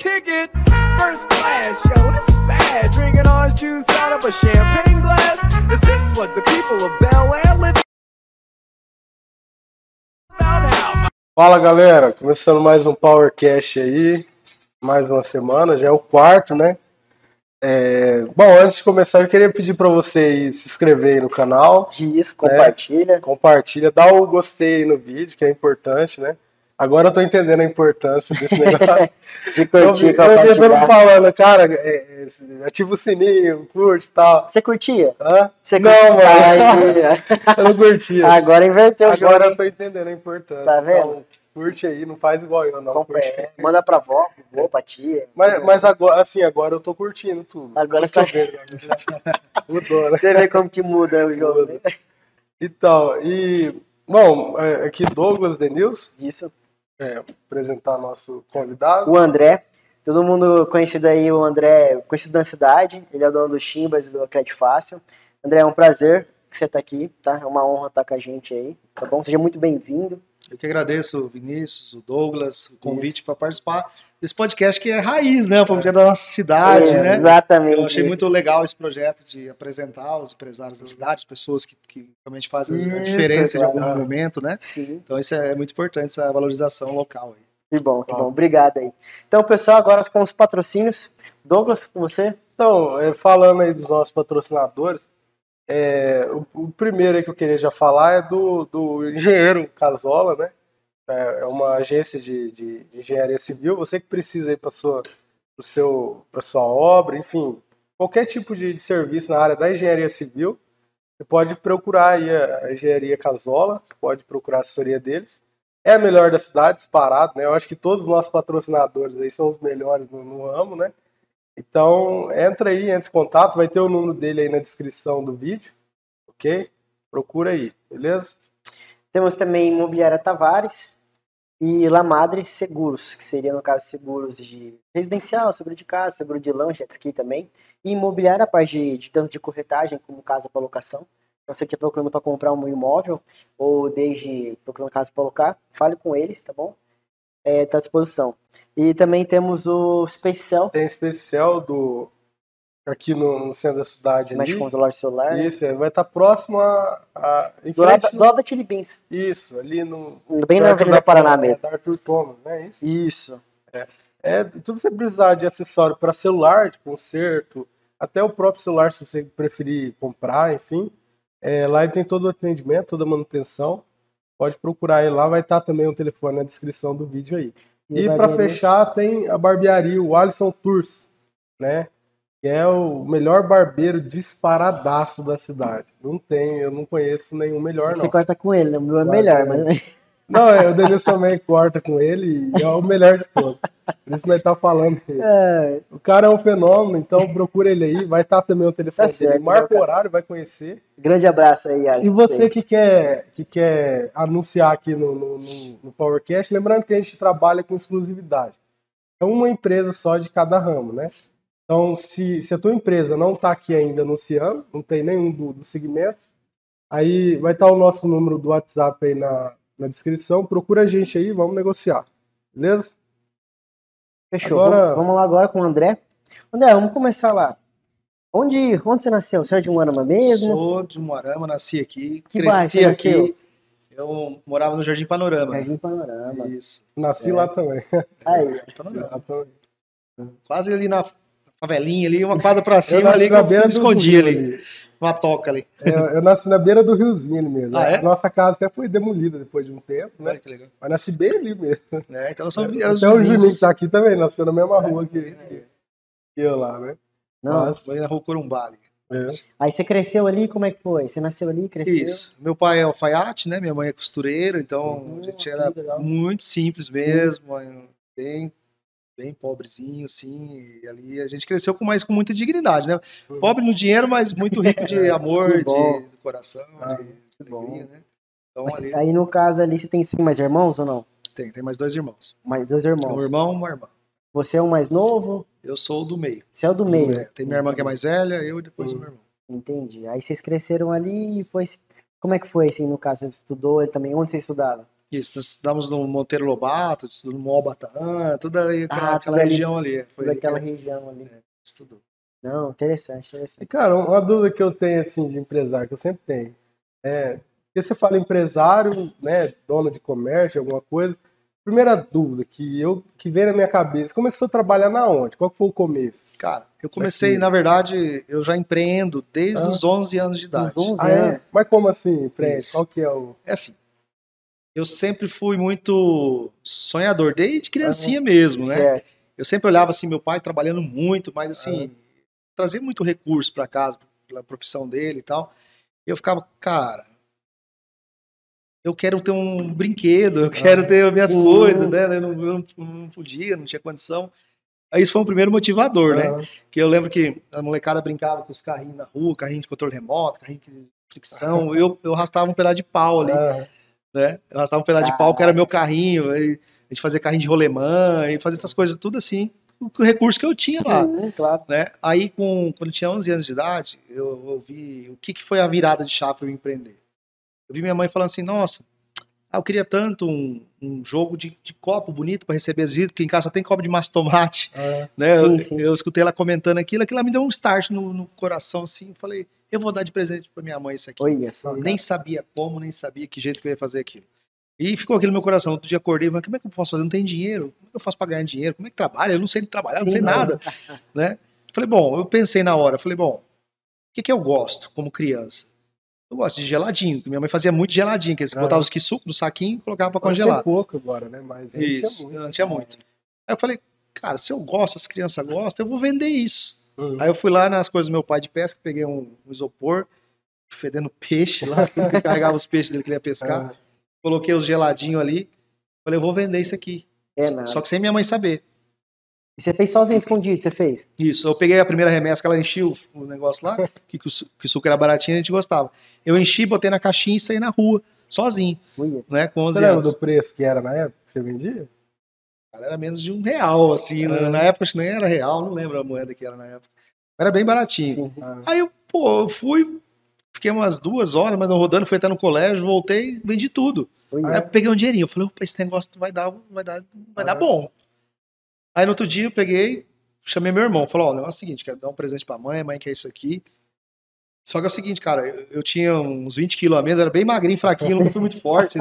kick it. First class, yo, this is bad. Drinking orange juice out of a champagne glass. Is this what the people of Bel Air live? Fala galera, começando mais um Powercast aí, mais uma semana, já é o quarto, né? É, Bom, antes de começar, eu queria pedir para vocês se inscreverem no canal, Isso, compartilha. compartilha, dá o gostei aí no vídeo, que é importante, né? Agora eu tô entendendo a importância desse negócio. De eu curtir, eu vi todo mundo compartilhar. falando, cara, é, é, ativa o sininho, curte e tal. Você curtia? Hã? Você Não, curtia? mano, eu não curtia. agora inverteu o jogo. Agora eu tô entendendo a importância. Tá vendo? Então, curte aí, não faz igual eu, não. Compre- Curte. é, Manda pra pro vô, pra tia. Mas, mas agora, assim, agora eu tô curtindo tudo. Agora Eu você tô vendo? Mudou, né? Você vê como que muda o jogo. Muda. né? Então, e. Bom, aqui Douglas Denils, Isso. É, apresentar nosso convidado. O André, todo mundo conhecido aí, o André, conhecido na cidade, ele é o dono do Chimbas e do Crédito Fácil. André, é um prazer que você tá aqui, tá? É uma honra estar com a gente aí, tá bom? Seja muito bem-vindo. Eu que agradeço o Vinícius, o Douglas, o convite para participar desse podcast que é raiz, né? Um podcast da nossa cidade, É, né? Exatamente. Eu achei isso. muito legal esse projeto de apresentar os empresários da cidade, as pessoas que, que realmente fazem a Isso, diferença de claro. algum momento, né? Sim. Então isso é muito importante, essa valorização local aí. Que bom, que bom. Obrigado aí. Então, pessoal, agora com os patrocínios. Douglas, com você? Então, é, falando aí dos nossos patrocinadores, é, o, o primeiro aí que eu queria já falar é do, do engenheiro Casola, né? É é uma agência de, de engenharia civil. Você que precisa aí para sua, pro seu, para sua obra, enfim, qualquer tipo de, de serviço na área da engenharia civil, você pode procurar aí a, a engenharia Casola, você pode procurar a assessoria deles. É a melhor da cidade, disparado, né? Eu acho que todos os nossos patrocinadores aí são os melhores no, no ramo, né? Então, entra aí, entre em contato, vai ter o número dele aí na descrição do vídeo, ok? Procura aí, beleza? Temos também Imobiliária Tavares e La Madre Seguros, que seria, no caso, seguros de residencial, seguro de casa, seguro de lanche, jet ski também. E imobiliária, a parte de, de tanto de corretagem como casa para locação. Então, você que está procurando para comprar um imóvel ou desde procurando casa para alocar, fale com eles, tá bom? Está à disposição. E também temos o Cell, Tem especial do aqui no, no centro da cidade mexe ali. com os lojas de celular. Isso, é, vai estar próximo a, a em Do lado, frente do lado da isso, ali no bem na Avenida da- Paraná mesmo. Da Arthur Thomas, né? Isso. Isso. É, tudo que você precisar de acessório para celular, de conserto, até o próprio celular, se você preferir comprar, enfim. É, lá ele tem todo o atendimento, toda a manutenção. Pode procurar ele lá, vai estar também o telefone na descrição do vídeo aí. E vai para fechar, tem a barbearia, o Alisson Tours, né? Que é o melhor barbeiro disparadaço da cidade. Não tem, eu não conheço nenhum melhor, Você não. corta com ele, né? O meu é melhor, mas Não, é, o Denilson também corta com ele e é o melhor de todos. Por isso nós tá falando. dele. É, O cara é um fenômeno, então procura ele aí. Vai estar também o telefone Tá dele. certo, Marca meu o horário, vai conhecer. grande abraço aí, Alisson. E você que quer, que quer anunciar aqui no, no, no, no PowerCast, lembrando que a gente trabalha com exclusividade. É uma empresa só de cada ramo, né? Então, se, se a tua empresa não está aqui ainda anunciando, não tem nenhum do, do segmento, aí vai estar o nosso número do WhatsApp aí na, na descrição. Procura a gente aí, vamos negociar. Beleza? Fechou. Agora- Vamos, vamos lá agora com o André. André, vamos começar lá. Onde, onde você nasceu? Você é de Umuarama mesmo? Sou de Moarama, nasci aqui, Que bairro cresci você aqui. nasceu? Eu morava no Jardim Panorama. Jardim Panorama. Isso, Nasci É. lá também. Aí, Jardim Panorama. Lá também. Quase ali na favelinha ali, uma quadra pra Eu cima ali que na eu beira me do escondi rio ali, uma toca ali. Eu, eu nasci na beira do riozinho ali mesmo. Ah, é? A Nossa casa até foi demolida depois de um tempo, né? Olha que legal. Mas nasci bem ali mesmo. É, então nós somos Até éramos o Juninho que tá aqui também, nasceu na mesma rua que, que eu lá, né? não. Mas- Foi na rua Corumbá ali. É. Aí você cresceu ali, como é que foi? Você nasceu ali, cresceu? Isso. Meu pai é alfaiate, né? Minha mãe é costureira, então Uhum, a gente era legal. muito simples Sim. mesmo, bem, bem pobrezinho, assim, e ali a gente cresceu com mais com muita dignidade, né? Pobre no dinheiro, mas muito rico de amor, de, do coração, Ah, de, alegria, né? Então Mas ali aí no caso ali você tem sim mais irmãos ou não? tem, tem mais dois irmãos. Mais dois Um irmãos. irmão e uma irmã. Você é o mais novo, Eu sou o do meio. você é o do meio. É, tem minha irmã que é mais velha, eu e depois o meu irmão. Entendi. Aí vocês cresceram ali e foi. Como é que foi assim no caso? Você estudou ele também? Onde você estudava? Isso, nós estudamos no Monteiro Lobato, estudamos no Mobatã, toda aí, aquela, Ah, aquela região ali. Foi Toda aquela a região ali. gente estudou. Não, interessante, interessante. E, cara, uma dúvida que eu tenho, assim, de empresário, que eu sempre tenho, é, porque você fala empresário, né, dono de comércio, alguma coisa, primeira dúvida que eu, que vem na minha cabeça, começou a trabalhar na onde? Qual que foi o começo? Cara, eu comecei, Daqui. na verdade, eu já empreendo desde Ah. os 11 anos de idade. Uns 11 Ah, é? anos. Mas como assim? Isso. Qual que é o... É assim, eu sempre fui muito sonhador, desde criancinha mesmo, né? Certo. Eu sempre olhava assim, meu pai trabalhando muito, mas assim, trazia muito recurso para casa, pela profissão dele e tal. E eu ficava, cara, eu quero ter um brinquedo, eu quero ter as minhas Sim. coisas, né? Eu não, eu não- podia, não tinha condição. Aí isso foi um primeiro motivador, né? Ah, Que eu lembro que a molecada brincava com os carrinhos na rua, carrinho de controle remoto, carrinho de fricção. Eu, eu arrastava um pedaço de pau ali, ah, né? Arrastava um pedaço de pau que era meu carrinho. a gente fazia carrinho de rolemã e fazia essas coisas tudo assim, com o recurso que eu tinha lá. Sim, claro. Né? Aí, com, quando eu tinha 11 anos de idade, eu, eu vi o que, que foi a virada de chave para eu empreender. Eu vi minha mãe falando assim: Nossa, ah, eu queria tanto um, um jogo de, de copo bonito para receber as visitas, porque em casa só tem copo de massa tomate. ah, Né? Sim, eu, sim. eu escutei ela comentando aquilo, aquilo lá me deu um start no, no coração assim. Falei: Eu vou dar de presente para minha mãe isso aqui. Olha só. Nem sabia como, nem sabia que jeito que eu ia fazer aquilo. E ficou aquilo no meu coração. Outro dia acordei e falei, como é que eu posso fazer? Não tem dinheiro. Como é que eu faço para ganhar dinheiro? Como é que trabalha? Eu não sei trabalhar, não Sim, sei não. nada. Né? Falei, bom, eu pensei na hora. Falei, bom, o que, que eu gosto como criança? Eu gosto de geladinho. Minha mãe fazia muito geladinho, que eles Ah. botavam os suco no saquinho e colocava para congelar. pouco agora, né? Mas antes Isso, tinha muito. antes tinha muito. Aí eu falei, cara, se eu gosto, as crianças gostam, eu vou vender isso. Hum. Aí eu fui lá nas coisas do meu pai de pesca, peguei um, um isopor, fedendo peixe lá, porque carregava os peixes dele que ele ia pescar. Ah, Coloquei os geladinhos ali. Falei, eu vou vender isso aqui. É Só- nada. Só que sem minha mãe saber. E você fez sozinho, escondido, você fez? Isso. Eu peguei a primeira remessa que ela encheu o negócio lá, que, que o que o suco era baratinho e a gente gostava. Eu enchi, botei na caixinha e saí na rua, sozinho, né? Com 11 Você lembra anos. do preço que era na época que você vendia? Cara, era menos de um real, assim. É. Na época acho que nem era real, não lembro a moeda que era na época. Era bem baratinho. Sim. Ah, Aí eu, pô, eu fui, fiquei umas duas horas, mas não rodando, fui até no colégio, voltei, vendi tudo. Aí eu peguei um dinheirinho, eu falei, opa, esse negócio vai dar, vai dar, vai dar bom. Aí no outro dia eu peguei, chamei meu irmão, falou, olha, é o seguinte, quero dar um presente pra mãe, a mãe quer isso aqui. Só que é o seguinte, cara, eu, eu tinha uns 20 quilos a menos, era bem magrinho, fraquinho, nunca fui muito forte.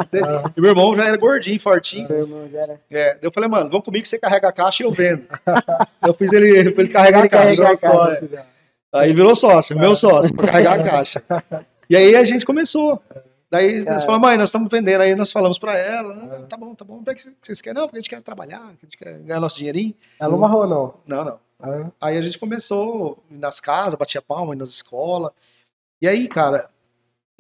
E meu irmão já era gordinho, fortinho. Seu irmão já era. É, eu falei, mano, vamos comigo que você carrega a caixa e eu vendo. eu fiz ele, ele carregar a caixa. carregar a caixa. né? Aí virou sócio, meu sócio, pra carregar a caixa. E aí a gente começou. Daí Cara. nós falamos, mãe, nós estamos vendendo. Aí nós falamos pra ela, "Ah, tá bom, tá bom. Pra que vocês querem? Não, porque a gente quer trabalhar, a gente quer ganhar nosso dinheirinho. Ela não amarrou, não. Não, não. Ah, Aí a gente começou nas casas, batia palma, nas escolas. E aí, cara,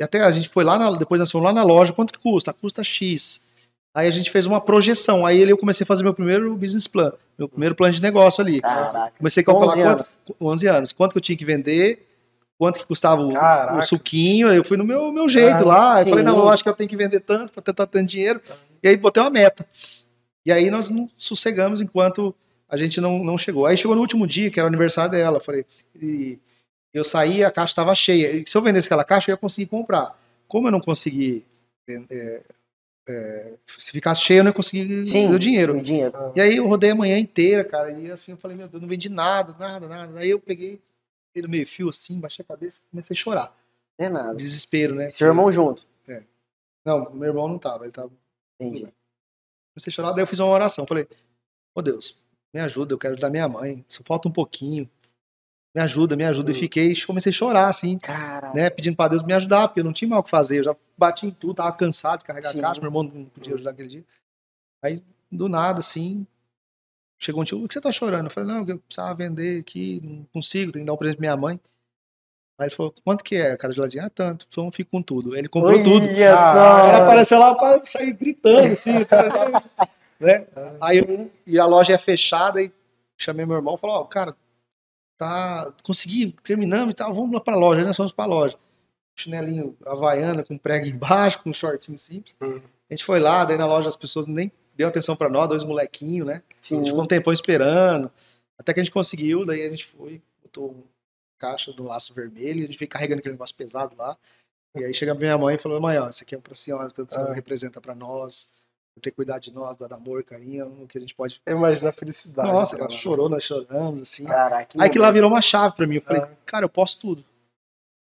até a gente foi lá, na- depois nós fomos lá na loja, quanto que custa? Custa X. Aí a gente fez uma projeção. Aí eu comecei a fazer meu primeiro business plan, meu primeiro plano de negócio ali. Caraca. Comecei a calcular 11 quanto, 11 anos, quanto que eu tinha que vender, quanto que custava o, Caraca. o suquinho, aí eu fui no meu, meu jeito Ah, lá, eu falei, não, eu acho que eu tenho que vender tanto para tentar tanto dinheiro, e aí botei uma meta. E aí nós não sossegamos enquanto a gente não, não chegou. Aí chegou no último dia, que era o aniversário dela, falei, e eu saí, a caixa estava cheia, e se eu vendesse aquela caixa, eu ia conseguir comprar. Como eu não consegui, é, é, se ficasse cheio, eu não ia conseguir Sim. o dinheiro. Dinheiro. E aí eu rodei a manhã inteira, cara, e assim eu falei, meu Deus, não vendi nada, nada, nada. Aí eu peguei, no meio fio assim, baixei a cabeça e comecei a chorar. É nada. Desespero, né? Seu irmão junto. Não, meu irmão não tava, ele tava. Entendi. Comecei a chorar, daí eu fiz uma oração. Falei, ô Deus, me ajuda, eu quero ajudar minha mãe, só falta um pouquinho. Me ajuda, me ajuda. E Hum. fiquei, comecei a chorar, assim, Caraca. né? Pedindo pra Deus me ajudar, porque eu não tinha mal o que fazer. Eu já bati em tudo, tava cansado de carregar Sim. a caixa, meu irmão não podia ajudar aquele dia. Aí, do nada, assim, chegou um tio, o que você tá chorando? Eu falei, não, eu precisava vender aqui, não consigo, tem que dar um presente pra minha mãe. Aí ele falou, quanto que é? Cara de ladinho, ah, tanto, só fico com tudo. Ele comprou tudo. Olha Ah, O cara só. apareceu lá, eu saí gritando, assim, o cara, né? Aí e a loja é fechada e chamei meu irmão e falou, ó, cara, tá, consegui, terminamos e tal, vamos lá pra loja, nós fomos pra loja. Chinelinho havaiana com prego embaixo, com um shortinho simples. Hum. A gente foi lá, daí na loja as pessoas nem deu atenção pra nós, dois molequinhos, né? A Sim. gente ficou um tempão esperando, até que a gente conseguiu, daí a gente foi, botou uma caixa do laço vermelho, a gente veio carregando aquele negócio pesado lá. E aí chega minha mãe e falou, mãe, ó, isso aqui é pra senhora, tanto a Ah. representa pra nós, ter cuidado de nós, dar amor, carinho, o que a gente pode. Imagina a felicidade. Nossa, cara. ela chorou, nós choramos, assim. Caraca, Aí que lá virou uma chave pra mim. Eu falei, Ah. cara, eu posso tudo.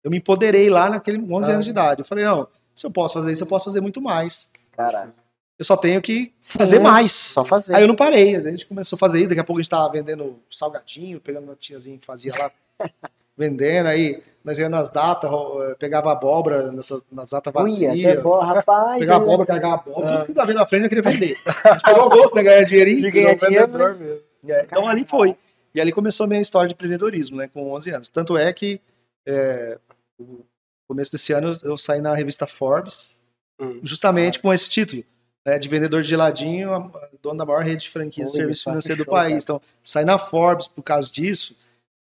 Eu me empoderei lá naquele 11 Ah. anos de idade. Eu falei, não, se eu posso fazer isso, eu posso fazer muito mais. Caraca. Eu só tenho que Sim, fazer mais. Só fazer. Aí eu não parei. A gente começou a fazer isso. Daqui a pouco a gente tava vendendo salgadinho, pegando uma tiazinha que fazia lá, vendendo. Aí nós íamos nas datas, eh, pegava abóbora nessas, nas datas Ui, até vazias. bom, rapaz. Pegava olha- abóbora, carregava abóbora, Ah. tudo na vez na frente eu queria vender. A gente pegou o gosto, né? Ganhar dinheirinho. De ganhar dinheiro, vendedor mesmo. É, então ali foi. E ali começou a minha história de empreendedorismo, né, com 11 anos. Tanto é que é, no começo desse ano eu- saí na revista Forbes, Hum. justamente com esse título, né, de vendedor de geladinho, a- a dono da maior rede de franquias de serviço financeiro do país. Então, sair na Forbes por causa disso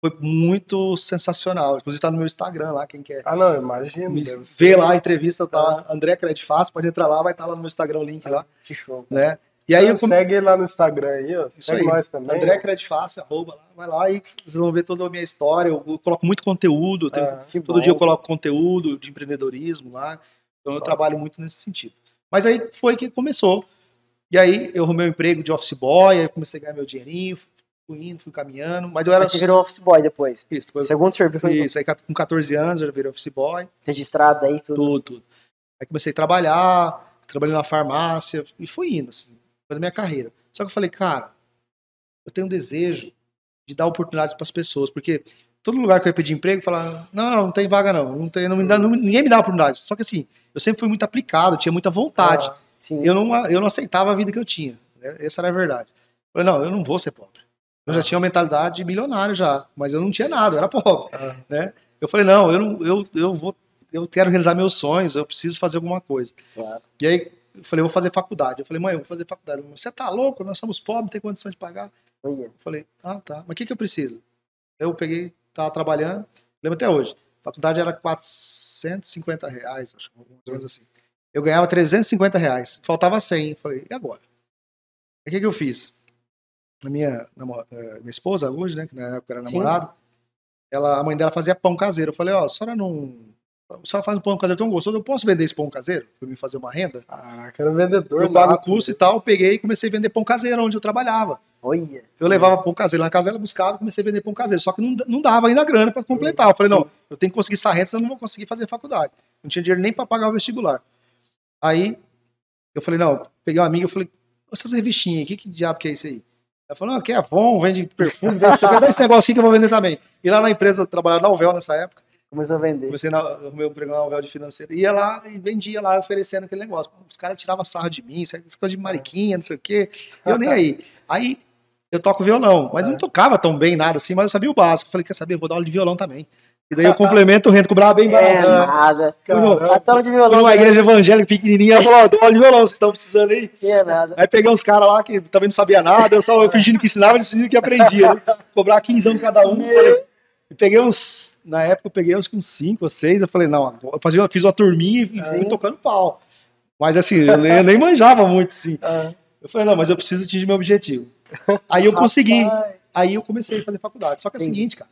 foi muito sensacional. Inclusive tá no meu Instagram lá, quem quer Ah, não, ser. ver lá a entrevista, tá André Credit Fácil, pode entrar lá, vai estar lá no meu Instagram o link lá, Que show. né? E aí Então, Segue lá no Instagram aí, ó. Isso Segue aí. nós também. André Credit Fácil, arroba lá, vai lá e vocês vão ver toda a minha história. Eu, coloco muito conteúdo, tenho- Ah, todo bom. dia eu coloco conteúdo de empreendedorismo lá. Então eu trabalho muito nesse sentido. Mas aí foi que começou. E aí eu arrumei um emprego de office boy, aí comecei a ganhar meu dinheirinho, fui indo, fui caminhando, mas eu era Mas você virou office boy depois. isso, depois, Segundo serviço isso, aí com 14 anos eu virei office boy, registrado aí, tudo. tudo, tudo. Aí comecei a trabalhar, trabalhei na farmácia e fui indo, assim, foi na minha carreira. Só que eu falei, cara, eu tenho um desejo de dar oportunidade para as pessoas, porque todo lugar que eu ia pedir emprego, falava, não, não, não tem vaga não, não tem, não me dá, não- ninguém me dá oportunidade. Só que assim, eu sempre fui muito aplicado, tinha muita vontade. ah, Sim. Eu não, eu não aceitava a vida que eu tinha. né? Essa era a verdade. Eu falei, não, eu não vou ser pobre. Eu já Ah. tinha uma mentalidade de milionário já, mas eu não tinha nada, eu era pobre. ah, Né? Eu falei, não, eu, não, eu, eu vou, eu quero realizar meus sonhos, eu preciso fazer alguma coisa. Claro. E aí eu falei, eu vou fazer faculdade. Eu falei, mãe, eu vou fazer faculdade. Falou, Você tá louco? Nós somos pobres, não tem condição de pagar. Eu falei, ah, tá. Mas o que, que eu preciso? Eu peguei, tava trabalhando, lembro até hoje. A faculdade era 450 reais, acho mais ou menos assim. Eu ganhava 350 reais, faltava 100. Eu falei, e agora? O que, que eu fiz? A minha, eh, minha esposa hoje, né, que na época era namorada, ela, a mãe dela fazia pão caseiro. Eu falei, ó, a senhora não. A senhora faz um pão caseiro tão gostoso, eu posso vender esse pão caseiro para me fazer uma renda? ah, que era um vendedor. Eu pago o custo e tal, eu peguei e comecei a vender pão caseiro onde eu trabalhava. Olha. Eu levava pão caseiro na casa, ela buscava e comecei a vender pão caseiro. Só que não, não dava ainda grana para completar. Eu falei, não, eu tenho que conseguir essa renda, senão eu não vou conseguir fazer faculdade. Não tinha dinheiro nem para pagar o vestibular. Aí eu falei, não, peguei uma amiga e falei, essas revistinhas aí, que, que diabo que é isso aí? Ela falou, não, que é Avon, vende perfume, vende, sei esse negócio aqui que eu vou vender também. E lá na empresa, eu trabalhava na Uvel nessa época, Começou a vender. comecei na, o meu emprego na Uvel de financeiro. Ia lá e vendia lá, oferecendo aquele negócio. Os caras tiravam sarro de mim, essas coisas de mariquinha, não sei o quê. Eu nem aí. Aí eu toco violão, mas não tocava tão bem nada assim, mas eu sabia o básico. Falei, quer saber, eu vou dar aula de violão também. E daí eu complemento o rento, cobrava bem É barato. nada. Caramba. A tela de violão numa igreja evangélica pequenininha, ela falou, ó, dou aula de violão, vocês estão precisando aí. não é nada. Aí peguei uns caras lá que também não sabia nada, eu só eu fingindo que ensinava, eles fingindo que aprendia. Né? Cobrar 15 anos cada um. Falei, e peguei uns, na época eu peguei uns com 5 ou 6, eu falei, não, agora- eu fazia, eu fiz uma turminha e fui tocando pau. Mas assim, eu nem, eu nem manjava muito, assim. Ah, Eu falei, não, mas eu preciso atingir meu objetivo. Aí eu consegui, aí eu comecei a fazer faculdade. Só que é o seguinte, cara,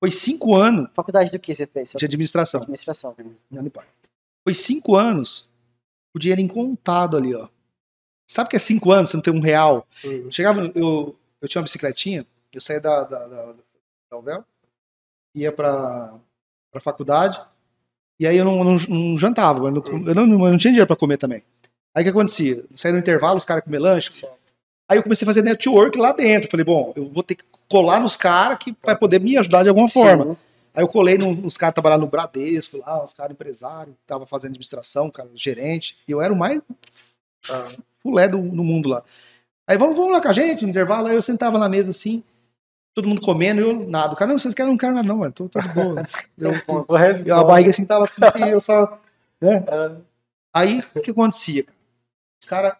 foi 5 anos Faculdade do que você fez? de administração. Administração. na Unipar. Foi 5 anos, o dinheiro incontado ali, ó. Sabe o que é 5 anos, você não tem um real? hum. Chegava, eu, eu tinha uma bicicletinha, eu saía da, da, da, da UVEL, ia pra, pra faculdade, e aí eu não, não, não jantava, eu não, eu não, eu não tinha dinheiro pra comer também. Aí o que acontecia? Saía no intervalo, os caras comiam lanche, aí eu comecei a fazer network lá dentro, falei, bom, eu vou ter que colar nos caras que vai poder me ajudar de alguma forma. Sim. Aí eu colei num- nos caras trabalhando no Bradesco lá, os caras empresários, tava fazendo administração, cara, gerente, e eu era o mais Ah, fulé do, do mundo lá. Aí vamos, vamos lá com a gente, no intervalo, aí eu sentava na mesa assim, todo mundo comendo, e eu nada. O cara, não, vocês querem, não quero nada não, mano, tô, tô de boa. eu, eu- a barriga assim tava assim, e eu só, né? Ah, Aí, o que acontecia? cara? Os caras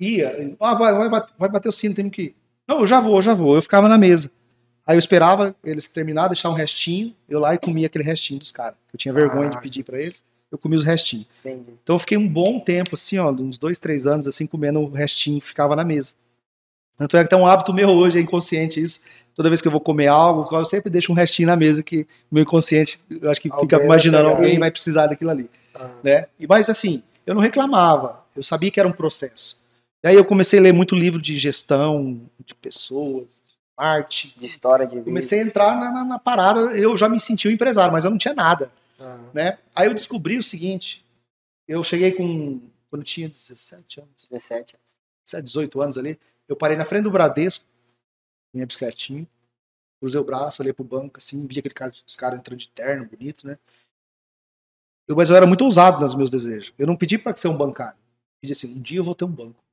Ia, ah, vai, vai, bater, vai bater o sino, temos que ir. Não, eu já vou, eu já vou. Eu ficava na mesa. Aí eu esperava eles terminar, deixar um restinho, eu lá e comia aquele restinho dos caras. Eu tinha vergonha de Ah. pedir pra eles, eu comia os restinhos. Entendi. Então eu fiquei um bom tempo, assim, ó, uns dois, três anos, assim, comendo o restinho que ficava na mesa. Tanto é que tem um hábito meu hoje, é inconsciente isso. Toda vez que eu vou comer algo, eu sempre deixo um restinho na mesa que o meu inconsciente, eu acho que Alguém fica imaginando, alguém vai precisar daquilo ali, Ah. né? E, mas assim, eu não reclamava, eu sabia que era um processo. E aí eu comecei a ler muito livro de gestão, de pessoas, de arte. De história de vida. Comecei a entrar na, na- na parada, eu já me senti um empresário, mas eu não tinha nada Ah. né? Aí eu descobri o seguinte, eu cheguei com, quando eu tinha 17 anos, 17 anos. 17, 18 anos ali, eu parei na frente do Bradesco, minha bicicletinha, cruzei o braço, olhei pro banco, assim, vi aquele cara, os caras entrando de terno, bonito, né? Eu, mas eu era muito ousado nos meus desejos. Eu não pedi para ser um bancário. Eu pedi assim, um dia eu vou ter um banco.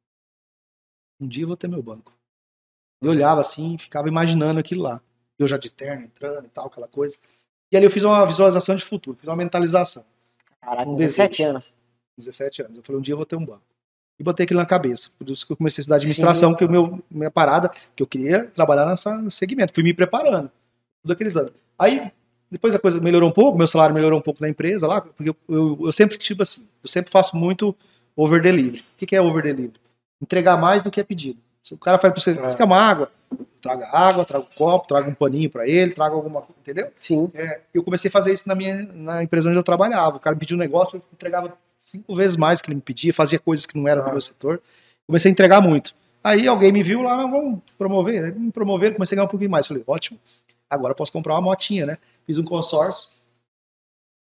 Um dia eu vou ter meu banco. Eu olhava assim, ficava imaginando aquilo lá. Eu já de terno, entrando e tal, aquela coisa. E ali eu fiz uma visualização de futuro, fiz uma mentalização. Caraca, Um 17 anos. 17 anos. Eu falei, um dia eu vou ter um banco. E botei aquilo na cabeça. Por isso que eu comecei a estudar administração, que o meu minha parada, que eu queria trabalhar nessa nesse segmento. Fui me preparando. Todos aqueles anos. Aí, depois a coisa melhorou um pouco, meu salário melhorou um pouco na empresa lá, porque eu, eu, eu sempre, tipo assim, eu sempre faço muito over delivery. O que, que é over delivery? Entregar mais do que é pedido. Se o cara faz pra você, É. você quer uma água? Traga água, traga um copo, traga um paninho pra ele, traga alguma coisa, entendeu? Sim. É, eu comecei a fazer isso na minha na empresa onde eu trabalhava. O cara me pediu um negócio, eu entregava cinco vezes mais que ele me pedia, fazia coisas que não eram do Ah. meu setor. Comecei a entregar muito. Aí alguém me viu lá, "Ah, vamos promover. Aí me promoveram, comecei a ganhar um pouquinho mais. Falei, ótimo, agora eu posso comprar uma motinha, né? Fiz um consórcio,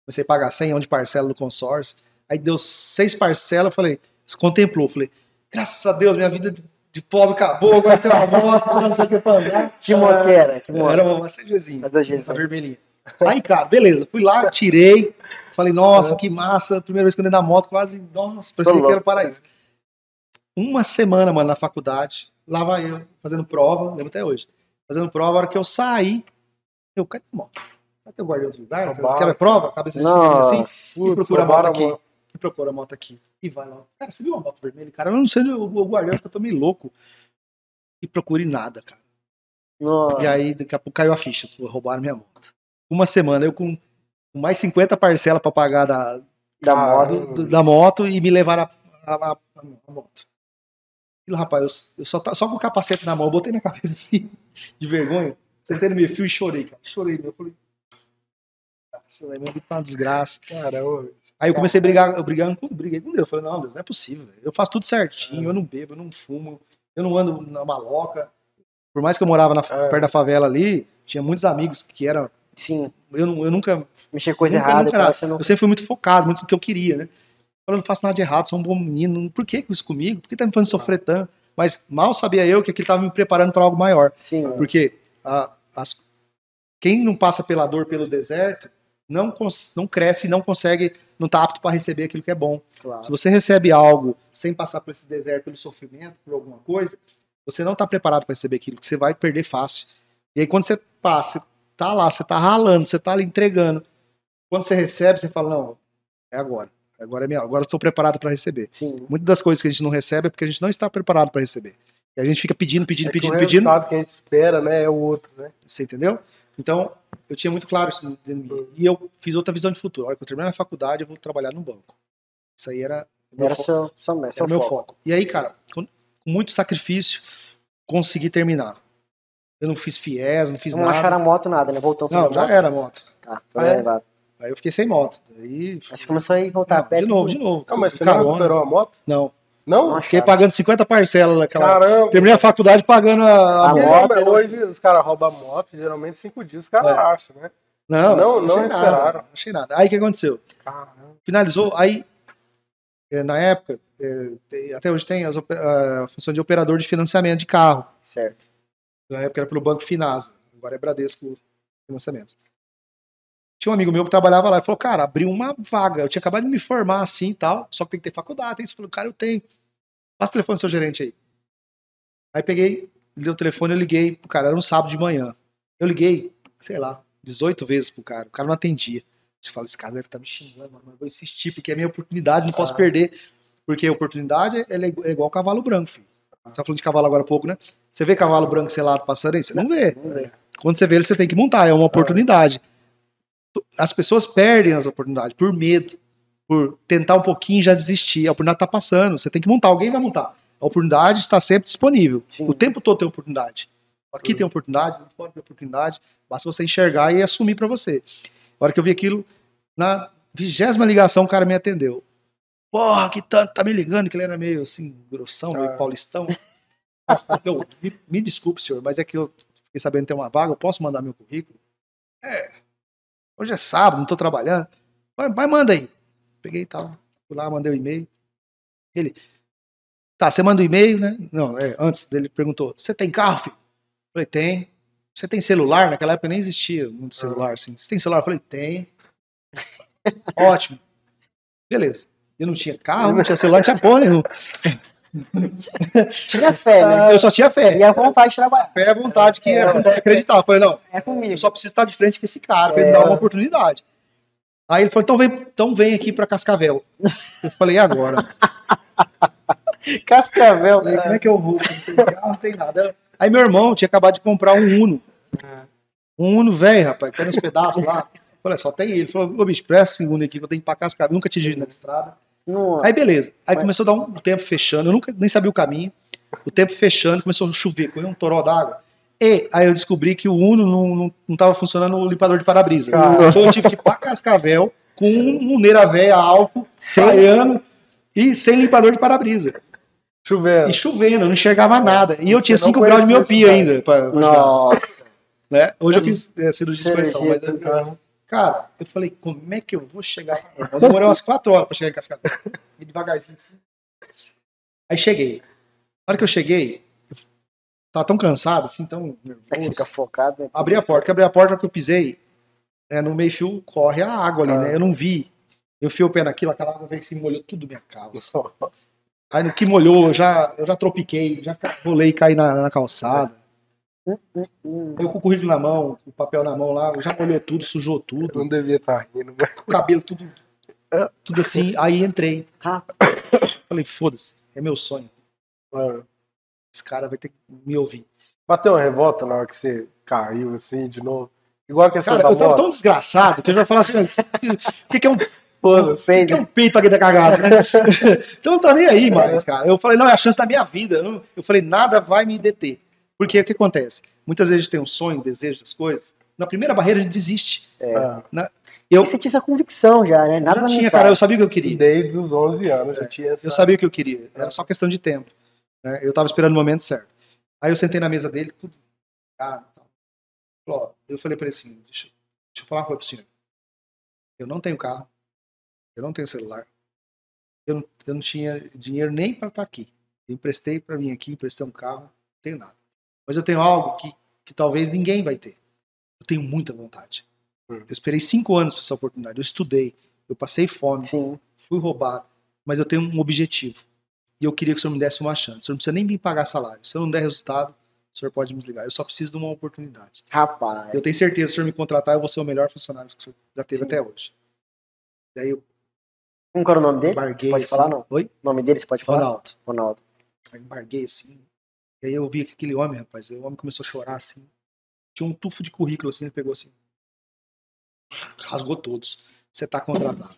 comecei a pagar 100 de parcela do consórcio. Aí deu seis parcelas, falei, contemplou, falei, graças a Deus, minha vida de, pobre acabou, agora tem uma moto, não sei o que pra andar. Que moto que era? Que moto? Era uma. Mas da GZ. Essa vermelhinha. Aí, cara, beleza. Fui lá, tirei. Falei, nossa, que massa. Primeira vez que eu andei na moto, quase, nossa, parecia que era o paraíso. Uma semana, mano, na faculdade. Lá vai eu, fazendo prova, lembro até hoje. Fazendo prova, a hora que eu saí, eu, cadê a moto? Cadê o guardião do lugar? Quero prova? Cabeça de assim? E procura a moto aqui. Moto. E procura a moto aqui. E vai lá. Cara, você viu uma moto vermelha? Cara, eu não sei o, o guardião, porque eu tô meio louco. E procure nada, cara. Nossa. E aí, daqui a pouco caiu a ficha, roubaram minha moto. Uma semana, eu com mais 50 parcelas pra pagar da, Da moto. do- da moto e me levaram a, a, a- a moto. Aquilo, rapaz, eu, eu só, tá- só com o capacete na mão, eu botei minha cabeça assim, de vergonha, sentei no meu fio e chorei, cara. Chorei, meu. Eu falei, minha vida tá uma desgraça. Caramba. Aí eu comecei a brigar, eu brigando com, briguei com Deus. Eu falei, não, Deus, não é possível. Eu faço tudo certinho, eu não bebo, eu não fumo, eu não ando na maloca. Por mais que eu morava na, É. perto da favela ali, tinha muitos amigos que eram. Sim. Eu, eu nunca. Mexer coisa nunca- errada nunca era- Você não... Eu sempre fui muito focado, muito no que eu queria, né? Eu não faço nada de errado, sou um bom menino. Por que isso comigo? Por que tá me fazendo sofrer tanto? Mas mal sabia eu que aquilo estava me preparando para algo maior. Sim. Porque a- as- quem não passa pela dor, pelo deserto, não, não cresce e não consegue, não está apto para receber aquilo que é bom. Claro. Se você recebe algo sem passar por esse deserto, pelo sofrimento, por alguma coisa, você não está preparado para receber aquilo, que você vai perder fácil. E aí quando você passa, você tá lá, você tá ralando, você tá ali entregando. Quando você recebe, você fala, não, é agora. Agora é minha, agora estou preparado para receber. Sim. Muitas das coisas que a gente não recebe é porque a gente não está preparado para receber. E a gente fica pedindo, pedindo, É pedindo, o pedindo. resultado que a gente espera, né, é o outro, né? Você entendeu? Então, eu tinha muito claro isso dentro de mim. E eu fiz outra visão de futuro. A hora que eu terminar a faculdade, eu vou trabalhar no banco. Isso aí era, meu Era foco. seu, seu, Era seu meu foco. foco. E aí, cara, com muito sacrifício, consegui terminar. Eu não fiz FIES, não fiz Não nada. acharam a moto, nada, né? Voltou Não, sem já moto. era a moto. Tá, foi Ah, é? levado. Aí eu fiquei sem moto. Aí, Aí você começou a ir voltar a não, pé. de novo, tudo. de novo. Não, mas tudo você não recuperou a moto? Não. Não? Não Fiquei pagando 50 parcelas daquela. Caramba. Terminei a faculdade pagando a, a A moto. Não, hoje os caras roubam a moto, geralmente cinco dias os caras É. acham, né? Não, Não, não achei nada. achei nada. Aí o que aconteceu? Caramba. Finalizou, aí, eh, na época, tem- até hoje tem as a função de operador de financiamento de carro. Certo. Na época era pelo Banco Finasa, agora é Bradesco Financiamentos. Tinha um amigo meu que trabalhava lá e falou, cara, abriu uma vaga. Eu tinha acabado de me formar assim e tal, só que tem que ter faculdade. Tem isso. Falei, cara, eu tenho. Passa o telefone do seu gerente aí. Aí peguei, deu o telefone, eu liguei pro cara, era um sábado de manhã. Eu liguei, sei lá, 18 vezes pro cara. O cara não atendia. Você fala, esse cara deve estar me xingando, mas eu vou insistir, porque é minha oportunidade, não posso Ah. perder. Porque a oportunidade é é igual cavalo branco, filho. Você tá falando de cavalo agora há pouco, né? Você vê cavalo branco selado passando aí? Você não vê. Vamos ver. Quando você vê ele, você tem que montar, é uma oportunidade. As pessoas perdem as oportunidades por medo, por tentar um pouquinho e já desistir. A oportunidade está passando, você tem que montar, alguém vai montar. A oportunidade está sempre disponível. Sim. O tempo todo tem oportunidade. Aqui tem oportunidade, fora tem oportunidade, basta você enxergar e assumir para você. A hora que eu vi aquilo, na vigésima ligação, o cara me atendeu. Porra, que tanto, tá me ligando, que ele era meio assim, grossão, meio Ah. paulistão. Eu, me, me desculpe, senhor, mas é que eu fiquei sabendo que tem uma vaga, eu posso mandar meu currículo? É. Hoje é sábado, não tô trabalhando. Mas, mas manda aí. Peguei e tal. Fui lá, mandei o e-mail. Ele. Tá, você manda o e-mail, né? Não, é, antes dele perguntou: Você tem carro, filho? Falei, tem. Você tem celular? Naquela época nem existia muito celular, assim. Você tem celular? Falei, tem. Ótimo. Beleza. Eu não tinha carro, não tinha celular, não tinha porra nenhuma. Tinha fé, né? Ah, Eu só tinha fé. E a vontade de trabalhar. Fé é vontade que era você acreditar. Eu falei, não, É comigo. eu só preciso estar de frente com esse cara pra ele É. dar uma oportunidade. Aí ele falou, então vem, então vem aqui pra Cascavel. Eu falei, e agora? Cascavel. Falei, como é que eu vou? Não tem carro, não tem nada. Aí meu irmão tinha acabado de comprar um Uno. Um Uno velho, rapaz, que era uns pedaços lá. Eu Falei, só tem ele. Ele falou, ô bicho, presta esse Uno aqui eu tenho que ir pra Cascavel. Nunca tinha dirigido na estrada. Aí beleza. Aí Mas- começou a dar um tempo fechando. Eu nunca nem sabia o caminho. O tempo fechando, começou a chover, correu um toró d'água. E aí eu descobri que o Uno não, não, não tava funcionando o limpador de para-brisa. Caramba. Então eu tive que ir pra Cascavel com um véia álcool, Sem- saiando e sem limpador de para-brisa. Chovendo. E chovendo, eu não enxergava nada. E eu Você tinha não 5 graus de miopia ainda. Pra, pra Nossa. né? Hoje eu fiz é, cirurgia de correção, mas eu- Cara, eu falei, como é que eu vou chegar? Eu demorei umas quatro horas pra chegar em Cascavel. E devagarzinho assim. Aí cheguei. Na hora que eu cheguei, tava tão cansado, assim, tão que você nervoso. fica focado. né? Abri a porta, que abri a porta, que eu pisei, é, no meio fio corre a água ali, Ah. né? Eu não vi. Eu fui o pé naquilo, aquela água veio assim, molhou tudo minha calça. Aí no que molhou, eu já, eu já tropiquei, já rolei e caí na, na calçada. Hum, Eu com o currículo na mão, com o papel na mão lá, já molhou tudo, sujou tudo. Não devia estar rindo. mas- o cabelo tudo, tudo assim. Aí entrei. Rapaz. Falei, foda-se, é meu sonho. Ah. Esse cara vai ter que me ouvir. Bateu uma revolta na hora que você caiu, assim, de novo. Igual a questão Cara, da eu tava tão desgraçado que eu já falar assim: o que, que é um, o Foda-se. que, que é um peito aqui da cagada, né? então não tá nem aí mais, cara. Eu falei, não, é a chance da minha vida. Eu, eu falei, nada vai me deter. Porque o que acontece? Muitas vezes a gente tem um sonho, um desejo das coisas. Na primeira barreira a gente desiste. Ah, Eu, E você tinha essa convicção já, né? Nada me tinha, cara, eu sabia o que eu queria. Desde os 11 anos já tinha essa... Eu sabia o que eu queria. Era só questão de tempo. Né? Eu tava esperando o momento certo. Aí eu sentei na mesa dele, tudo. Ah, eu falei pra ele assim: deixa, deixa eu falar uma coisa pro senhor. Eu não tenho carro. Eu não tenho celular. Eu não, eu não tinha dinheiro nem para estar aqui. Eu emprestei para vir aqui, emprestei um carro, não tenho nada. Mas eu tenho algo que, que talvez ninguém vai ter. Eu tenho muita vontade. Hum. Eu esperei cinco anos para essa oportunidade. Eu estudei, eu passei fome, Sim. fui roubado, mas eu tenho um objetivo. E eu queria que o senhor me desse uma chance. O senhor não precisa nem me pagar salário. Se eu não der resultado, o senhor pode me desligar. Eu só preciso de uma oportunidade. Rapaz. Eu tenho certeza, se o senhor me contratar, eu vou ser o melhor funcionário que o senhor já teve Sim. até hoje. Daí eu Como era o nome dele? embarguei. Pode assim. falar, não? Oi? O nome dele você pode falar? Ronaldo. Ronaldo. Aí embarguei assim. E aí eu vi que aquele homem, rapaz, o homem começou a chorar assim. Tinha um tufo de currículo assim, ele pegou assim. Rasgou todos. Você tá contratado.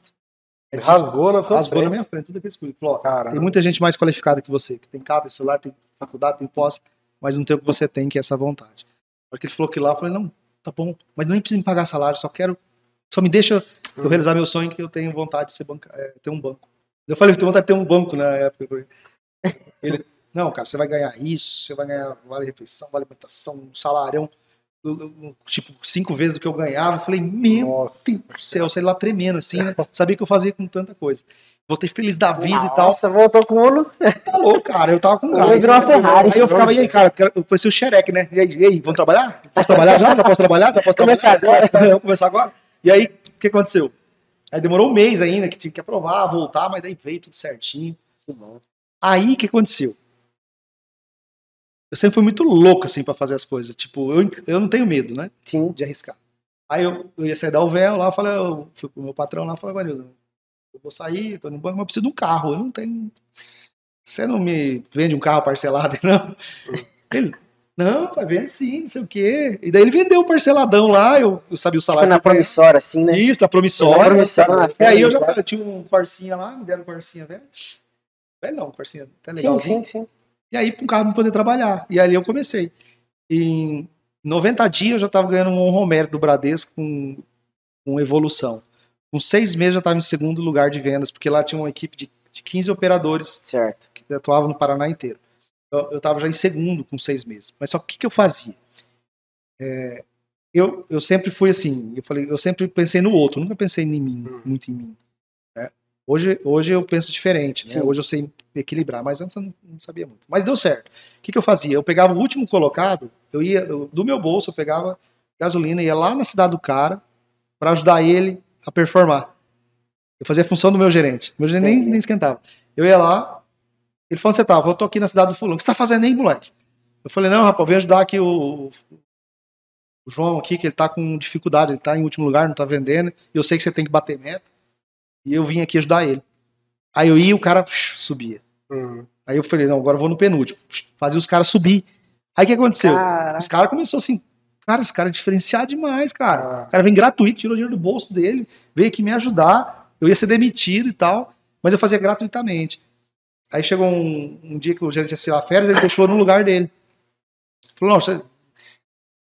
É disso- Rasgou na sua rasgou na frente. minha frente, tudo aquele currículo. Falou, Caramba. Tem muita gente mais qualificada que você, que tem carro, tem celular, tem faculdade, tem pós, mas não tem o que você tem, que é essa vontade. Porque ele falou que lá, eu falei, não, tá bom, mas nem precisa me pagar salário, só quero, só me deixa eu realizar meu sonho que eu tenho vontade de ser banca, é, ter um banco. Eu falei, eu tenho vontade de ter um banco na época. Ele, não, cara, você vai ganhar isso, você vai ganhar vale refeição, vale alimentação, um do- tipo, cinco vezes do que eu ganhava. Eu falei, meu Nossa. Deus do céu, sei lá, tremendo assim, né? Sabia que eu fazia com tanta coisa. Voltei feliz da vida e tal. Nossa, voltou com o Uno. Tá louco, cara. Eu tava com gás. virou uma Ferrari. Aí eu ficava, e aí, cara, eu parecia o Xerec, né? E aí, e aí, vamos trabalhar? Posso trabalhar já? Já posso trabalhar? Já posso Começar trabalhar? Vamos começar agora? E aí, o que aconteceu? Aí demorou um mês ainda, que tinha que aprovar, voltar, mas daí veio tudo certinho. Que bom. Aí, o que aconteceu? Eu sempre fui muito louco, assim, pra fazer as coisas. Tipo, eu, eu não tenho medo, né? Sim. de arriscar. Aí eu, eu ia sair da UVEL lá, eu falei, eu fui pro meu patrão lá, falei, Vanildo, eu vou sair, tô no banco, mas eu preciso de um carro. Eu não tenho. Você não me vende um carro parcelado, não? Ele, não, pai, vende sim, não sei o quê. E daí ele vendeu um parceladão lá, eu, eu sabia o Foi salário. na que eu ganhava. promissória, assim, né? Isso, na Foi promissória. na promissória, na E feira, aí eu já eu tinha um Corsinha lá, me deram um Corsinha velho. Velho não, um até Sim, legalzinho. sim, sim. E aí, para um carro poder trabalhar. E ali eu comecei. Em 90 dias eu já estava ganhando um Romero do Bradesco com, com evolução. Com seis meses eu já estava em segundo lugar de vendas, porque lá tinha uma equipe de, de 15 operadores Certo. que atuavam no Paraná inteiro. Eu estava já em segundo com seis meses. Mas só que o que, que eu fazia? É, eu, eu sempre fui assim, eu falei, eu sempre pensei no outro, nunca pensei em mim, Hum. muito em mim. Hoje, hoje eu penso diferente, né? Sim. Hoje eu sei equilibrar, mas antes eu não, não sabia muito. Mas deu certo. O que, que eu fazia? Eu pegava o último colocado, eu ia eu- do meu bolso, eu pegava gasolina, ia lá na cidade do cara para ajudar ele a performar. Eu fazia a função do meu gerente. Meu gerente nem, nem esquentava. Eu ia lá, ele falou onde você tava? Eu tô aqui na cidade do fulano. O que você tá fazendo aí, moleque? Eu falei, não, rapaz, vem ajudar aqui o, o João aqui, que ele tá com dificuldade, ele tá em último lugar, não tá vendendo. E eu sei que você tem que bater meta. E eu vim aqui ajudar ele. Aí eu ia e o cara subia. Hum. Aí eu falei, não, agora eu vou no penúltimo. Fazia os caras subir. Aí o que aconteceu? Caraca. Os caras começaram assim, cara, esse cara é diferenciado demais, cara. Ah. O cara vem gratuito, tirou dinheiro do bolso dele, veio aqui me ajudar. Eu ia ser demitido e tal, mas eu fazia gratuitamente. Aí chegou um, um dia que o gerente ia tirar férias, ele deixou no lugar dele. Falou, não,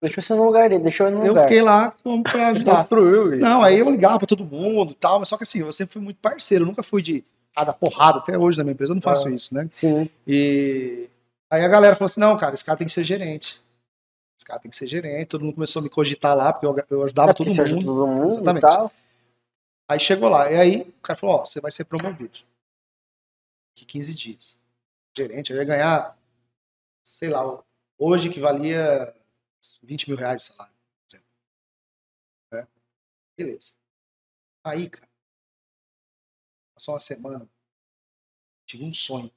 Deixou você no lugar dele, deixou ele no eu lugar. fiquei lá como pra ajudar. Construiu isso. Não, aí eu ligava pra todo mundo e tal, mas só que assim, eu sempre fui muito parceiro, eu nunca fui de ah, dar porrada, até hoje na minha empresa eu não faço Ah. isso, né? Sim. E aí a galera falou assim: não, cara, esse cara tem que ser gerente. Esse cara tem que ser gerente. Todo mundo começou a me cogitar lá, porque eu, eu ajudava É todo você ajuda mundo. todo mundo Exatamente. e tal. Aí chegou lá, e aí o cara falou: ó, você vai ser promovido. De 15 dias. Gerente, eu ia ganhar, sei lá, hoje que valia 20 mil reais de salário. É. Beleza. Aí, cara, passou uma semana, tive um sonho.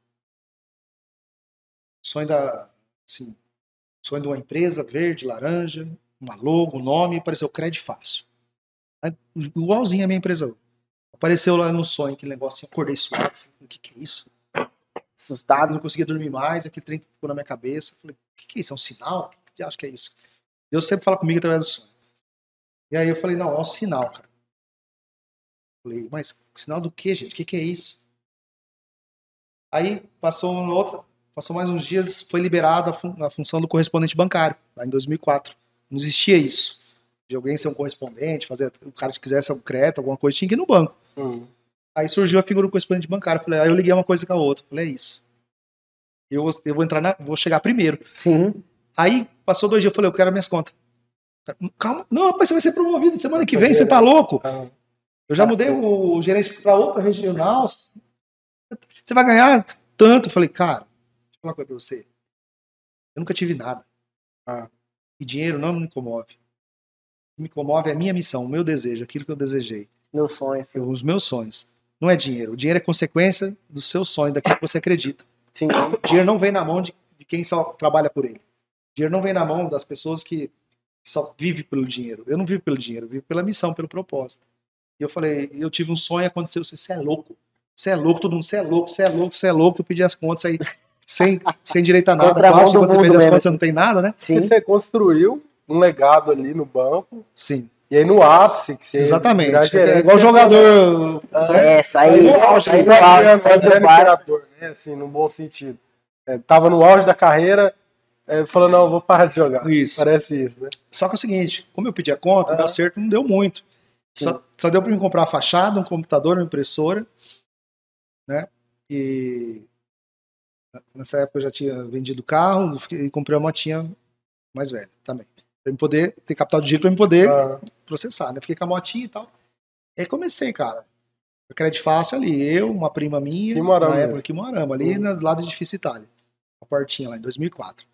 Sonho da, assim, sonho de uma empresa verde, laranja, uma logo, um nome, apareceu crédito fácil. Igualzinho a minha empresa. Apareceu lá no sonho aquele negócio, assim, acordei suado, assim, o que que é isso? Assustado. não conseguia dormir mais, aquele trem ficou na minha cabeça. Falei, o que, que é isso? É um sinal? Que eu acho que é isso? Deus sempre fala comigo através do sonho. E aí eu falei, não, é um sinal, cara. Falei, mas sinal do que, gente? O que, que é isso? Aí passou um outro, passou mais uns dias, foi liberado a, fun- a função do correspondente bancário, lá em 2004. Não existia isso. De alguém ser um correspondente, fazer o cara que quisesse um crédito, alguma coisa, tinha que ir no banco. Hum. Aí surgiu a figura do correspondente bancário. Falei, aí eu liguei uma coisa com a outra. Falei, é isso. Eu, eu vou entrar na. Vou chegar primeiro. Sim. Aí passou dois dias, eu falei, eu quero minhas contas. Calma, não, rapaz, você vai ser promovido semana que vem, você tá louco? Eu já mudei o gerente para outra regional. Você vai ganhar tanto. Eu falei, cara, deixa eu falar uma coisa pra você. Eu nunca tive nada. Ah. E dinheiro não me comove. O que me comove é a minha missão, o meu desejo, aquilo que eu desejei. Meu sonho, assim. os meus sonhos. Não é dinheiro. O dinheiro é consequência do seu sonho, daquilo que você acredita. Sim. O dinheiro não vem na mão de, de quem só trabalha por ele. Dinheiro não vem na mão das pessoas que só vivem pelo dinheiro. Eu não vivo pelo dinheiro, eu vivo pela missão, pelo propósito. E eu falei, eu tive um sonho, aconteceu, você é louco. Você é louco, todo mundo, você é louco, você é louco, você é louco. Eu pedi as contas aí, sem, sem direito a nada. Quase, do quando você pede as mesmo, contas, você não tem nada, né? Sim. Porque você construiu um legado ali no banco, Sim, e aí no ápice, que você exatamente. virar gerente, É igual jogador. né? É, sair, Aí no auge, sair do auge, sair. Imperador, né? Assim, no bom sentido. É, tava no auge da carreira, é, falou, não, vou parar de jogar. Isso. Parece isso, né? Só que é o seguinte, como eu pedi a conta, o meu Ah. acerto não deu muito. Só, só deu para me comprar uma fachada, um computador, uma impressora, né? E nessa época eu já tinha vendido o carro e comprei uma motinha mais velha também. Pra eu poder ter capital de giro para eu poder Ah, processar, né? Fiquei com a motinha e tal. E aí comecei, cara. Crédito fácil ali, eu, uma prima minha, na época mesmo. aqui Morama, ali Uhum. no lado de Edifício Itália. A portinha lá em 2004.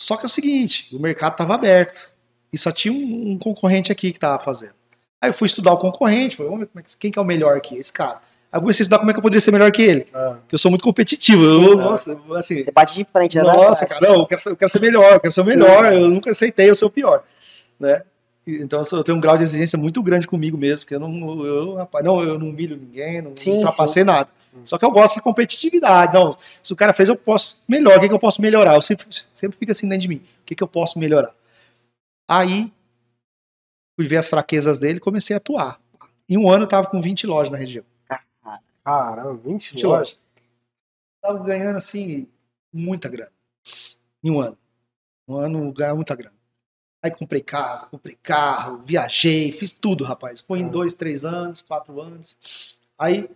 Só que é o seguinte, o mercado estava aberto e só tinha um, um concorrente aqui que estava fazendo. Aí eu fui estudar o concorrente, falei, vamos ver como é que- quem que é o melhor aqui, esse cara. Aí eu comecei a estudar como é que eu poderia ser melhor que ele, ah. porque eu sou muito competitivo. Eu, Sim, nossa, assim, Você bate de frente, né? nossa, cara, não, eu quero, ser, eu quero ser melhor, eu quero ser o Sim. melhor, eu nunca aceitei eu ser o pior, né? Então eu tenho um grau de exigência muito grande comigo mesmo, que eu não, eu, rapaz, não, eu não humilho ninguém, não Sim, ultrapassei nada. Só que eu gosto de competitividade. Não, se o cara fez, eu posso melhor. O que, que eu posso melhorar? Eu sempre, sempre fico assim dentro de mim. O que, que eu posso melhorar? Aí fui ver as fraquezas dele e comecei a atuar. Em um ano eu tava com 20 lojas na região. Caramba, 20 20 lojas. Tava ganhando assim muita grana. Em um ano. Um ano ganhava muita grana. Aí comprei casa, comprei carro, viajei, fiz tudo, rapaz. Foi em Ah. dois, três anos, quatro anos. Aí,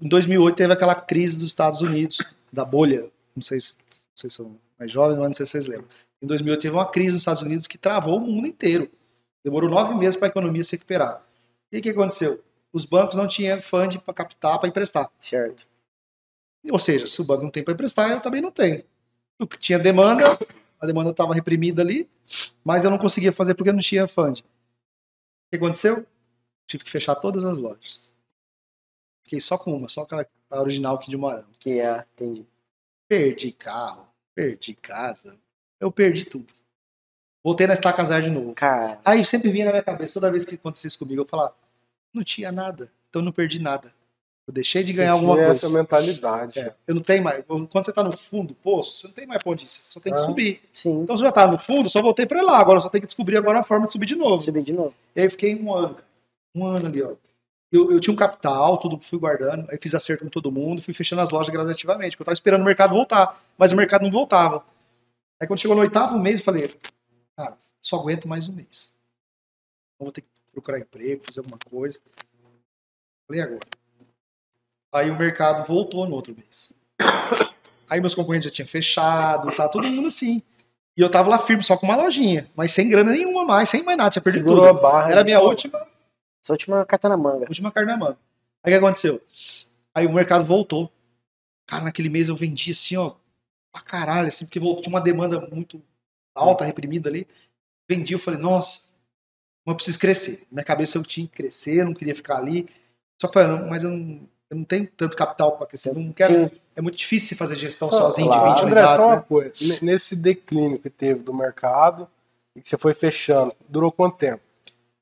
em 2008, teve aquela crise dos Estados Unidos, da bolha. Não sei se vocês são mais jovens, mas não sei se vocês lembram. Em 2008 teve uma crise nos Estados Unidos que travou o mundo inteiro. Demorou nove meses para a economia se recuperar. E o que aconteceu? Os bancos não tinham fund para captar, para emprestar. Certo. Ou seja, se o banco não tem para emprestar, eu também não tenho. O que tinha demanda, a demanda estava reprimida ali, mas eu não conseguia fazer porque não tinha fund. O que aconteceu? Tive que fechar todas as lojas. Fiquei só com uma, só aquela a original aqui de Moarama. Que é, entendi. Perdi carro, perdi casa, eu perdi tudo. Voltei na estaca zero de novo. Cara, Aí sempre vinha na minha cabeça, toda vez que acontecia isso comigo, eu falava, não tinha nada, então não perdi nada. Eu deixei de ganhar Você alguma coisa. essa mentalidade. É, eu não tenho mais. Quando você tá no fundo do poço, você não tem mais pra onde ir, você só tem que Ah. subir. sim. Então, se eu já tava no fundo, eu só voltei pra lá. Agora eu só tenho que descobrir agora a forma de subir de novo. Subir de novo. E aí eu fiquei um ano. Um ano ali, ó. Eu, eu tinha um capital, tudo fui guardando, aí fiz acerto com todo mundo, fui fechando as lojas gradativamente, porque eu tava esperando o mercado voltar, mas o mercado não voltava. Aí quando chegou no oitavo mês, eu falei, cara, só aguento mais um mês. Então vou ter que procurar emprego, fazer alguma coisa. Falei, agora? Aí o mercado voltou no outro mês. Aí meus concorrentes já tinham fechado, tá todo mundo assim. E eu tava lá firme, só com uma lojinha, mas sem grana nenhuma mais, sem mais nada, tinha perdido Segurou tudo. a barra. Era a minha última Essa última carta na manga. última carne na manga. Aí o que aconteceu? Aí o mercado voltou. Cara, naquele mês eu vendi assim, ó, pra caralho, assim, porque voltou, tinha uma demanda muito alta, reprimida ali. Vendi, eu falei, nossa, mas eu preciso crescer. Na minha cabeça eu tinha que crescer, eu não queria ficar ali. Só que eu falei, não, mas eu não, eu não tenho tanto capital pra crescer. Eu não quero. Sim. É muito difícil fazer gestão Só- sozinho claro. de 20 André, unidades, só uma né? coisa. Nesse declínio que teve do mercado e que você foi fechando, durou quanto tempo?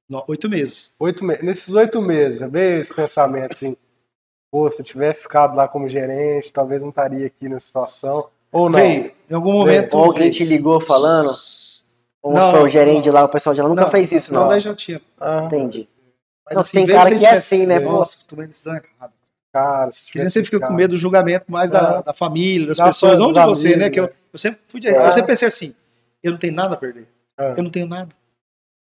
No- Oito meses. Oito meses. Nesses oito meses, veio esse pensamento assim, pô, se eu tivesse ficado lá como gerente, talvez não estaria aqui nessa situação. Ou não? Veio. Em algum momento. Ou alguém veio. te ligou falando, vamos Não, o gerente não. de lá, o pessoal de lá nunca Não, fez isso, Não, não. daí já tinha. Ah, Entendi. Mas, Não, assim, tem cara que é assim, né? Nossa, tomei decisão errada. Cara, se sempre fica com medo do julgamento mais da, É. da família, das Da pessoas, não de você, né? amigos, Que eu, né? eu sempre fui, É. eu sempre pensei assim, eu não tenho nada a perder. É. Eu não tenho nada.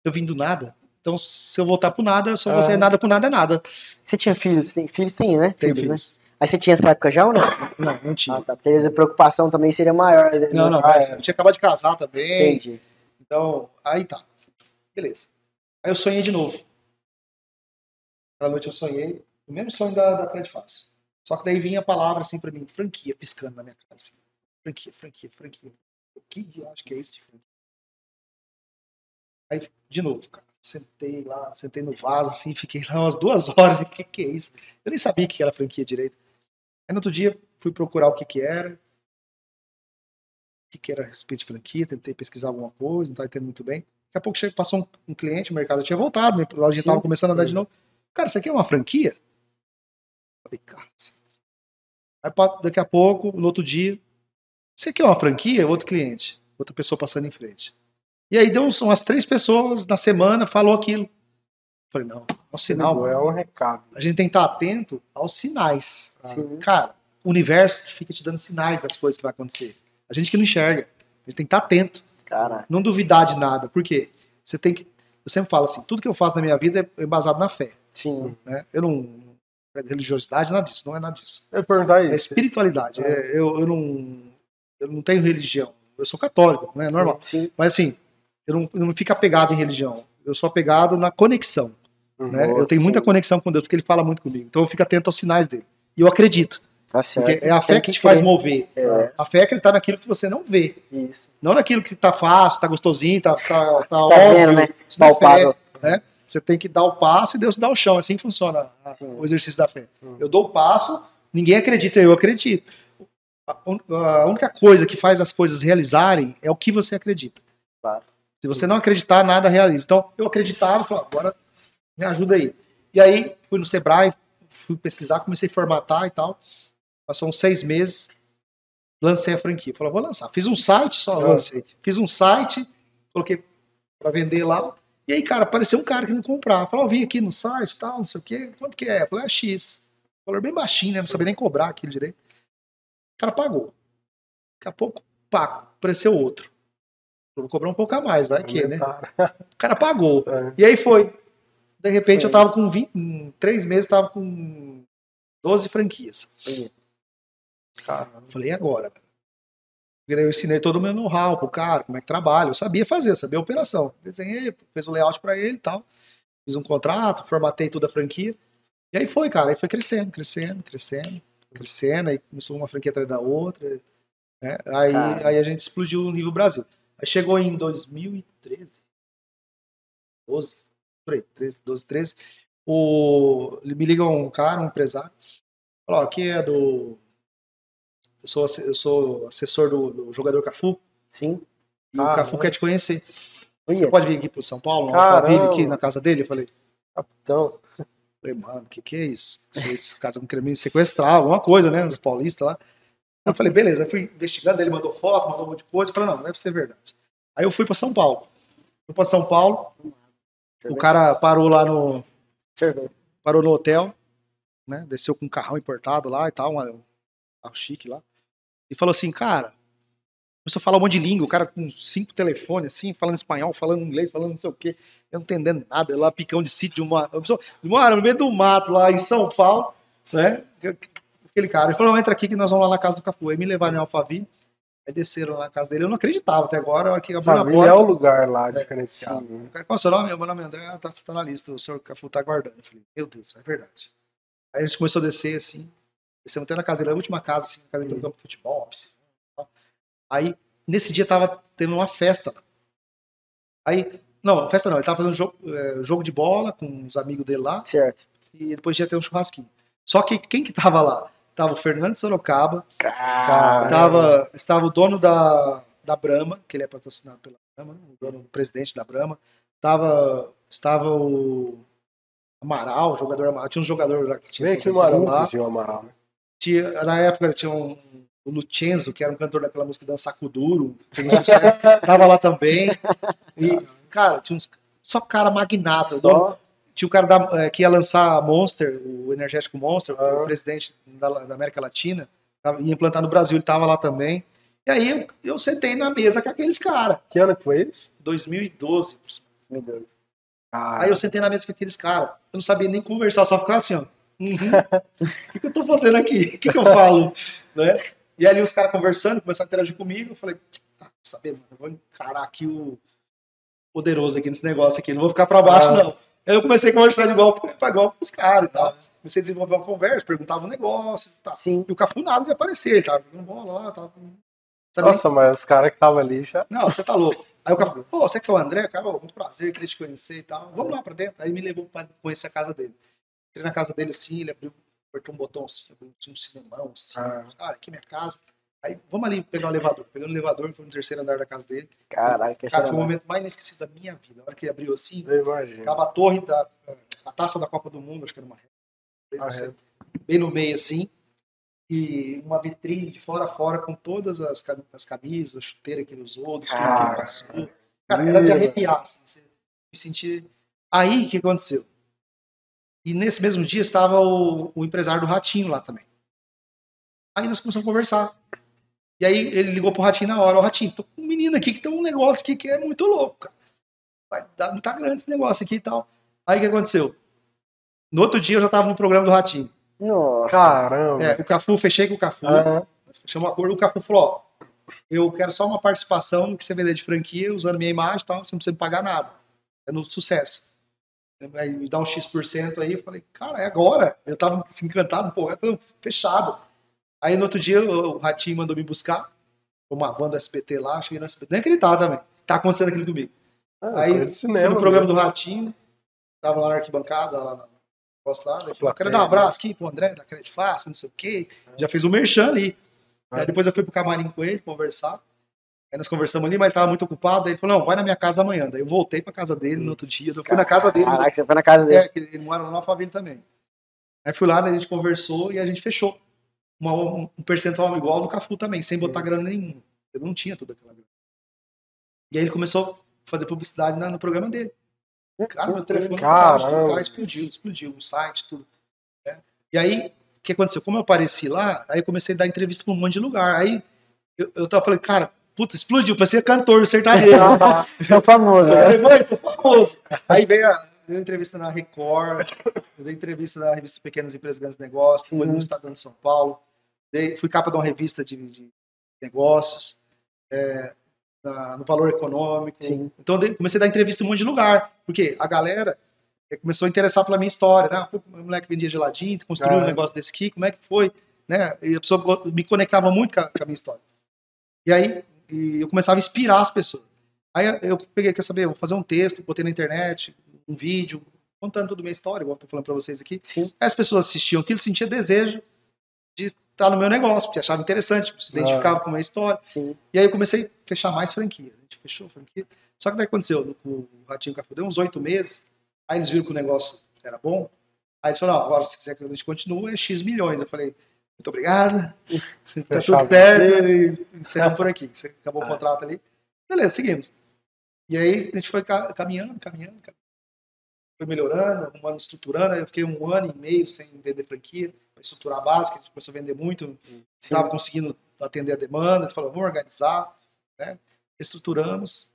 Eu vim do nada. Então, se eu voltar pro nada, eu só vou É. ser nada por nada é nada. Você tinha filhos? Tem, filhos tem, né? Tenho filhos, né? filhos. Aí você tinha essa época já ou não? Não, não tinha. Ah, tá. Porque às vezes a preocupação também seria maior. Não, não, mas eu tinha acabado de casar também. Entendi. Então, aí tá. Beleza. Aí eu sonhei de novo. Aquela noite eu sonhei, o mesmo sonho da, da Crédito Fácil. Só que daí vinha a palavra assim pra mim, franquia, piscando na minha cara. Assim. Franquia, franquia, franquia. O que acho que é isso de franquia? Aí, de novo, cara, sentei lá, sentei no vaso, assim, fiquei lá umas duas horas. O que, que é isso? Eu nem sabia o que era franquia direito. Aí no outro dia, fui procurar o que, que era. O que, que era a respeito de franquia, tentei pesquisar alguma coisa, não estava entendendo muito bem. Daqui a pouco passou um, um cliente, o mercado tinha voltado, loja Sim. estava começando a andar de novo. Cara, isso aqui é uma franquia? Falei, cara. Aí daqui a pouco, no outro dia, aqui é uma franquia? Outro cliente, outra pessoa passando em frente. E aí deu uns- umas três pessoas na semana, falou aquilo. Falei, não, é um sinal. é mano. um recado. A gente tem que estar atento aos sinais. Sim. Cara, o universo fica te dando sinais das coisas que vai acontecer. A gente que não enxerga. A gente tem que estar atento Cara, não duvidar de nada, porque você tem que. Eu sempre falo assim, tudo que eu faço na minha vida é baseado na fé, sim. né? Eu não é religiosidade, nada disso, não é nada disso. Eu perguntar É isso. espiritualidade. é- eu, eu não eu não tenho religião. Eu sou católico, né? Normal. Sim. Mas assim, eu não, eu não fico apegado em religião. Eu sou apegado na conexão, Uhum. né? Eu tenho muita sim. conexão com Deus, porque ele fala muito comigo. Então eu fico atento aos sinais dele. E eu acredito. Tá é a fé Tem que te faz mover. É, A fé é acreditar naquilo que você não vê. isso. Não naquilo que tá fácil, tá gostosinho, tá, tá, tá Tá óbvio. vendo, né? É Palpável. fé. Você tem que dar o passo e Deus dá o chão. Assim funciona a- o exercício da fé. Hum. Eu dou o passo, ninguém acredita, eu acredito. A, a única coisa que faz as coisas realizarem é o que você acredita. Claro. Se você não acreditar, nada realiza. Então, eu acreditava, falava, agora me ajuda aí. E aí, fui no Sebrae, fui pesquisar, comecei a formatar e tal. Passou uns seis meses, lancei a franquia. Falei, vou lançar. Fiz um site, só Ah. lancei. Fiz um site, coloquei para vender lá. E aí, cara, apareceu um cara que não comprava. Falou, eu vim aqui no site e tal, não sei o quê. Quanto que é? Eu falei, é X. Valor bem baixinho, né? Não sabia nem cobrar aquilo direito. O cara pagou. Daqui a pouco, pago. Apareceu outro. Vou cobrar um pouco a mais, vai que, né? O cara pagou. É. E aí foi. De repente Foi. eu tava com 20, em três meses tava com 12 franquias. Caramba. Falei, e agora? Porque daí eu ensinei todo o meu know-how pro cara, como é que trabalha. Eu sabia fazer, eu sabia a operação. Desenhei, fiz o layout pra ele e tal. Fiz um contrato, formatei toda a franquia. E aí foi, cara. Aí foi crescendo, crescendo, crescendo, crescendo. Aí começou uma franquia atrás da outra. né? Aí, Cara. aí a gente explodiu o nível Brasil. Aí chegou em 2013. 12, por aí, 13, 12, 13. O, me liga um cara, um empresário. Falou, aqui é do. Eu sou, eu sou assessor do, do jogador Cafu. Sim. E o Caramba. Cafu quer te conhecer. Você pode vir aqui pro São Paulo, Caramba. Alphaville, aqui na casa dele? Eu falei, Capitão. falei mano, o que, que é isso? Esses caras vão querer me sequestrar, alguma coisa, né? Os paulistas lá. Eu falei, beleza. Eu fui investigando, ele mandou foto, mandou um monte de coisa. Eu falei, não, não deve ser verdade. Aí eu fui para São Paulo. Fui para São Paulo, o cara parou lá no, parou no hotel, né? Desceu com um carrão importado lá e tal, um carro chique lá. E falou assim, cara, começou a falar um monte de língua, o cara com cinco telefones, assim, falando espanhol, falando inglês, falando não sei o quê. Eu não entendendo nada, eu lá picão de sítio, uma, mora no meio do mato lá em São Paulo, né? Aquele cara, ele falou, entra aqui que nós vamos lá na casa do Cafu. Aí me levaram em Alphaville, aí desceram lá na casa dele, eu não acreditava até agora, a hora que abriu a Família é porta. o lugar lá diferenciado. né? O cara, qual é o seu nome? Meu nome é André, ah, tá, você tá na lista, o senhor Cafu tá aguardando. Eu falei, meu Deus, é verdade. Aí a gente começou a descer, assim, descemos até na casa dele, a última casa, assim, casa dele um campo de futebol, piscina. Aí, nesse dia, tava tendo uma festa. Aí, não, festa não, ele tava fazendo jogo, é, jogo de bola com os amigos dele lá, Certo. e depois ia ter um churrasquinho. Só que quem que tava lá? Tava o Fernando Sorocaba, Tava, estava o dono da, da Brahma, que ele é patrocinado pela Brahma, o dono, o presidente da Brahma. Tava, estava o Amaral, o jogador Amaral. Tinha um jogador lá que tinha. Vem aqui no Amaral, lá. Amaral, né? Tinha, na época tinha um, o Lucenzo, que era um cantor daquela música Dança Kuduro, fez um sucesso, tava lá também. E, cara, tinha uns, só cara magnata. Só tinha o cara da- eh, que ia lançar Monster, o energético Monster, Ah. o presidente da, da América Latina, tava- ia implantar no Brasil, ele estava lá também. E aí eu, eu sentei na mesa com aqueles caras, que ano que foi isso? 2012. Meu Deus. Aí eu sentei na mesa com aqueles caras, eu não sabia nem conversar, só ficava assim, ó. Uhum. O que, eu tô fazendo aqui? O que, que eu falo? né? E ali os caras conversando, começaram a interagir comigo, eu falei, tá, saber, mano, eu vou encarar aqui o poderoso aqui nesse negócio aqui, não vou ficar pra baixo, Ah. não. Aí eu comecei a conversar de igual pra igual com os caras e tal. Comecei a desenvolver uma conversa, perguntava um negócio e tal. Sim. E o Cafu nada de aparecer, ele tava jogando bola lá, tava. Sabe? Nossa, mas os caras que estavam ali já. Não, você tá louco. Aí o Cafu, pô, você que é o André, cara, muito prazer, queria te conhecer e tal. Vamos lá pra dentro. Aí me levou pra conhecer a casa dele. Entrei na casa dele assim, ele abriu, apertou um botão assim, abriu tinha um cinemão assim. Ah. Ah, aqui é minha casa. Aí vamos ali pegar o elevador. Pegando o elevador, foi no terceiro andar da casa dele. Caralho, que Cara, foi o momento mais inesquecível da minha vida. A hora que ele abriu assim. Tava a torre da a taça da Copa do Mundo, acho que era uma Ah, é. bem no meio assim, e uma vitrine de fora a fora com todas as, as camisas, chuteira que ele usou, do estilo que ele Cara. passou. Cara, era de arrepiar, assim, me sentir. Aí o que aconteceu? E nesse mesmo dia estava o, o empresário do Ratinho lá também. Aí nós começamos a conversar. E aí ele ligou pro Ratinho na hora, ó, Ratinho, tô com um menino aqui que tem um negócio aqui que é muito louco, cara. Vai dar muita grande esse negócio aqui e tal. Aí o que aconteceu? No outro dia eu já tava no programa do Ratinho. Nossa. Caramba. É, o Cafu, fechei com o Cafu, Ah, chamou um acordo, o Cafu falou, ó, eu quero só uma participação que você vender de franquia, usando minha imagem e tal, você não precisa me pagar nada. É no sucesso. Aí me dá um X% aí, eu falei, cara, é agora. Eu tava assim, encantado, pô, eu falei, fechado. Aí no outro dia o Ratinho mandou me buscar, uma van do SBT lá, cheguei no SBT, nem acreditava também, tá acontecendo aquilo comigo. ah, Aí, cinema. no programa do Ratinho, tava lá na arquibancada, lá na posto lá, falou, quero dar um abraço aqui pro André, da Crédito Fácil, não sei o quê. Já fez o merchan ali. Ah. Aí depois eu fui pro camarim com ele, conversar. Aí nós conversamos ali, mas ele tava muito ocupado. Daí ele falou: Não, vai na minha casa amanhã. Daí eu voltei pra casa dele no outro dia. Eu fui na casa dele. Caraca, você foi na casa dele. É, que ele mora lá na Alphaville também. Aí fui lá, daí a gente conversou e a gente fechou uma- um um percentual igual do Cafu também, sem botar grana nenhuma. Eu não tinha toda aquela grana. E aí ele começou a fazer publicidade na- no programa dele. Cara, meu telefone parava de tocar, explodiu, explodiu, o site, tudo. né? E aí, o que aconteceu? Como eu apareci lá, aí eu comecei a dar entrevista pra um monte de lugar. Aí eu, eu tava falando, cara, puta, explodiu, parecia cantor sertanejo. É famoso, Eu falei, mãe, tô famoso. Aí veio a deu entrevista na Record, eu dei entrevista na revista Pequenas Empresas Grandes Negócios, depois no Estadão de São Paulo, dei, fui capa de uma revista de, de negócios, é, na- no Valor Econômico. Sim. Então dei- comecei a dar entrevista em um monte de lugar, porque a galera eh, começou a interessar pela minha história, né? Pô, o moleque vendia geladinho, construiu Ah. um negócio desse aqui, como é que foi? Né? E a pessoa me conectava muito com a, com a minha história. E aí e eu começava a inspirar as pessoas. Aí eu peguei, quer saber, vou fazer um texto, botei na internet, um vídeo, contando toda a minha história, igual eu tô falando pra vocês aqui. Sim. Aí as pessoas assistiam aquilo, sentiam desejo de estar no meu negócio, porque achavam interessante, se identificavam com a minha história. Sim. E aí eu comecei a fechar mais franquias. A gente fechou franquia. Só que daí aconteceu, o Ratinho Café, deu uns oito meses, aí eles viram que o negócio era bom, aí eles falaram, "Não, agora se quiser que a gente continue, é X milhões. Eu falei, muito obrigado, tá tudo certo, e encerramos por aqui. Você acabou o contrato ali. Beleza, seguimos. E aí a gente foi ca- caminhando, caminhando, caminhando. foi melhorando, arrumando, estruturando. Aí eu fiquei um ano e meio sem vender franquia, para estruturar a base, que a gente começou a vender muito, estava conseguindo atender a demanda, a gente falou, vamos organizar, né? Estruturamos,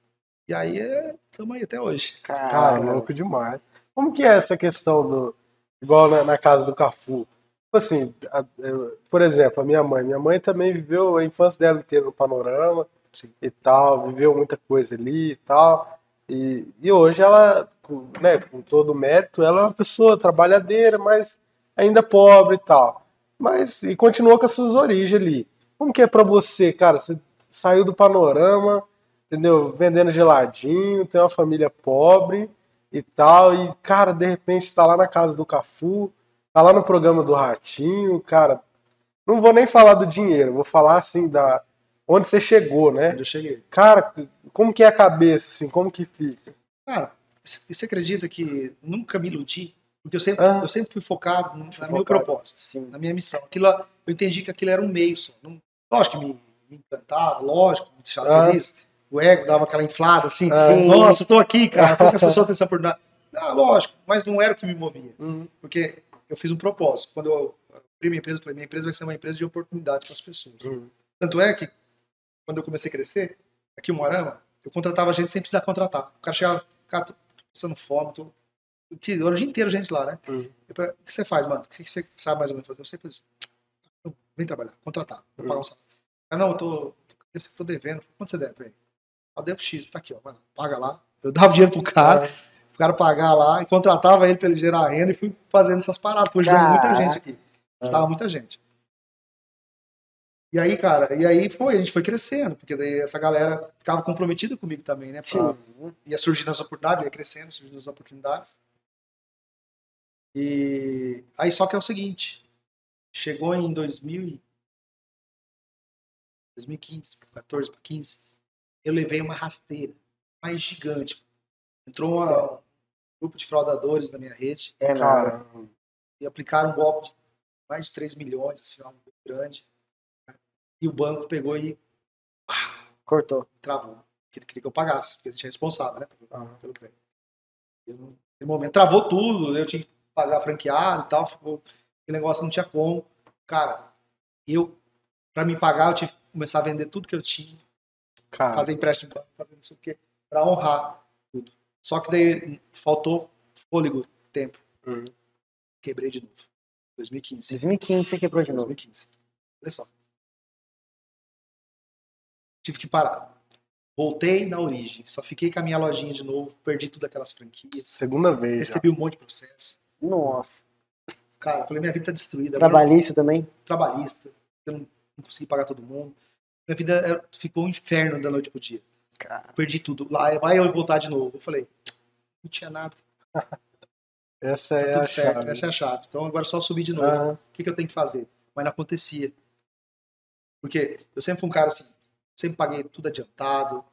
e aí estamos aí até hoje. Cara, Cara, louco demais. Como que é essa questão do. Igual na, na casa do Cafu? Tipo assim, a- eu- por exemplo, a minha mãe. Minha mãe também viveu a infância dela inteira no panorama e tal, viveu muita coisa ali e tal. E, e hoje ela, com, né, com todo o mérito, ela é uma pessoa trabalhadeira, mas ainda pobre e tal. Mas, e continua com as suas origens ali. Como que é pra você, cara? Você saiu do panorama, entendeu? Vendendo geladinho, tem uma família pobre e tal, e, cara, de repente tá lá na casa do Cafu, tá lá no programa do Ratinho, cara. Não vou nem falar do dinheiro, vou falar assim da onde você chegou, né? Onde eu cheguei. Cara, como que é a cabeça, assim, como que fica? Cara, você acredita que nunca me iludi? Porque eu sempre, Ah. eu sempre fui focado no, meu Focado. propósito, Sim. na minha missão. Aquilo, eu entendi que aquilo era um meio só. Não, lógico que me, me encantava, lógico, me deixava Ah. feliz. O ego dava aquela inflada assim. Ah. Nossa, eu tô aqui, cara. Como que as pessoas têm essa oportunidade? Ah, lógico, mas não era o que me movia. Porque eu fiz um propósito. Quando eu abri minha empresa, eu falei, minha empresa vai ser uma empresa de oportunidade para as pessoas. Uhum. Tanto é que, quando eu comecei a crescer, aqui em Moarama, eu contratava gente sem precisar contratar. O cara chegava, cara, tô passando fome, tô... o que- o dia inteiro gente lá, né? Uhum. Eu falei, o que você faz, mano? O que você sabe mais ou menos fazer? Eu sei fazer isso. Então, vem trabalhar, contratar, vou pagar um salário. Ah, não, eu tô, tô, tô devendo. Quanto você deve, velho? Eu devo X, tá aqui, ó, lá, paga lá. Eu dava dinheiro pro cara, o cara pagar lá, e contratava ele pra ele gerar renda e fui fazendo essas paradas. Fui ajudando muita gente aqui. Ajudava muita gente. E aí, cara, e aí foi, a gente foi crescendo, porque daí essa galera ficava comprometida comigo também, né? Pra, Sim. ia surgindo as oportunidades, ia crescendo, surgindo as oportunidades. E aí só que é o seguinte, chegou em 2000 e- 2015, 14 para 15, eu levei uma rasteira mais gigante. Entrou uma- um grupo de fraudadores na minha rede É, não. Cara, e aplicaram um golpe de mais de 3 milhões, assim, algo grande. E o banco pegou e Cortou. travou. Porque ele queria que eu pagasse, porque a gente é responsável, né? Pelo, Ah. pelo crédito. Eu não- no momento travou tudo, eu tinha que pagar franqueado e tal, ficou, aquele negócio não tinha como. Cara, eu, pra me pagar, eu tive que começar a vender tudo que eu tinha, cara. fazer empréstimo, fazer isso aqui, pra honrar. Só que daí faltou fôlego, tempo. Uhum. Quebrei de novo. 2015. 2015 você quebrou de novo. 2015. Olha só. Tive que parar. Voltei na origem. Só fiquei com a minha lojinha de novo. Perdi tudo aquelas franquias. Segunda vez. já. Recebi um monte de processo. Nossa. Cara, falei, minha vida tá destruída. Agora Trabalhista também? eu- trabalhista. Eu não, não consegui pagar todo mundo. Minha vida era- ficou um inferno da noite pro dia. Cara. Perdi tudo. Lá vai eu voltar de novo. Eu falei, não tinha nada. Essa Tá é tudo a certo. chave. Essa é a chave. Então agora é só subir de novo. Aham. o que, que eu tenho que fazer? Mas não acontecia. Porque eu sempre fui um cara assim, Sempre paguei tudo adiantado,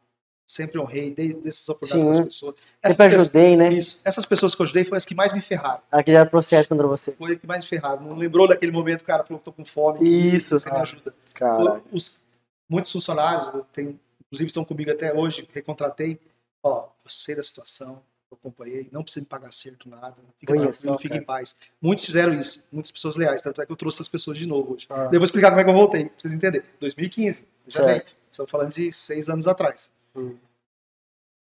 sempre honrei, dei dessas oportunidades para as pessoas. Sempre pessoas- ajudei, né? Isso. Essas pessoas que eu ajudei foram as que mais me ferraram. Aquele era processo contra você. Foi as que mais me ferraram. Não lembrou daquele momento, cara, falou que tô com fome. Isso, Você me ajuda. Cara. Os, muitos funcionários, eu tenho, inclusive estão comigo até hoje, recontratei. Ó, eu sei da situação, eu acompanhei, não precisa me pagar certo nada. Fica Olha tranquilo, fica em paz. Muitos fizeram isso, muitas pessoas leais, tanto é que eu trouxe essas pessoas de novo hoje. Ah. Eu vou explicar como é que eu voltei, pra vocês entenderem. 2015, exatamente. Estamos falando de seis anos atrás. Hum.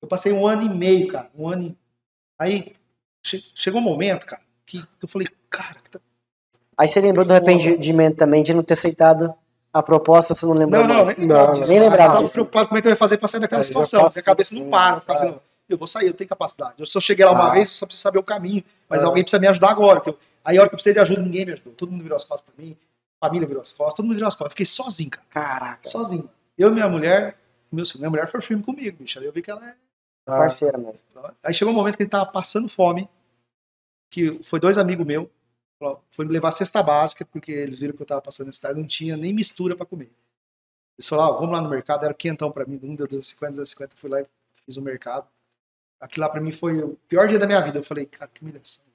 Eu passei um ano e meio, cara. Um ano e... Aí che- chegou um momento, cara, que eu falei, cara, que tá Aí você lembrou do arrependimento também de não ter aceitado a proposta, você não lembrou Não, não, nem lembrava disso. nem lembrava Eu tava disso. preocupado como é que eu ia fazer pra sair daquela Aí já situação. passou, Minha cabeça não para. Eu, assim, cara. não, eu vou sair, eu tenho capacidade. Eu só cheguei lá uma Ah. vez, eu só preciso saber o caminho. Mas Ah. alguém precisa me ajudar agora. eu- Aí a hora que eu precisei de ajuda, ninguém me ajudou. Todo mundo virou as costas pra mim. Família virou as costas, todo mundo virou as costas. Eu fiquei sozinho, cara. Caraca, Sozinho. Eu e minha mulher, meu, minha mulher foi firme comigo, bicho. Aí eu vi que ela é Ah, parceira mesmo. Aí chegou um momento que ele tava passando fome, que foi dois amigos meus, foi me levar cesta básica, porque eles viram que eu tava passando necessidade, não tinha nem mistura para comer. Eles falaram, ah, vamos lá no mercado, era quentão para mim, um deu 250, 250, fui lá e fiz o mercado. Aquilo lá para mim foi o pior dia da minha vida. Eu falei, cara, que humilhação.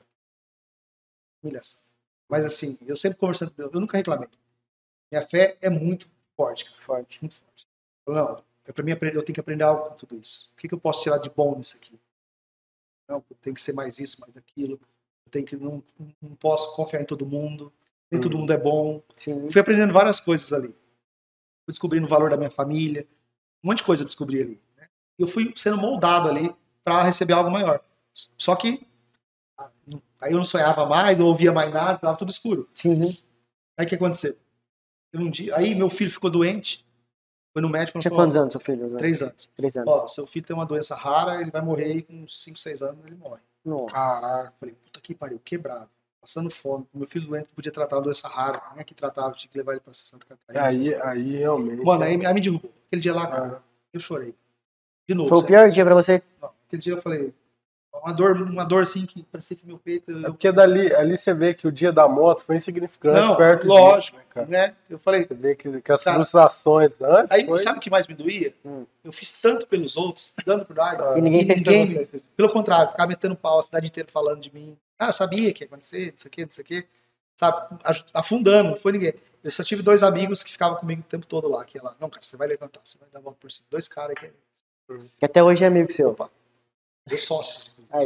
Humilhação. Mas assim, eu sempre conversando com Deus, eu nunca reclamei. Minha fé é muito forte, Forte. muito forte. Não, para mim aprender, eu tenho que aprender algo com tudo isso. O que, que eu posso tirar de bom nisso aqui? Não, tenho que ser mais isso, mais aquilo. Tenho que não, não posso confiar em todo mundo. Nem todo Hum. mundo é bom. Sim. Fui aprendendo várias coisas ali. Fui descobrindo o valor da minha família. Um monte de coisa eu descobri ali. Né? E eu fui sendo moldado ali para receber algo maior. Só que ah, aí eu não sonhava mais, não ouvia mais nada, estava tudo escuro. Sim. Aí o que aconteceu? Um dia, aí meu filho ficou doente. Foi no médico. Tinha quantos anos, seu filho? Três anos. Três anos. Ó, seu filho tem uma doença rara, ele vai morrer com uns 5, 6 anos ele morre. Nossa. Caraca. Falei, puta que pariu, quebrado. Passando fome. Meu filho doente podia tratar uma doença rara. Nem aqui tratava, tinha que levar ele pra Santa Catarina. Aí, aí realmente. Mano, aí, aí me derrubou. Aquele dia lá, cara, Ah, eu chorei. De novo. Foi o pior dia pra você? Não, aquele dia eu falei, uma dor, uma dor assim que parecia que meu peito. é Eu, porque dali, ali você vê que o dia da moto foi insignificante Não, perto lógico. disso, né, né? Eu falei, Você vê que, que as Cara, frustrações antes aí foi... sabe o que mais me doía? Hum. Eu fiz tanto pelos outros, dando por dar. Ah, E ninguém fez Ninguém você. Pelo contrário, ficava metendo pau, a cidade inteira falando de mim. Ah, eu sabia que ia acontecer, não sei o que, não sei o que. Sabe, afundando, não foi ninguém. Eu só tive dois amigos que ficavam comigo o tempo todo lá, que ia lá. Não, cara, você vai levantar, você vai dar a volta por cima. Dois caras que Que até hoje é amigo seu. Opa. Eu sócios. Ah,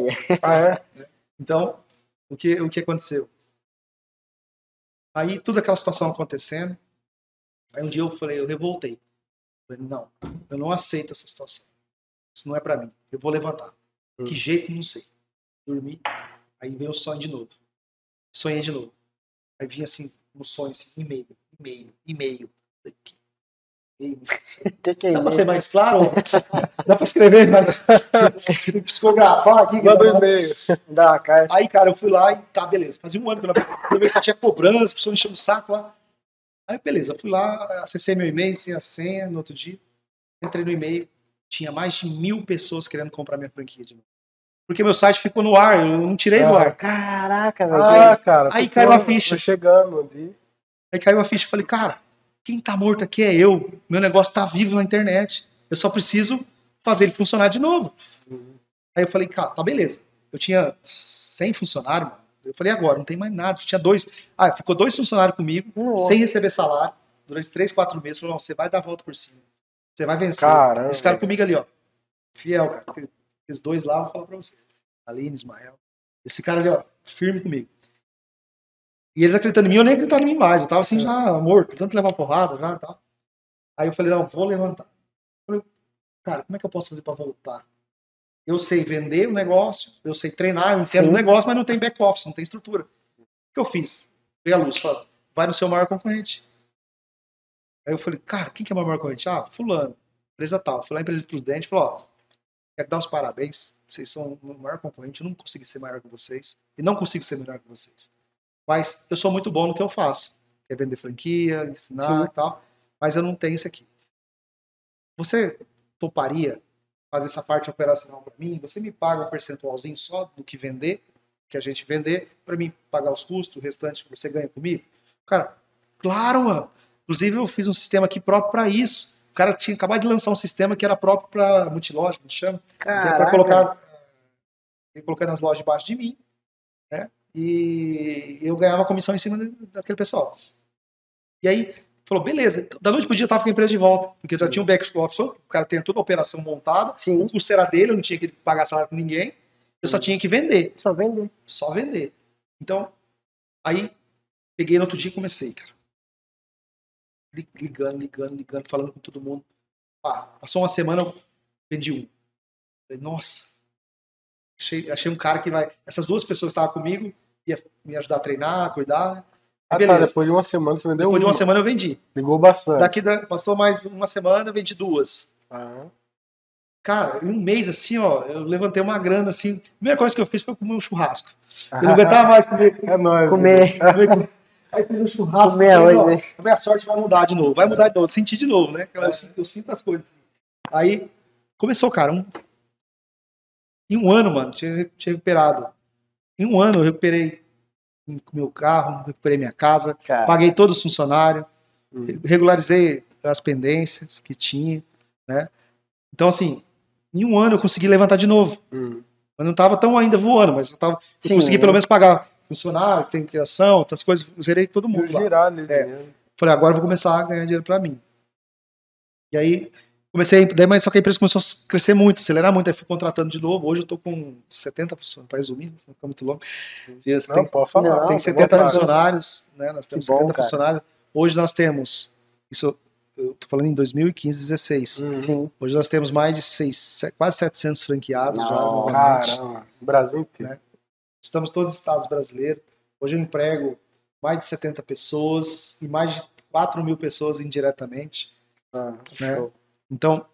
é? Então, o que, o que aconteceu? Aí, toda aquela situação acontecendo. Aí, um dia eu falei, eu revoltei. Falei, não, eu não aceito essa situação. Isso não é pra mim. Eu vou levantar. Hum. Que jeito, não sei. Dormi. Aí veio o sonho de novo. Sonhei de novo. Aí vinha assim, no sonho, assim, e-mail, e-mail, e-mail. Falei, que? que que é Dá pra isso? ser mais claro? Dá pra escrever mais? Psicografar aqui. Manda um gravar. e-mail. Dá uma carta. Aí, cara, eu fui lá e tá, beleza. Fazia um ano que eu não que só tinha cobrança, a pessoa enchendo o saco lá. Aí, beleza, eu fui lá, acessei meu e-mail, sem a senha no outro dia. Entrei no e-mail, tinha mais de mil pessoas querendo comprar minha franquia de novo. Porque meu site ficou no ar, eu não tirei do Ah. ar. Caraca, velho. Ah, cara. Aí caiu a ficha. chegando ali. Aí caiu a ficha e falei, cara, quem tá morto aqui é eu. Meu negócio tá vivo na internet. Eu só preciso fazer ele funcionar de novo. Aí eu falei, cara, tá beleza. Eu tinha 100 funcionários, mano. Eu falei, agora, não tem mais nada. Tinha dois. Ah, ficou dois funcionários comigo, Nossa. sem receber salário, durante três, quatro meses. Falou, não, você vai dar a volta por cima. Você vai vencer. Caramba. Esse cara comigo ali, ó. Fiel, cara. Esses dois lá, eu vou falar pra você. Aline, Ismael. Esse cara ali, ó, firme comigo. E eles acreditando em mim, eu nem acreditava em mim mais. Eu tava assim, já morto, tanto levar porrada já e tal. Aí eu falei, não, vou levantar. Eu falei, cara, como é que eu posso fazer pra voltar? Eu sei vender o negócio, eu sei treinar, eu entendo o negócio, mas não tem back-office, não tem estrutura. O que eu fiz? Veio a luz, falei, vai no seu maior concorrente. Aí eu falei, cara, quem que é o maior concorrente? Ah, fulano, empresa tal. Fui lá empresa dos dentes e falei, ó, quero dar os parabéns, vocês são o maior concorrente, eu não consegui ser maior que vocês, e não consigo ser melhor que vocês. Mas eu sou muito bom no que eu faço, que é vender franquia, ensinar Sim. e tal, mas eu não tenho isso aqui. Você toparia fazer essa parte operacional para mim? Você me paga um percentualzinho só do que vender, que a gente vender, para mim pagar os custos, o restante você ganha comigo? Cara, claro, mano. Inclusive eu fiz um sistema aqui próprio para isso. cara tinha acabado de lançar um sistema que era próprio para multiloja, que chama, que era para colocar, ele colocar nas lojas debaixo de mim, né? E eu ganhava comissão em cima daquele pessoal. E aí, falou, beleza, da noite pro dia eu tava com a empresa de volta, porque eu já tinha um back office, o cara tinha toda a operação montada, Sim, o custo era dele, eu não tinha que pagar salário com ninguém, eu só tinha que vender, só vender. só vender. Então, aí, peguei no outro dia e comecei, cara. Li- Ligando, ligando, ligando, falando com todo mundo. Ah, passou uma semana, eu vendi um. Falei, nossa, achei, achei um cara que vai. Essas duas pessoas que estavam comigo, ia me ajudar a treinar, a cuidar. né? Ah, tá, Beleza. depois de uma semana você vendeu Depois de uma uma. semana eu vendi. Ligou bastante. Daqui da- passou mais uma semana, eu vendi duas. Ah, Cara, em um mês assim, ó, eu levantei uma grana assim. A primeira coisa que eu fiz foi comer um churrasco. Eu não aguentava mais comer. É nóis. Comer. né? Aí fiz um churrasco. Comer falei, ó, né? A minha sorte vai mudar de novo. Vai mudar de novo. Senti de novo, né? Aquela- Eu, sinto, eu sinto as coisas. Aí começou, cara. Um... Em um ano, mano, tinha, tinha recuperado. Em um ano eu recuperei meu carro, recuperei minha casa, Cara, paguei todos os funcionários, Hum. regularizei as pendências que tinha, né? Então, assim, em um ano eu consegui levantar de novo. Hum. Eu não estava tão ainda voando, mas eu, tava, eu Sim, consegui né? pelo menos pagar funcionário, tem criação, outras coisas, zerei todo mundo girar É. Falei, agora eu vou começar a ganhar dinheiro para mim. E aí, comecei, daí, mas só que a empresa começou a crescer muito, acelerar muito, aí fui contratando de novo. Hoje eu tô com 70 funcionários, para resumir, senão fica muito longo. Dias, Não, tem, pode falar. Não, tem tá 70 vontade. funcionários, né? Nós temos Que bom, 70 cara. funcionários. Hoje nós temos, isso eu tô falando em 2015, 16. Hum. sim. Hoje nós temos mais de seis, se- quase 700 franqueados já Nossa. novamente. Caramba, o Brasil inteiro. Né? Estamos todos os estados brasileiros. Hoje eu emprego mais de 70 pessoas e mais de 4 mil pessoas indiretamente. Ah, Né? Então,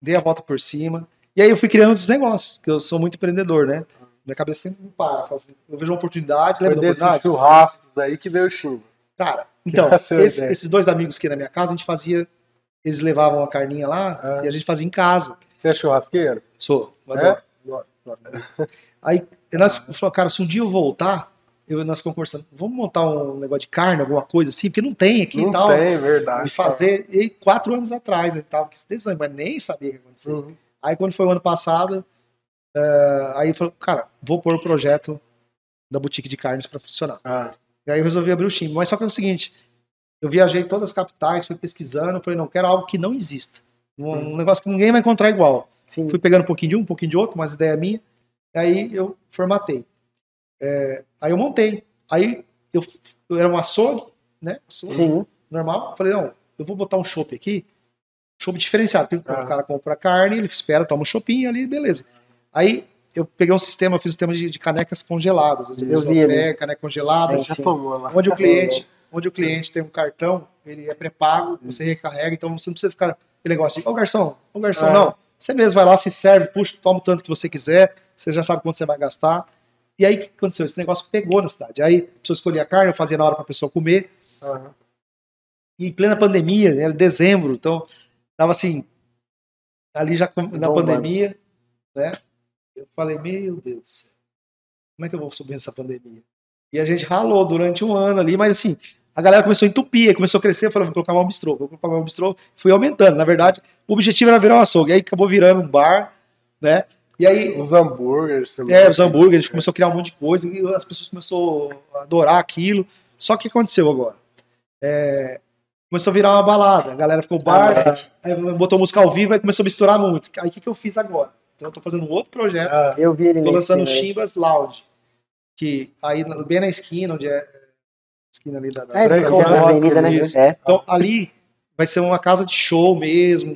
dei a volta por cima. E aí eu fui criando outros negócios, que eu sou muito empreendedor, né? Minha cabeça sempre me para. assim, Eu vejo uma oportunidade, Foi lembra da oportunidade? churrascos aí que veio o Chimbo. Cara, então, é esse- esses dois amigos que na minha casa, a gente fazia. Eles levavam a carninha lá Ah. e a gente fazia em casa. Você é churrasqueiro? Sou, eu É? adoro, adoro, adoro. Aí nós falamos, cara, se um dia eu voltar, eu, nós conversando, vamos montar um negócio de carne, alguma coisa assim, porque não tem aqui Não e tal. tem, verdade. E fazer, e quatro anos atrás, eu tava com esse desenho, mas nem sabia o que ia acontecer. Uhum. Aí quando foi o ano passado, eh, aí falou, cara, vou pôr o projeto da boutique de carnes para funcionar. Ah, E aí eu resolvi abrir o Chimbo. Mas só que é o seguinte, eu viajei todas as capitais, fui pesquisando, falei, não, quero algo que não exista. Um, um negócio que ninguém vai encontrar igual. Sim. Fui pegando um pouquinho de um, um pouquinho de outro, mas ideia minha. Aí eu formatei. É, aí eu montei. Aí eu, eu era um açougue, né? Açougue Sim. normal. Falei, não, eu vou botar um chopp aqui, chopp diferenciado. Porque Ah. O cara compra carne, ele espera, toma um choppinho ali, beleza. Aí eu peguei um sistema, fiz um sistema de, de canecas congeladas. Eu vi pega caneca congelada, É, já sim. tomou lá. onde o cliente, onde o cliente tem um cartão, ele é pré-pago, você recarrega, então você não precisa ficar aquele negócio de, ô garçom, ô garçom, É. não. Você mesmo vai lá, se serve, puxa, toma o tanto que você quiser, você já sabe quanto você vai gastar. E aí o que aconteceu? Esse negócio pegou na cidade. Aí a pessoa escolhia a carne, eu fazia na hora para a pessoa comer. Aham. E em plena pandemia, né, era dezembro, então tava assim, ali já na Bombando. pandemia, né? Eu falei, meu Deus do céu, como é que eu vou subir essa pandemia? E a gente ralou durante um ano ali, mas assim, a galera começou a entupir, começou a crescer, falei, vou colocar uma bistrô, vou colocar uma bistrô, fui aumentando. Na verdade, o objetivo era virar um açougue, aí acabou virando um bar, né? E aí, Os hambúrgueres também. é, os hambúrgueres, começou a criar um monte de coisa e as pessoas começaram a adorar aquilo. Só que o que aconteceu agora? É, começou a virar uma balada, a galera ficou bar, aí botou música ao vivo e começou a misturar muito. Aí o que, que eu fiz agora? Então eu tô fazendo um outro projeto, Ah, Eu vi ele tô lançando. Chimbas Lounge, que aí bem na esquina, onde é esquina ali da, da É, Branca, Branca, na avenida, né? É. Então ali vai ser uma casa de show mesmo,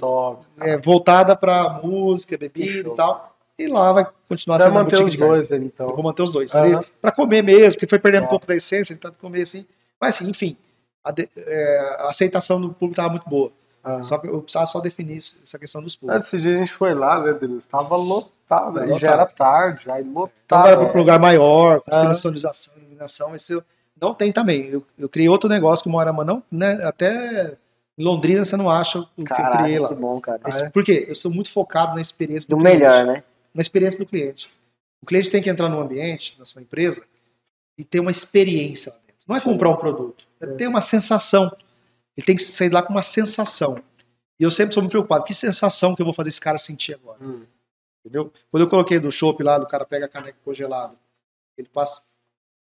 é, voltada para música, bebida e tal. E lá vai continuar Vai sendo manter os dois ali, Eu então. vou manter os dois. Ali, pra comer mesmo, porque foi perdendo um Ó. pouco da essência, então comer assim. Mas assim, enfim, a, de- é, a aceitação do público estava muito boa. Ah. Só que eu precisava só definir essa questão dos públicos. Esse dia a gente foi lá, né, Denise? Tava lotado. Tá E já era tarde, já Então, lotado. para um lugar maior, com sonorização, iluminação, esse eu- não tem também. Eu, eu criei outro negócio que uma hora, mas não, né, até em Londrina você não acha o que eu criei lá. bom, cara. É? Por quê? Eu sou muito focado na experiência do, Do melhor, né? Na experiência do cliente. O cliente tem que entrar no ambiente, na sua empresa, e ter uma experiência lá dentro. Não é Sim. comprar um produto, é ter uma sensação. Ele tem que sair lá com uma sensação. E eu sempre sou muito preocupado. Que sensação que eu vou fazer esse cara sentir agora? Hum. Entendeu? Quando eu coloquei do chopp lá, do cara pega a caneca congelada, ele passa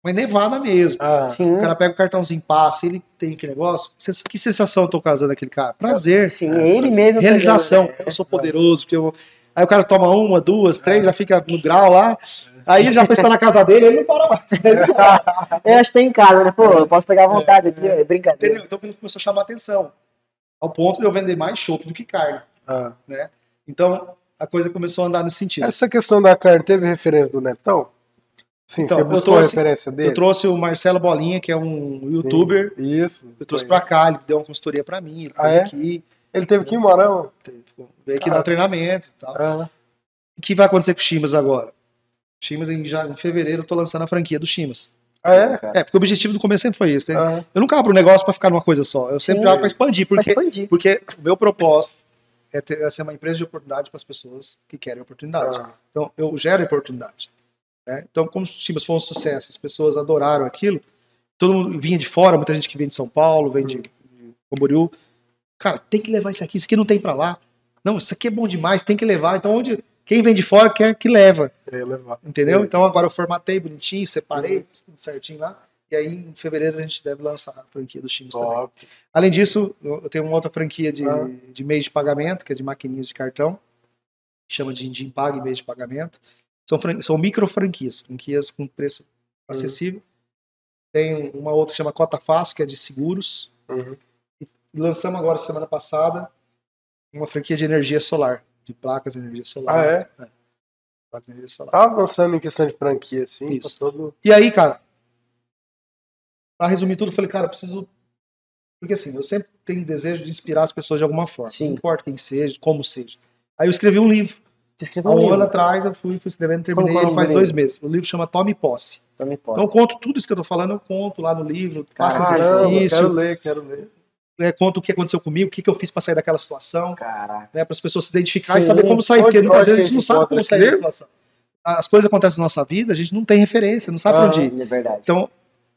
uma nevada mesmo. Ah, O cara pega o cartãozinho, passa, ele tem que negócio. Que sensação eu tô causando aquele cara? Prazer. sim, ele mesmo. Realização. pegando, né? Eu sou poderoso. Porque eu... Aí o cara toma uma, duas, três, já fica no grau lá. Aí já foi estar na casa dele, ele não para mais. Eu acho que tem em casa, né? Pô, eu posso pegar à vontade aqui, é brincadeira. Entendeu? Então aquilo começou a chamar atenção. Ao ponto de eu vender mais chopp do que carne. ah. Né? Então a coisa começou a andar nesse sentido. Essa questão da carne teve referência do Netão? Sim, Então, você buscou trouxe- a referência dele? Eu trouxe o Marcelo Bolinha, que é um Sim, youtuber. Isso. Eu trouxe foi. pra cá, ele deu uma consultoria pra mim. Ele Ah, é? aqui, Ele teve que ir embora, não? teve- veio aqui dar um treinamento e tal. Ah, O que vai acontecer com o Chimas agora? Chimas, em, já, em fevereiro, eu tô lançando a franquia do Chimas. ah, é? É, porque o objetivo do começo sempre foi esse. Né? Ah, Eu nunca abro um negócio pra ficar numa coisa só. Eu sempre Sim. abro pra expandir, porque, expandir. porque o meu propósito é, ter, é ser uma empresa de oportunidade para as pessoas que querem oportunidade. ah, Então, eu gero oportunidade. né? Então, como os Chimas foi um sucesso, as pessoas adoraram aquilo, todo mundo vinha de fora, muita gente que vem de São Paulo, vem de, de Camboriú. Cara, tem que levar isso aqui, isso aqui não tem pra lá. Não, isso aqui é bom demais, tem que levar. Então, onde quem vem de fora quer que leva, queria levar. entendeu? Sim. Então, agora eu formatei bonitinho, separei, fiz tudo certinho lá. E aí, em fevereiro, a gente deve lançar a franquia dos também. Top. Além disso, eu tenho uma outra franquia de, Ah. de meios de pagamento, que é de maquininhas de cartão, chama de Indim Paga e meios de pagamento. São, são micro franquias, franquias com preço acessível. Tem uma outra que chama Cota Fácil, que é de seguros. Uhum. E lançamos agora, semana passada, uma franquia de energia solar, de placas de energia solar. Ah, é? placas de energia solar. Tava avançando em questão de franquia, assim. Isso. pra todo... E aí, cara, pra resumir tudo, eu falei, cara, eu preciso. Porque assim, eu sempre tenho desejo de inspirar as pessoas de alguma forma. Sim. Não importa quem seja, como seja. Aí eu escrevi um livro. Você Há escreveu um um ano atrás eu fui, fui escrevendo, terminei é o ele faz dois meses. O livro chama Tome Posse. Também posso. Então eu conto tudo isso que eu tô falando, eu conto lá no livro, faço Caramba, quero ler, quero ler. É, conto o que aconteceu comigo, o que, que eu fiz pra sair daquela situação, Caraca. né, para as pessoas se identificar e saber como sair, porque muitas vezes a gente não a sabe como sair da situação. As coisas acontecem na nossa vida, a gente não tem referência, não sabe Ah. onde ir. É verdade. Então, o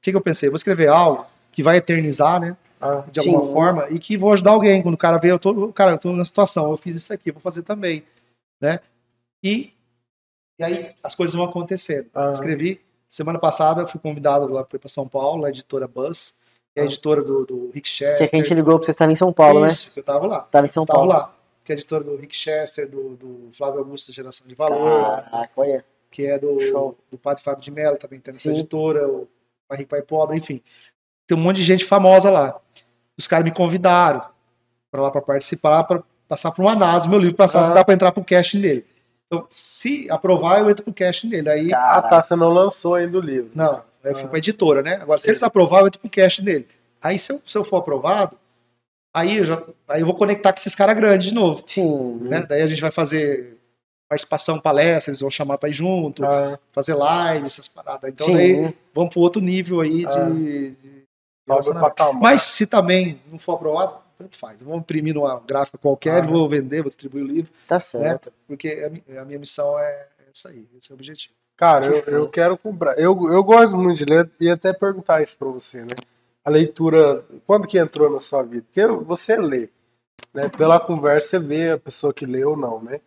que, que eu pensei? Vou escrever algo que vai eternizar, né? Ah, De alguma Sim. forma, e que vou ajudar alguém. Quando o cara vê, eu tô, cara, eu tô na situação, eu fiz isso aqui, vou fazer também, né? E, e aí as coisas vão acontecendo. Ah. Escrevi, semana passada eu fui convidado lá para São Paulo, na editora Buzz, é a Ah. editora do, do Rick Que é Chester. que a gente ligou pra você estava em São Paulo, né? Isso, eu tava lá. Tava em São Estava Paulo. lá. Que é a editora do Rick Chester, do, do Flávio Augusto, Geração de Valor, Caraca, olha. que é do, Show. do Padre Fábio de Mello, também tem essa editora, o Pai Rico, Pai Pobre, enfim. Tem um monte de gente famosa lá. Os caras me convidaram para lá para participar, para passar por uma análise, meu livro, passar se Ah. dá para entrar pro casting dele. Então, se aprovar, eu entro pro casting dele. Aí, ah, tá, você não lançou ainda o livro. não, aí eu fui Ah. pra editora, né? Agora, se eles aprovar, eu entro pro casting dele. Aí, se eu, se eu for aprovado, aí eu, já, aí eu vou conectar com esses caras grandes de novo. Sim. Né? Daí a gente vai fazer participação, palestra, eles vão chamar para ir junto, Ah, fazer live, essas paradas. Então, Sim. daí vamos para outro nível aí de, Ah. de. Mas se também não for aprovado, tanto faz. Eu vou imprimir numa gráfica qualquer, Ah. vou vender, vou distribuir o livro, Tá né? certo. Porque a, mi- a minha missão é essa aí, esse é o objetivo. Cara, eu, show. eu quero comprar. Eu, eu gosto muito de ler e até perguntar isso pra você, né? A leitura, quando que entrou na sua vida? Porque você lê, né? Pela conversa você vê a pessoa que lê ou não, né?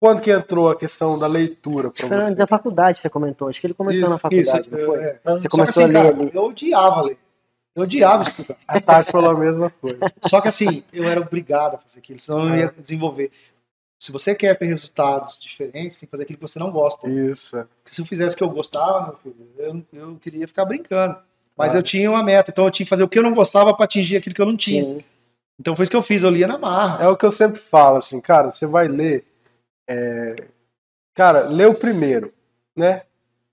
Quando que entrou a questão da leitura Fernando, você? da faculdade você comentou. Acho que ele comentou Isso, na faculdade, Isso, não foi? é. Ah, Você começou assim, a ler cara, eu odiava ler. Eu odiava estudar. A Tati falou a mesma coisa. Só que assim, eu era obrigado a fazer aquilo, senão eu não Ah. ia desenvolver. Se você quer ter resultados diferentes, tem que fazer aquilo que você não gosta. Isso, é. Porque se eu fizesse o que eu gostava, meu filho, eu, eu queria ficar brincando. Mas Ah. eu tinha uma meta, então eu tinha que fazer o que eu não gostava para atingir aquilo que eu não tinha. Sim. Então foi isso que eu fiz, eu lia na marra. É o que eu sempre falo, assim, cara, você vai ler. é, Cara, lê o primeiro, né?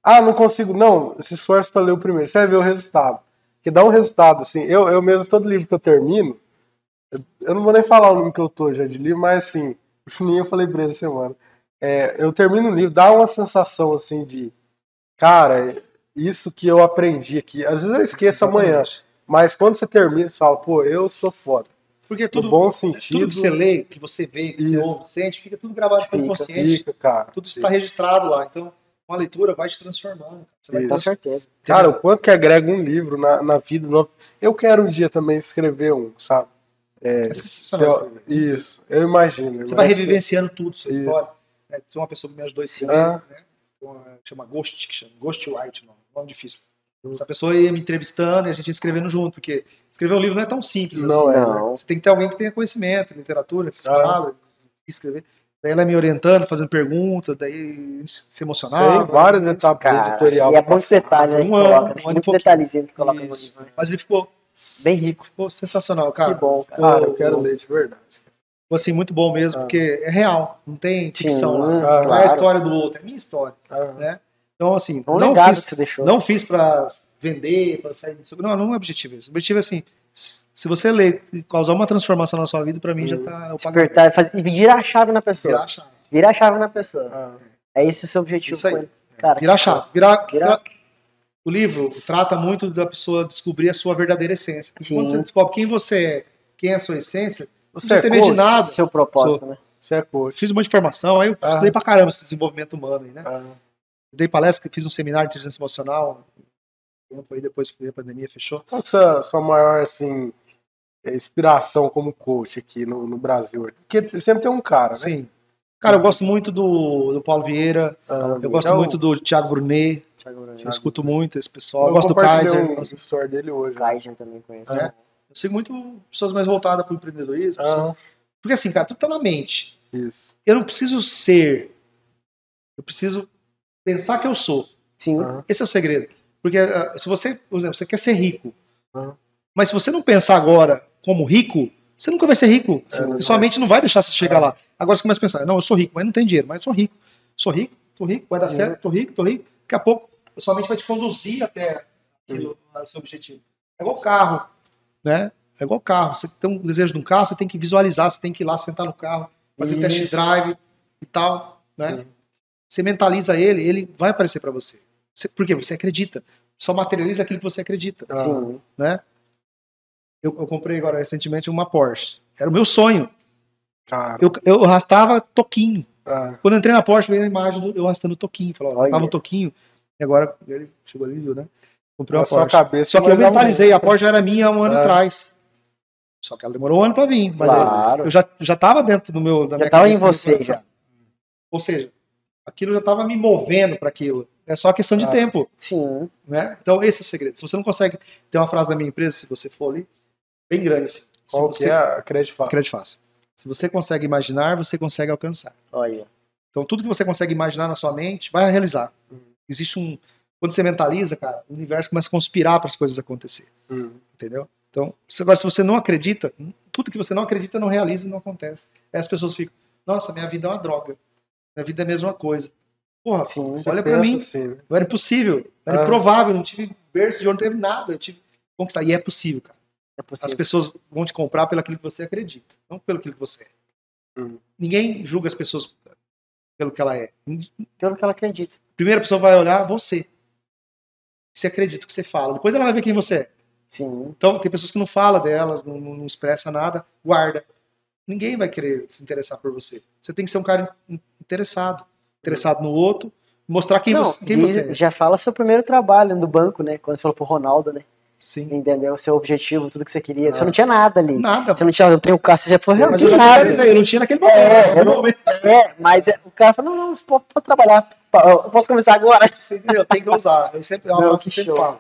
Ah, não consigo. Não, se esforce pra ler o primeiro. Você vai ver o resultado. Que dá um resultado, assim. Eu, eu mesmo, todo livro que eu termino, eu, eu não vou nem falar o nome que eu tô já de livro, mas assim, o Chuninho eu falei pra ele essa semana. É, eu termino um livro, dá uma sensação assim de, cara, isso que eu aprendi aqui. Às vezes eu esqueço amanhã, Exatamente. mas quando você termina, você fala, pô, eu sou foda. Porque No tudo, bom tudo sentido. que você lê, que você vê, que você Isso. ouve, sente, fica tudo gravado pelo Fica, consciente. Fica, cara. Tudo está registrado lá. Então, uma leitura vai te transformando. Você vai. Com estar certeza. Cara, o quanto que agrega um livro na, na vida. no- Eu quero um dia também escrever um, sabe? É, sensacional. eu- isso, eu imagino. Você vai revivenciando tudo, sua Isso. história. É, tem uma pessoa que me ajudou esse ano, né? Uma, chama Ghost, que chama Ghost White, o nome, nome difícil. Essa pessoa ia me entrevistando e a gente ia escrevendo junto, porque escrever um livro não é tão simples Não assim. é, Não. Você tem que ter alguém que tenha conhecimento, literatura, essas Ah. paradas, escrever. Daí ela me orientando, fazendo perguntas, daí se emocionava. Tem várias etapas Cara, editorial. e é muito detalhe, né? Que Um ano, coloca, né? um ano e Muito detalhezinho que coloca no livro. né? Mas ele ficou Bem rico. ficou sensacional, cara. Que bom, cara. Cara, eu quero ler de verdade. Ficou assim, muito bom mesmo, Ah. porque é real, não tem ficção Sim, lá. Ah, Não é a claro. história do outro, é a minha história. Ah, né? Então, assim, É um não fiz, que você deixou. não fiz pra vender, pra sair disso. Não, não é objetivo esse. O objetivo é assim, se você ler e causar uma transformação na sua vida, pra mim já Hum. tá o pagamento. Despertar, faz, e virar a chave na pessoa. Virar a chave. Virar a chave na pessoa. ah. É esse o seu objetivo Isso aí. Cara, Virar a chave. Virar, Virar- virar- O livro trata muito da pessoa descobrir a sua verdadeira essência. Sim. quando você descobre quem você é, quem é a sua essência, você Você não é tem medo de nada. seu propósito, né? Você é coach. Fiz um monte de formação, aí eu Ah. estudei pra caramba esse desenvolvimento humano aí, né? Ah, Dei palestra, fiz um seminário de inteligência emocional. Tempo aí depois que a pandemia fechou. Qual é a sua, maior, assim, inspiração como coach aqui no, no Brasil? Porque sempre tem um cara, né? Sim. Cara, eu gosto muito do, do Paulo Vieira, Ah, eu gosto então, muito do Thiago Brunet. Eu escuto muito esse pessoal, Eu eu gosto do Kaiser. um story dele hoje. O Kaiser também conheço. É. Eu sigo muito pessoas mais voltadas para o empreendedorismo. Ah, Porque assim, cara, tudo tá na mente. isso. Eu não preciso ser, eu preciso pensar que eu sou. Sim. Ah, Esse é o segredo. Porque ah, se você, por exemplo, você quer ser rico, Ah. mas se você não pensar agora como rico, você nunca vai ser rico. E sua mente não vai deixar você chegar lá. Agora você começa a pensar, não, eu sou rico, mas não tenho dinheiro, mas eu sou rico. Sou rico, tô rico, vai dar Sim. certo, tô rico, tô rico. Daqui a pouco, a sua mente vai te conduzir até aquilo, ao seu objetivo. É igual carro, né? É igual carro. Você tem um desejo de um carro, você tem que visualizar, você tem que ir lá sentar no carro, fazer test drive e tal, né? Sim. Você mentaliza ele, ele vai aparecer para você. Você- Por quê? Você acredita. Só materializa aquilo que você acredita, Sim. né? Eu, eu comprei agora recentemente uma Porsche. Era o meu sonho. Cara. Eu, eu arrastava toquinho. Ah, Quando eu entrei na Porsche, veio a imagem do eu arrastando toquinho. Falou, arrastava um toquinho. E agora ele chegou ali, viu, né? Comprei uma Porsche. cabeça. Só que eu um- mentalizei, a Porsche já era minha há um ano É. atrás. Só que ela demorou um ano para vir. Mas Claro. eu já, já tava dentro do meu. Da Já minha tava em você, já. Ou seja, aquilo já estava me movendo para aquilo. É só questão de Ah. tempo. Sim. Né? Então, esse é o segredo. Se você não consegue. Tem uma frase da minha empresa, se você for ali, bem grande assim. Se Qual você, que é a crédito fácil? Crédito fácil. Se você consegue imaginar, você consegue alcançar. Olha. Então, tudo que você consegue imaginar na sua mente, vai realizar. Uhum. Existe um. Quando você mentaliza, cara, o universo começa a conspirar para as coisas acontecer. Hum. Entendeu? Então, agora, se você não acredita, tudo que você não acredita não realiza e não acontece. Aí as pessoas ficam, nossa, minha vida é uma droga. Minha vida é a mesma coisa. Porra, Sim. Olha pensa mim. assim, né? Era impossível. Era Ah. improvável. Não tive berço de ouro, não teve nada. Eu tive conquistar. E é possível, cara. É As possível. pessoas vão te comprar pelo aquilo que você acredita, não pelo aquilo que você é. Hum. Ninguém julga as pessoas pelo que ela é. Pelo que ela acredita. Primeiro a pessoa vai olhar você. Você acredita no que você fala. Depois ela vai ver quem você é. Sim. Então, tem pessoas que não falam delas, não, não, expressa nada, guarda. Ninguém vai querer se interessar por você. Você tem que ser um cara in- interessado. Interessado no outro, mostrar quem, Não, você, quem você é. já fala seu primeiro trabalho no banco, né? Quando você falou pro Ronaldo, né? Sim. Entendeu? O seu objetivo, tudo que você queria. Você Ah. não tinha nada ali. Nada. Você não tinha, eu tenho carro, você já falou, eu não eu tinha nada. eu não tinha naquele momento. É, eu não- momento. É, mas é, o cara falou, não, não, pode, pode trabalhar. Eu posso começar agora? Você entendeu? Tem que usar. Eu sempre, é uma Não, que eu sempre show. falo.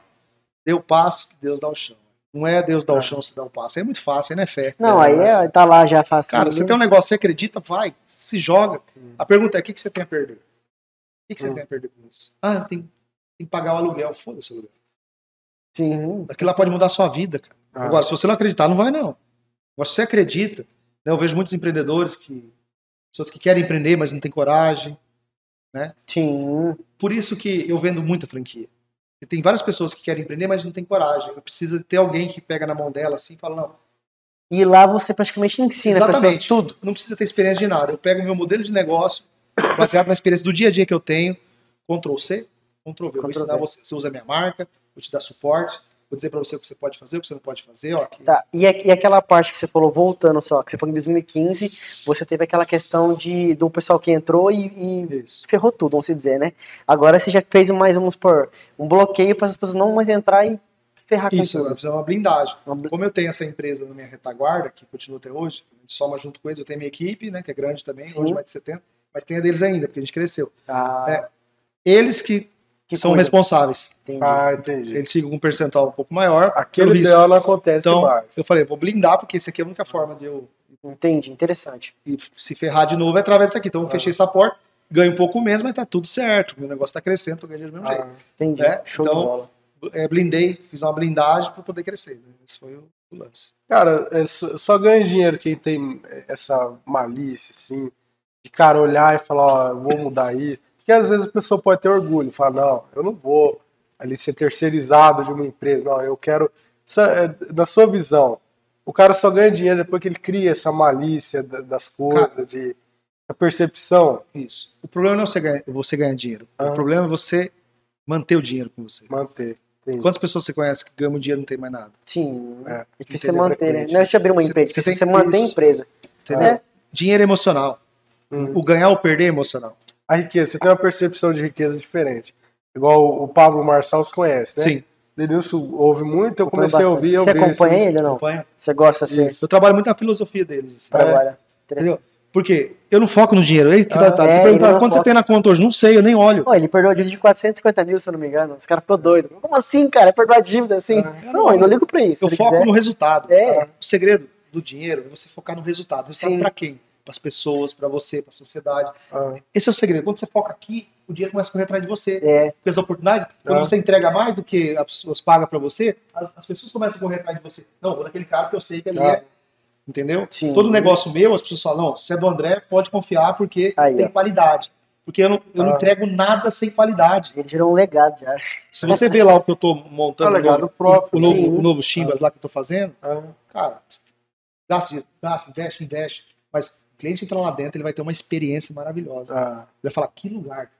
Dê o passo que Deus dá o chão. Não é Deus dá o É. chão, você dá o passo. É muito fácil, aí não é fé. Não, aí é, tá lá já fácil. Cara, você tem um negócio, você acredita, vai, se joga. A pergunta é: o que, que você tem a perder? O que, que você Hum. tem a perder com isso? Ah, tem, tem que pagar o aluguel. Foda-se o aluguel. Sim. Aquilo lá pode mudar a sua vida, cara. Ah. Agora, se você não acreditar, não vai, não. Agora, se você acredita, né, eu vejo muitos empreendedores que. pessoas que querem empreender, mas não têm coragem. Sim. Por isso que eu vendo muita franquia. E tem várias pessoas que querem empreender, mas não têm coragem. Precisa ter alguém que pega na mão dela assim e fala: não, E lá você praticamente ensina Exatamente. tudo. não precisa ter experiência de nada. Eu pego o meu modelo de negócio, baseado na experiência do dia a dia que eu tenho, Ctrl C, Ctrl V. Eu vou ensinar você. Você usa a minha marca, vou te dar suporte, vou dizer para você o que você pode fazer, o que você não pode fazer. Ó, aqui. Tá, e, e aquela parte que você falou, voltando só, que você falou em 2015, você teve aquela questão de do pessoal que entrou e, e ferrou tudo, vamos dizer, né? Agora você já fez mais, vamos por um bloqueio para as pessoas não mais entrar e ferrar com Isso, agora precisa de uma blindagem. Uma bl- Como eu tenho essa empresa na minha retaguarda, que continua até hoje, a gente soma junto com eles, eu tenho minha equipe, né, que é grande também, Sim. hoje mais de 70, mas tem a deles ainda, porque a gente cresceu. Ah, É, Eles que, que são cuida. responsáveis. Entendi. Ah, entendi. Eles ficam com um percentual um pouco maior. Aquele. BO não acontece Então, mais. eu falei, vou blindar, porque esse aqui é a única forma de eu Entendi, interessante. ir se ferrar de novo é através disso aqui. Então, eu fechei essa porta, ganho um pouco menos, mas tá tudo certo. Meu negócio tá crescendo, tô ganhando do mesmo jeito. Ah, Entendi. É, Show então- de bola. É, blindei, fiz uma blindagem para poder crescer. né? Esse foi o, o lance. Cara, é só, só ganha dinheiro quem tem essa malícia, assim, de cara olhar e falar, ó, eu vou mudar aí. Porque às vezes a pessoa pode ter orgulho, falar, não, eu não vou ali ser terceirizado de uma empresa, não, eu quero. É, Na sua visão, o cara só ganha dinheiro depois que ele cria essa malícia da- das coisas, de a percepção, Isso. O problema não é você ganhar, você ganhar dinheiro. Ah. O problema é você manter o dinheiro com você. manter. Entendi. Quantas pessoas você conhece que ganham dinheiro e não tem mais nada? Sim, É, é difícil você manter, né? Não é te abrir uma Você- empresa, você você, tem você mantém a empresa. Entendeu? É. Dinheiro é emocional. Hum. O ganhar ou perder é emocional. A riqueza, você tem uma percepção de riqueza diferente. Igual o Pablo Marçal se conhece, né? Sim. Denilson ouve muito, eu comecei a ouvir. Você acompanha esse- ele ou não? Acompanha? Você gosta, você Isso. Eu trabalho muito na filosofia deles. assim. trabalha. Entendeu? Porque eu não foco no dinheiro. Ei, que Ah, tá, tá. é, Você ele perguntar, não quanto você foca. tem na conta hoje? Não sei, eu nem olho. Pô, ele perdoou a dívida de 450 mil, se eu não me engano. Os caras ficou doido. Como assim, cara? Perdoar a dívida assim? Ah, não, eu não ligo pra isso. Eu foco quiser. no resultado. É. O segredo do dinheiro é você focar no resultado. Resultado Sim. para quem? Para as pessoas, para você, para a sociedade. Ah, Esse é o segredo. Quando você foca aqui, o dinheiro começa a correr atrás de você. É, Porque as oportunidades, quando Ah. você entrega mais do que as pessoas pagam para você, as, as pessoas começam a correr atrás de você. Não, vou naquele cara que eu sei que ele Ah. é. Entendeu? Sim. Todo negócio meu, as pessoas falam, não, se é do André, pode confiar porque Aí, tem qualidade. Porque eu não, eu não Ah. entrego nada sem qualidade. ele gerou um legado já. Se você vê lá o que eu tô montando, Ah, o legado próprio, o novo, sim. o novo Chimbas lá que eu tô fazendo, ah, cara, gasta, gasta, investe, investe. Mas o cliente entra lá dentro, ele vai ter uma experiência maravilhosa. ah, Ele vai falar, que lugar,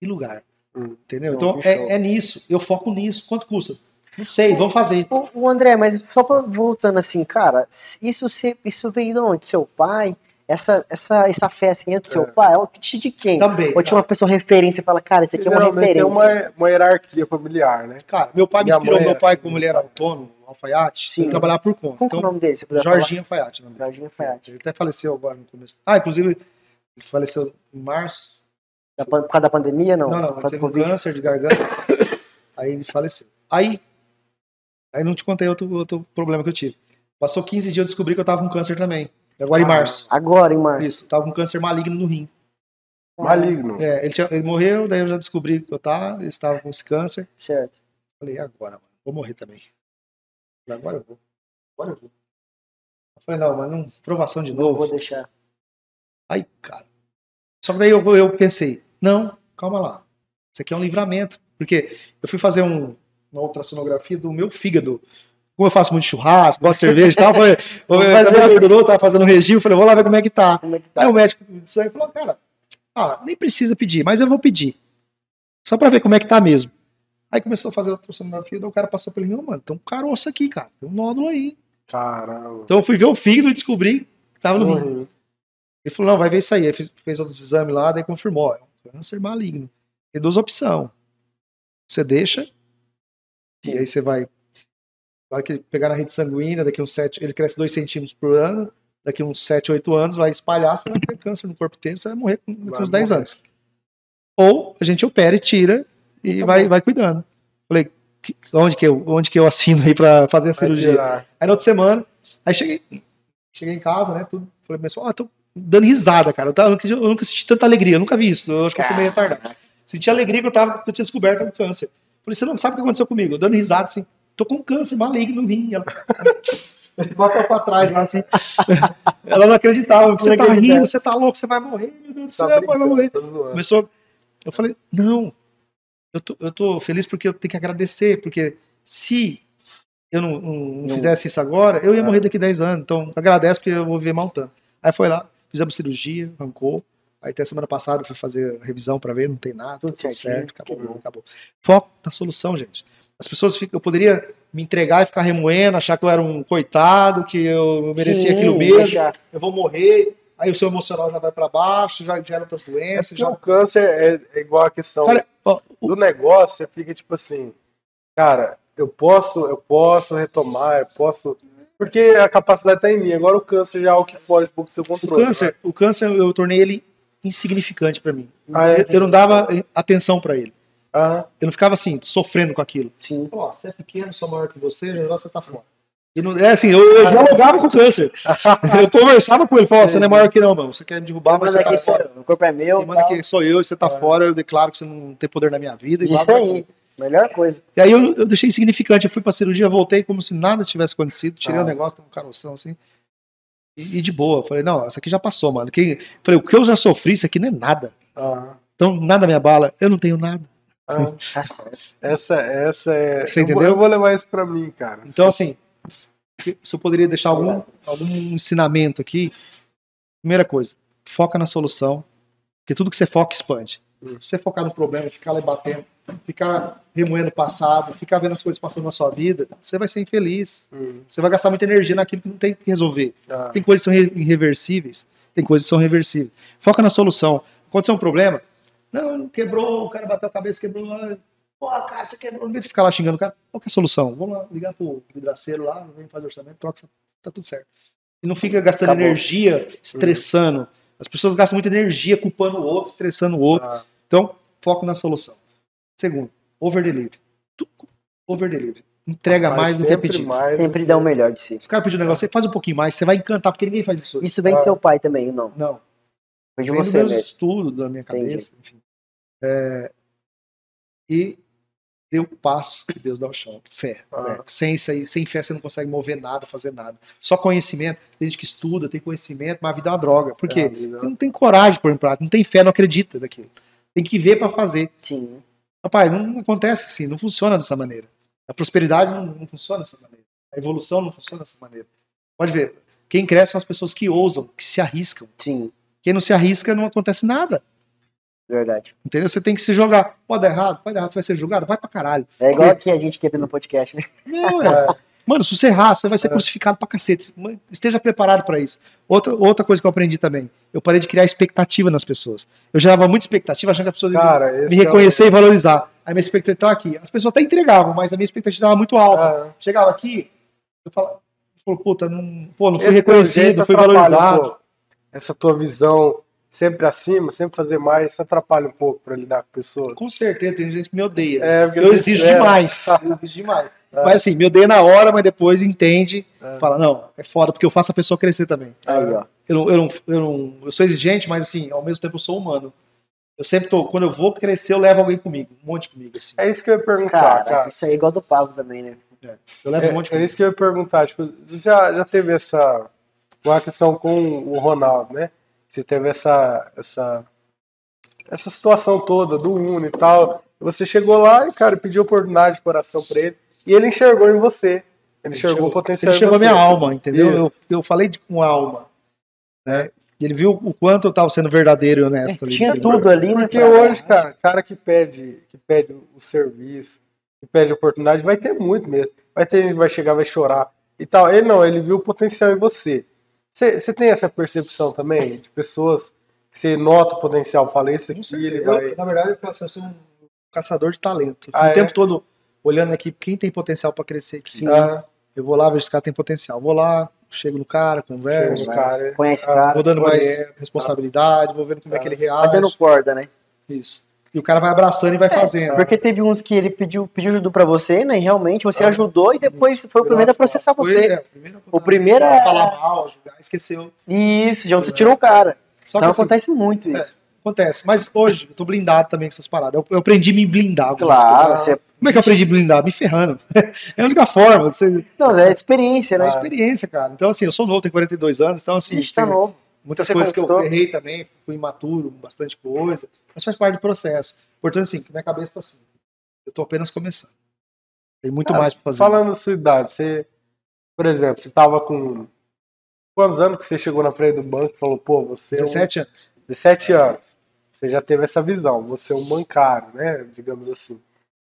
que lugar. Hum. Entendeu? Não, Então é, é nisso, eu foco nisso. Quanto custa? Não sei, vamos fazer. O, o André, mas só pra- voltando assim, cara, isso, se- isso veio de onde? Seu pai? Essa, essa, essa fé assim é do seu É. pai? É o que de quem? Também. Ou tinha uma pessoa referência e fala, cara, isso aqui é uma geralmente tem referência. uma, uma hierarquia familiar, né? Cara, meu pai me Minha inspirou, meu era pai, assim, como ele era autônomo, alfaiate, Sim. ele trabalhava por conta. Como que é o Então, nome dele? Puder Jorginho Alfaiate. o nome falar? dele. Jorginho Fayate. Ele até faleceu agora no começo. Ah, inclusive, ele faleceu em março. Da Por causa da pandemia, não? Não, não, Por ele teve um câncer de garganta. aí ele faleceu. Aí, aí não te contei outro, outro problema que eu tive. Passou 15 dias eu descobri que eu tava com câncer também. Agora em Ah. março. Agora, em março. Isso, tava com câncer maligno no rim. Maligno. É, ele, tinha- ele morreu, daí eu já descobri que eu tava, estava com esse câncer. Certo. Falei, e agora, mano? Vou morrer também. Agora eu vou. Agora eu vou. Eu falei, não, mas não, provação de Não novo. vou deixar. Aí, cara. Só que daí eu, eu pensei, não, calma lá. Isso aqui é um livramento. Porque eu fui fazer um- uma ultrassonografia do meu fígado. Como eu faço muito churrasco, gosto de cerveja e tal, falei, eu, tava fazendo um regime, falei, vou lá ver como é que tá. Como é que Aí tá? o médico de sangue falou, cara, ah, nem precisa pedir, mas eu vou pedir. Só pra ver como é que tá mesmo. Aí começou a fazer a ultrassonografia, daí o cara passou pelo não, mano, tem um caroço aqui, cara, tem um nódulo aí. Caramba. Então eu fui ver o fígado e descobri que tava no rim. Morri. Ele falou, não, vai ver isso aí. Aí fez, fez outros exames lá, daí confirmou, ó, é um câncer maligno. Tem duas opções. Você deixa, e aí você vai. Na hora que ele pegar na rede sanguínea, daqui uns 7, ele cresce 2 centímetros por ano, daqui uns 7, 8 anos, vai espalhar, você vai ter câncer no corpo inteiro, você vai morrer daqui Vai uns 10 morrer. anos. Ou a gente opera e tira e Tá vai, bom. vai cuidando. Falei, onde que, eu, onde que eu assino aí pra fazer a Vai cirurgia? tirar. Aí na outra semana, aí cheguei, cheguei em casa, né? Tudo, falei, pessoal, ah, tô dando risada, cara. Eu, tava, eu, nunca, eu nunca senti tanta alegria, eu nunca vi isso. Eu acho que eu sou meio retardado. Senti alegria que eu, tava, que eu tinha descoberto um câncer. Falei, você não sabe o que aconteceu comigo? Eu dando risada assim, tô com um câncer maligno no rim. Ela bota pra trás lá assim. Ela não acreditava, você Não tá rindo, você tá louco, você vai morrer, meu Deus do Tá céu, vai morrer. Começou. Eu falei, não. Eu tô, eu tô feliz porque eu tenho que agradecer, porque se eu não, não- não fizesse isso agora, eu ia É. morrer daqui 10 anos. Então, agradece porque eu vou viver maltando. Aí foi lá, fizemos cirurgia, arrancou. Aí até semana passada fui fazer revisão pra ver, não tem nada, Tudo tudo, certo, acabou, bom. acabou. Foco na solução, gente. As pessoas ficam, eu poderia me entregar e ficar remoendo, achar que eu era um coitado, que eu merecia Sim, aquilo mesmo, deixar. eu vou morrer. Aí o seu emocional já vai pra baixo, já gera outras É doenças, porque já o câncer é, é igual a questão Cara, o- do negócio, você fica tipo assim, cara, eu posso, eu posso retomar, eu posso. Porque a capacidade está em mim. Agora o câncer já é algo que foge um pouco do seu O controle. câncer, o câncer eu tornei ele insignificante pra mim. Ah, é? eu, eu não dava atenção pra ele. Ah, Eu não ficava assim, sofrendo com aquilo. Sim. Você é pequeno, sou maior que você, já você tá fora. E não, é assim, eu, eu dialogava com o câncer. Eu conversava com ele, falava, você não é maior que não, mano. Você quer me derrubar, mas Manda você tá sou fora. o corpo é meu. Quem manda tal. aqui sou eu, você tá É. fora, eu declaro que você não tem poder na minha vida. e blá, Isso blá, aí, melhor coisa. E aí eu, eu deixei insignificante, eu fui pra cirurgia, voltei como se nada tivesse acontecido, tirei o Ah. negócio, tem um caroção assim. E, e de boa, eu falei, não, isso aqui já passou, mano. Que, falei, o que eu já sofri, isso aqui não é nada. ah, Então, nada me abala, eu não tenho nada. ah. Tá certo. Essa, essa é. Você eu vou- entendeu? Eu vou levar isso pra mim, cara. Então, assim, se eu poderia deixar algum, algum ensinamento aqui, primeira coisa, foca na solução, porque tudo que você foca expande. Se você focar no problema, ficar lá batendo, ficar remoendo o passado, ficar vendo as coisas passando na sua vida, você vai ser infeliz. Hum, Você vai gastar muita energia naquilo que não tem que resolver. ah, Tem coisas que são re- irreversíveis, tem coisas que são reversíveis. Foca na solução. Aconteceu um problema, não, quebrou, o cara bateu a cabeça, quebrou. Pô, cara, você quebrou. Em vez de ficar lá xingando o cara, qual que é a solução? Vamos lá, ligar pro vidraceiro lá, vem fazer orçamento, troca, tá tudo certo. E não fica gastando Acabou. energia, estressando. As pessoas gastam muita energia culpando o outro, estressando o outro. ah, Então, foco na solução. Segundo, over delivery. Over delivery. Entrega mas mais do que é sempre pedido. Sempre dá o melhor de si. Se o cara pedir um negócio, você faz um pouquinho mais, você vai encantar, porque ninguém faz isso. hoje. Isso vem Ah. do seu pai também, não? Não. Foi de Vem dos você mesmo. estudos, da minha Entendi. cabeça, enfim. É, e deu o passo e Deus dá o chão. Fé. Ah. né? Sem isso aí, sem fé você não consegue mover nada, fazer nada. Só conhecimento. Tem gente que estuda, tem conhecimento, mas a vida é uma droga. Por É, quê? Porque não tem coragem em prática, não tem fé, não acredita daquilo. Tem que ver para fazer. Sim. Rapaz, não, não acontece assim, não funciona dessa maneira. A prosperidade não, não funciona dessa maneira. A evolução não funciona dessa maneira. Pode ver, quem cresce são as pessoas que ousam, que se arriscam. Sim. Quem não se arrisca, não acontece nada. Verdade. Entendeu? Você tem que se jogar. Pode dar errado? Pode dar errado, você vai ser julgado? Vai pra caralho. É igual aqui a gente que é no podcast, né? Não, é. Mano, se você errar, você vai ser É. crucificado pra cacete. Esteja preparado pra isso. Outra, outra coisa que eu aprendi também. Eu parei de criar expectativa nas pessoas. Eu gerava muita expectativa, achando que a pessoa Cara, me é reconhecer e valorizar. Aí minha expectativa estava aqui. As pessoas até entregavam, mas a minha expectativa estava muito alta. Ah, Chegava aqui, eu falava, pô, puta, não, pô, não fui esse reconhecido, não fui valorizado. pouco. Essa tua visão sempre acima, sempre fazer mais, isso atrapalha um pouco pra lidar com pessoas. Com certeza, tem gente que me odeia. É, eu exijo espera. demais. Eu exijo demais. É. Mas assim, me odeia na hora, mas depois entende. É. Fala, não, é foda, porque eu faço a pessoa crescer também. Aí, ó. Eu, não, eu, não, eu, não, eu sou exigente, mas assim, ao mesmo tempo eu sou humano. Eu sempre tô, quando eu vou crescer, eu levo alguém comigo, um monte comigo, assim. É isso que eu ia perguntar, Cara, cara. isso aí é igual do Pablo também, né? Eu levo um monte É, é comigo. isso que eu ia perguntar. Tipo, você já, já teve essa uma questão com o Ronaldo, né? Você teve essa, essa, essa situação toda do Uno e tal. Você chegou lá e, cara, pediu oportunidade de coração pra ele. E ele enxergou em você. Ele enxergou o potencial Ele você. minha alma, entendeu? Eu, eu falei de, com alma. Né? Ele viu o quanto eu estava sendo verdadeiro e honesto ali. Tinha tudo ali, né? Porque pra- hoje, cara, cara que pede, que pede o serviço, que pede oportunidade, vai ter muito mesmo. Vai ter gente que vai chegar, vai chorar e tal. Ele não, ele viu o potencial em você. Você tem essa percepção também de pessoas que você nota o potencial, fala esse aqui, ele Eu, vai. na verdade, eu faço- eu sou um caçador de talento. Ah, o é? tempo todo olhando aqui quem tem potencial para crescer aqui. Sim. Ah, Eu vou lá, vejo se o cara tem potencial. Vou lá, chego no cara, converso, no cara, Conhece o ah, cara. vou dando mais orienta. responsabilidade, vou vendo como é que ele Tá reage. dando corda, né? Isso. E o cara vai abraçando e vai fazendo. Porque teve uns que ele pediu, pediu ajuda pra você, né? E realmente você Ah. ajudou e depois foi o primeiro a processar Foi, você. é, o primeiro, a O primeiro a é- falar mal, julgar, esqueceu. Isso, já você tirou o cara. Só Então assim, acontece muito é, isso. acontece. Mas hoje eu tô blindado também com essas paradas. Eu, eu aprendi a me blindar. Claro, coisas. você... Como é que eu aprendi a blindar? Me ferrando. É a única forma. Você, Não, é experiência, né? é experiência, cara. Então, assim, eu sou novo, tenho 42 anos, então, A assim, gente tá novo. Muitas Você coisas que eu errei também, fui imaturo, bastante coisa, mas faz parte do processo. Portanto, assim, minha cabeça tá assim. Eu tô apenas começando. Tem muito Ah, mais pra fazer. Falando da sua idade, você, por exemplo, você tava com. Quantos anos que você chegou na frente do banco e falou, pô, você. é um- 17 anos. 17 anos. Você já teve essa visão, você é um bancário, né? Digamos assim.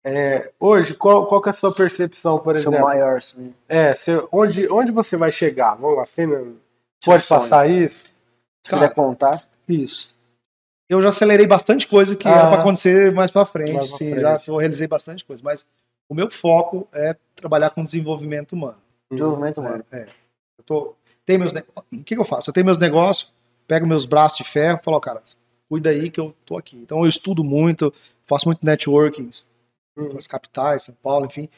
É, hoje, qual, qual que é a sua percepção, por Seu exemplo? maior sonho. É, você- onde, onde você vai chegar? Vamos lá, você não- pode passar isso? Se Cara, quiser contar. Isso. Eu já acelerei bastante coisa que Ah. era pra acontecer mais pra frente. Mais sim, frente. já eu realizei bastante coisa. Mas O meu foco é trabalhar com desenvolvimento humano. Desenvolvimento humano. É, é. Eu tô, tem meus, o que, que eu faço? Eu tenho meus negócios, pego meus braços de ferro, falo, cara, cuida aí que eu tô aqui. Então eu estudo muito, faço muito networking Uhum. nas capitais, São Paulo, enfim,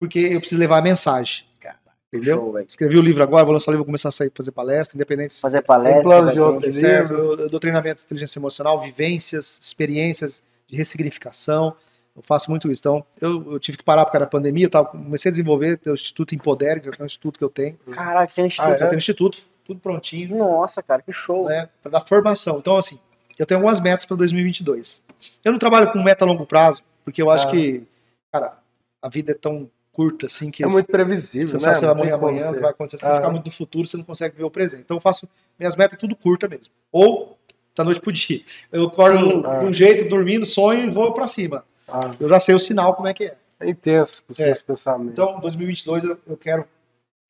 porque eu preciso levar a mensagem. Cara, Entendeu? show. Escrevi o livro agora, vou lançar o livro, vou começar a sair fazer palestra, independente Fazer palestra. plano de outro livro. eu, eu dou treinamento de inteligência emocional, vivências, experiências de ressignificação. Eu faço muito isso. Então, eu, eu tive que parar por causa da pandemia, eu tava, comecei a desenvolver o Instituto Empodere, que é um instituto que eu tenho. Caraca, tem um instituto. Ah, Eu tenho um instituto, tudo prontinho, Nossa, cara, que show. né, para dar formação. Então, assim, eu tenho algumas metas para 2022. Eu não trabalho com meta a longo prazo, porque eu acho Ah. que, cara, a vida é tão curta assim que É muito previsível, você não né? sabe se vai amanhã, o que vai acontecer. Se Ah. ficar muito no futuro, você não consegue ver o presente. Então eu faço minhas metas tudo curta mesmo. Ou da noite pro dia. Eu acordo Sim. de um jeito, dormindo, sonho e vou pra cima. Ah, Eu já sei o sinal como é que é. é intenso os É. seus pensamentos. Então, 2022 eu, eu quero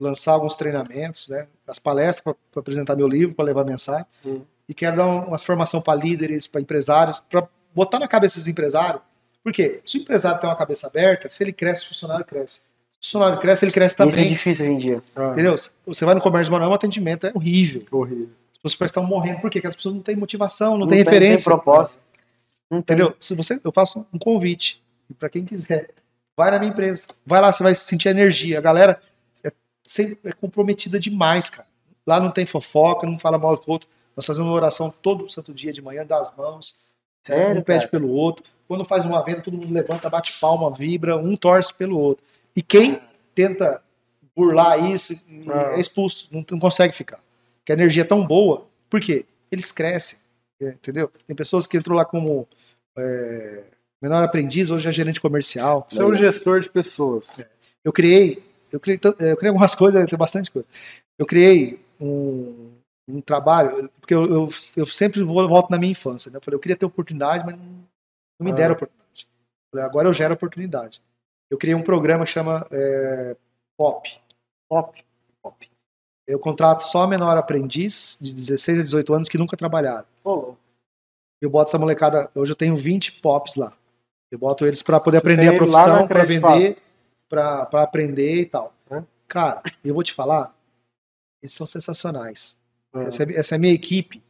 lançar alguns treinamentos, né? As palestras para apresentar meu livro, para levar mensagem. Hum. E quero dar um- umas formação para líderes, para empresários, para botar na cabeça dos empresários. Por quê? Se o empresário tem uma cabeça aberta, se ele cresce, o funcionário cresce. Se o funcionário cresce, ele cresce Isso é também. difícil hoje em dia. Ah, Entendeu? Você vai no comércio manual, o atendimento é horrível. horrível. As pessoas estão morrendo. Por quê? Porque as pessoas não têm motivação, não, Não têm tem- referência. Não tem proposta. Não tem. Entendeu? Se você, eu faço um convite para quem quiser. Vai na minha empresa. Vai lá, você vai sentir a energia. A galera é, sempre- é comprometida demais, cara. Lá não tem fofoca, não fala mal do outro. Nós fazemos uma oração todo santo dia de manhã, das mãos. Sério, um pede pelo outro. Quando faz uma venda, todo mundo levanta, bate palma, vibra, um torce pelo outro. E quem tenta burlar isso Ah. é expulso, não, não consegue ficar. Porque a energia é tão boa. Por quê? Eles crescem, é, entendeu? Tem pessoas que entram lá como é, menor aprendiz, hoje é gerente comercial. Você é um gestor de pessoas. Eu criei, eu criei, eu criei algumas coisas, tem bastante coisa. Eu criei um, um trabalho, porque eu, eu, eu sempre volto na minha infância. Né? Eu falei, eu queria ter oportunidade, mas não, não me Ah. deram oportunidade. Eu falei, agora eu gero oportunidade. Eu criei um programa que chama é, POP. POP. POP. Eu contrato só menor aprendiz de 16 a 18 anos que nunca trabalharam. Louco. Eu boto essa molecada, hoje eu tenho 20 POPs lá. Eu boto eles para poder Você aprender a profissão, para vender, para aprender e tal. É. Cara, eu vou te falar, eles são sensacionais. Ah. Essa, é- essa é a minha equipe.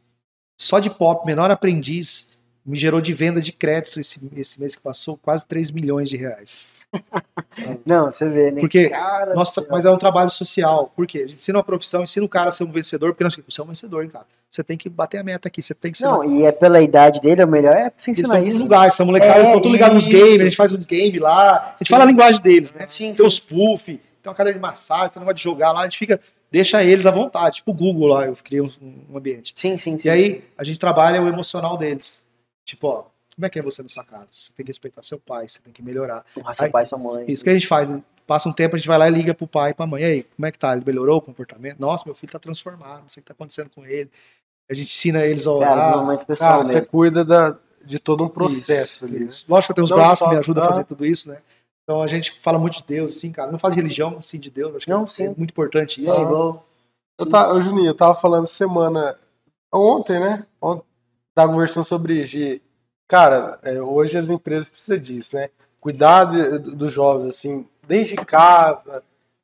Só de pop, menor aprendiz, me gerou de venda de crédito esse, esse mês que passou quase 3 milhões de reais. Não, você vê, né? Porque Cara Nossa, mas é um trabalho social. Por quê? A gente ensina uma profissão, ensina o cara a ser um vencedor, porque nós você é um vencedor, hein, cara. Você tem que bater a meta aqui, você tem que ser. Não, e é pela idade dele, o melhor é você eles ensinar estão isso. lugar, são molecados, É, eles estão tudo ligados nos games, a gente faz uns games lá, a gente fala a linguagem deles, né? Sim, Tem os puff, tem uma cadeira de massagem, tem um negócio de jogar lá, a gente fica, deixa eles à vontade, tipo o Google lá, eu criei um, um ambiente. Sim, sim, sim. E aí, a gente trabalha o emocional deles. Tipo, ó, como é que é você na sua casa? Você tem que respeitar seu pai, você tem que melhorar. Honrar seu Aí- pai e sua mãe. Isso que a gente faz, né? passa um tempo, a gente vai lá e liga pro pai e pra mãe. E aí, como é que tá? Ele melhorou o comportamento? Nossa, meu filho tá transformado, não sei o que tá acontecendo com ele. A gente ensina eles a Cara, orar. pessoal Ah, você cuida da, de todo um processo Isso, ali. né? isso. Lógico que eu tenho os Não braços que me ajudam a ah. fazer tudo isso, né? Então a gente fala muito de Deus, sim, cara. Não fala de religião, sim de Deus. Acho que Não, é sim. muito importante É isso. igual. Eu tava, ô, Juninho, eu tava falando semana. Ontem, né? Ontem, tava conversando sobre isso. de- Cara, é, hoje as empresas precisam disso, né? Cuidar de- dos jovens, assim, desde casa,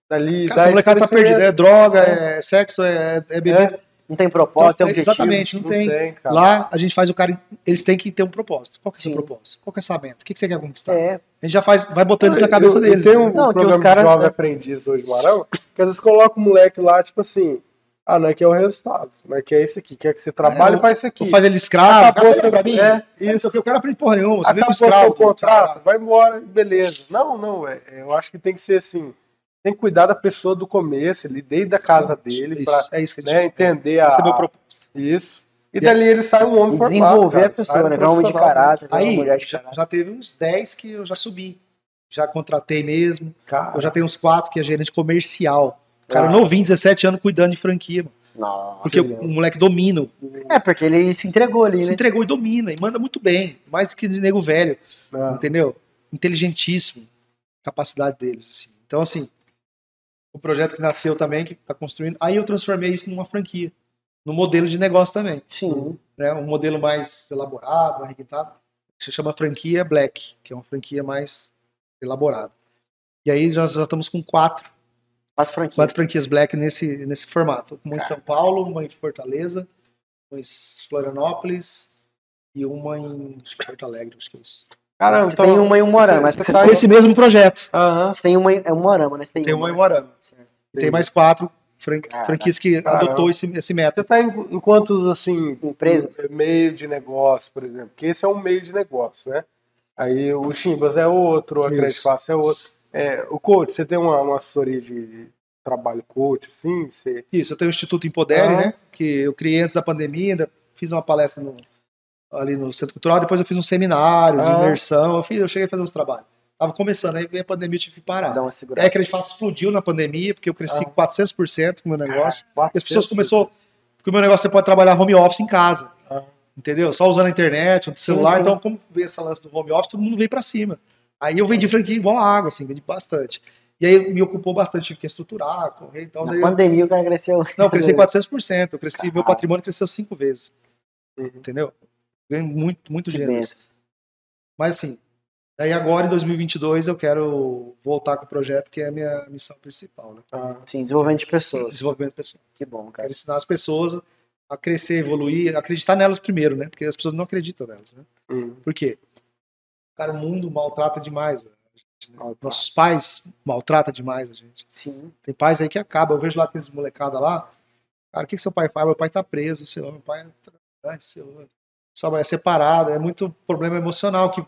dali. Cara, essa molecada tá perdida. É droga, é sexo, é, é bebida. Não tem propósito, Então, tem objetivo. Exatamente, não, Não tem. tem, cara. Lá a gente faz o cara. Eles têm que ter um propósito. Qual que é o seu propósito? Qual que é essa meta? O que, que você quer conquistar? É, A gente já faz, vai botando isso na cabeça eu- eu deles. Tem um? Não, um que os programa caras- de jovem aprendiz hoje, Marão, que às vezes coloca o moleque lá, tipo assim, ah, não é que é o resultado, não é que é isso aqui, quer que você trabalhe É, e faz isso aqui. Fazer ele escravo, Acabou acabou seu- pra mim. é, Isso. eu quero aprender porra nenhuma. Você Acabou vem seu escravo. contrato, vai embora, beleza. Não, não, é, é, eu acho que tem que ser assim, tem que cuidar da pessoa do começo, ali, desde a casa dele, Isso, pra é isso que a gente né, entender a, Esse é meu propósito. isso. E dali ele sai um homem E formado, desenvolver cara, a pessoa, né? Virar um homem de caráter, Aí, mulher de já, caráter. já teve uns 10 que eu já subi. Já contratei mesmo. Cara, Eu já tenho uns 4 que é gerente comercial. Cara, Ah. novinho, 17 anos, cuidando de franquia. mano. Nossa. Porque o, o moleque domina. o- É, porque ele se entregou ali, se né? entregou e domina. E manda muito bem. Mais que nego velho. ah, Entendeu? Inteligentíssimo. Capacidade deles, assim. Então, assim, o projeto que nasceu também, que tá construindo. Aí eu transformei isso numa franquia. No modelo de negócio também. Sim. Né? Um modelo mais elaborado, mais requintado. Que se chama franquia Black, que é uma franquia mais elaborado. E aí nós já estamos com quatro, Quatro franquias. quatro franquias Black nesse, nesse formato. Uma em São Paulo, uma em Fortaleza, uma em Florianópolis e uma em Porto Alegre, acho que é isso. Caramba, Você tem uma em Umorama, mas você você tá Esse mesmo projeto. Aham. Você tem uma em é né? Você tem, Tem uma em Moarama. Certo. Tem mais quatro fran- franquias que Caramba. adotou esse, esse método. Você tá em, em quantos, assim, Empresas? meio de negócio, por exemplo? Porque esse é um meio de negócio, né? Aí o Chimbas é outro, a. Crédito Fácil é outro. É, o coach, você tem uma, uma assessoria de, de trabalho coach, assim? Você... Isso, eu tenho o Instituto Empodere, Aham. né? Que eu criei antes da pandemia, ainda fiz uma palestra no- ali no Centro Cultural, depois eu fiz um seminário de Ah. imersão, eu, fiz, eu cheguei a fazer uns trabalhos. Tava começando, aí veio a pandemia eu tive que parar. Dá uma É segurada. que a gente fácil explodiu na pandemia, porque eu cresci Ah. 400% com o meu negócio. E as pessoas começaram. Porque o meu negócio você pode trabalhar home office em casa. Ah. Entendeu? Só usando a internet, o celular. sim. Então, como veio essa lance do home office, todo mundo veio pra cima. Aí eu vendi franquia igual água, assim, vendi bastante. E aí me ocupou bastante, tive que estruturar, correr. Então, Na daí eu- pandemia o cara cresceu. não, eu cresci 400%. Eu cresci, meu Caralho. patrimônio cresceu cinco vezes. Uhum. Entendeu? Ganhei muito, muito Que dinheiro. benção. Mas assim, aí agora em 2022 eu quero voltar com o projeto que é a minha missão principal, né? Ah, Sim, desenvolvimento de pessoas. Desenvolvimento pessoal. Que bom, cara. Quero ensinar as pessoas a crescer, evoluir, acreditar nelas primeiro, né? Porque as pessoas não acreditam nelas, né? hum. Por quê? Cara, o mundo maltrata demais a gente, né? Nossos pais maltratam demais a gente. Sim. Tem pais aí que acabam. Eu vejo lá aqueles molecada lá. Cara, o que, que seu pai faz? Meu pai tá preso, seu meu pai é seu sua mãe é separada. É muito problema emocional que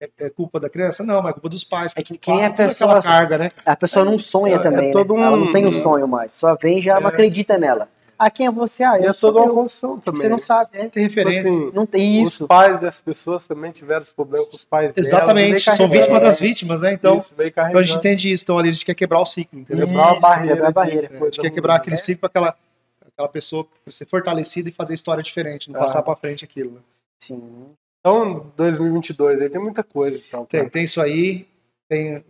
é, é culpa da criança? Não, mas é culpa dos pais. É que quem é toda pessoa- carga, né? A pessoa não sonha É- é também, todo né? Ela um- não tem o sonho mais. Só vem e já É. acredita nela. Ah, quem é você? Ah, E eu é sou toda uma eu. construção também. Você não né? sabe, né? Tem Tipo referência. assim, Não tem isso. Os pais das pessoas também tiveram esse problema com os pais delas, Exatamente. veio São vítimas das vítimas, né? Então, Isso, então a gente entende isso. Então ali a gente quer quebrar o ciclo, entendeu? Quebrar a Isso, barreira. quebrar a de barreira. É, a gente quer quebrar aquele né? ciclo para aquela, aquela pessoa ser fortalecida e fazer história diferente, não Ah. passar para frente aquilo. né? Sim. Então, 2022 aí tem muita coisa. Então, Tem, tem isso aí, tem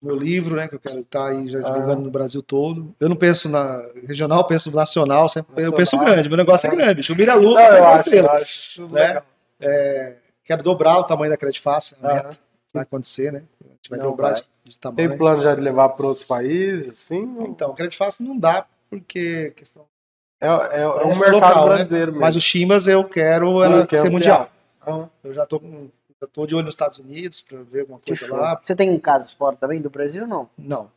meu livro, né, que eu quero estar aí já Ah. divulgando no Brasil todo. Eu não penso na regional, eu penso nacional, sempre, eu Nacional. penso grande, meu negócio é grande, bicho. O Mira Não, eu é uma estrela. eu acho Né? É, quero dobrar o tamanho da Credit Fácil, a meta. Aham. vai acontecer, né? A gente vai Não dobrar vai. de, de tamanho. Tem plano já de levar para outros países, assim? Então, Credit Fácil não dá, porque questão É, é, é um É mercado local, né? brasileiro mesmo. Mas o Chimbas eu quero ela ser mundial. Aham. Eu já tô, com- já tô de olho nos Estados Unidos para ver alguma coisa lá. Você tem casos fora também do Brasil ou não? Não.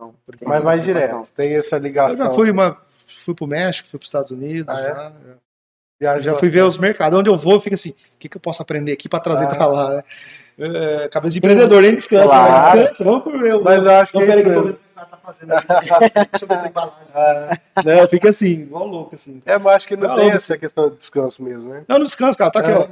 Não. Tem- Mas vai direto. não. Tem essa Eu ligação. já fui uma, fui pro México, fui para os Estados Unidos, Ah, é? já, já- Viaja já fui ver os mercados. Onde eu vou, fica assim, o que, que eu posso aprender aqui para trazer Ah. para lá, né? É, cabeça de empreendedor, nem descansa, Claro. né? descansa, vamos por meu. Mas eu acho que Não, é peraí que eu tô vendo o que o cara tá fazendo aqui. Deixa eu ver se vai lá. Não, fica assim, igual louco, assim. É, mas acho que não Não, tem não- essa questão de descanso mesmo, né? Não, não descansa, cara. Tá aqui, É. ó.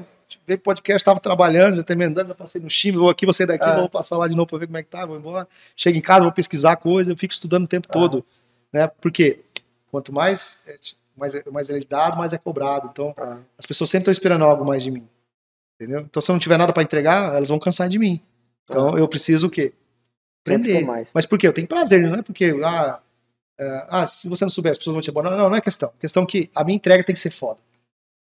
Veio podcast, tava trabalhando, já tá emendando, já passei no time, vou aqui, vou sair daqui, É. vou passar lá de novo pra ver como é que tá, vou embora. Chego em casa, vou pesquisar coisa, eu fico estudando o tempo todo, né? Porque quanto mais é, mais, é- mais é dado, mais é cobrado. Então, Ah, as pessoas sempre estão esperando algo mais de mim. Entendeu? Então, se eu não tiver nada pra entregar, elas vão cansar de mim. Então, eu preciso o quê? Aprender. Mas por quê? Eu tenho prazer, não é porque, ah, é, ah, se você não souber, as pessoas vão te abandonar. Não, não é questão. A questão é que a minha entrega tem que ser foda.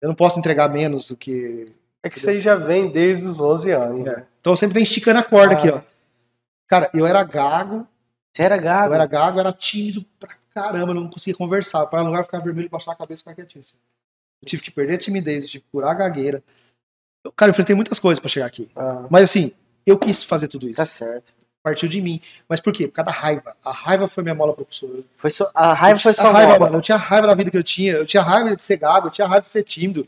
Eu não posso entregar menos do que. É que isso aí já vem desde os 11 anos. É. Então eu sempre venho esticando a corda Ah. aqui, ó. Cara, eu era gago, Você era gago? eu era gago, eu era tímido pra caramba, eu não conseguia conversar. Para lugar ficar vermelho, baixar a cabeça e ficar quietinho. assim. Eu tive que perder a timidez, eu tive que curar a gagueira. Eu, cara, eu enfrentei muitas coisas pra chegar aqui. Ah, Mas assim, eu quis fazer tudo isso. Tá certo. Partiu de mim. Mas por quê? Por causa da raiva. A raiva foi minha mola propulsora. Foi só, a raiva foi a só raiva, mola. mano. Eu tinha raiva da vida que eu tinha. Eu tinha raiva de ser gago, eu tinha raiva de ser tímido.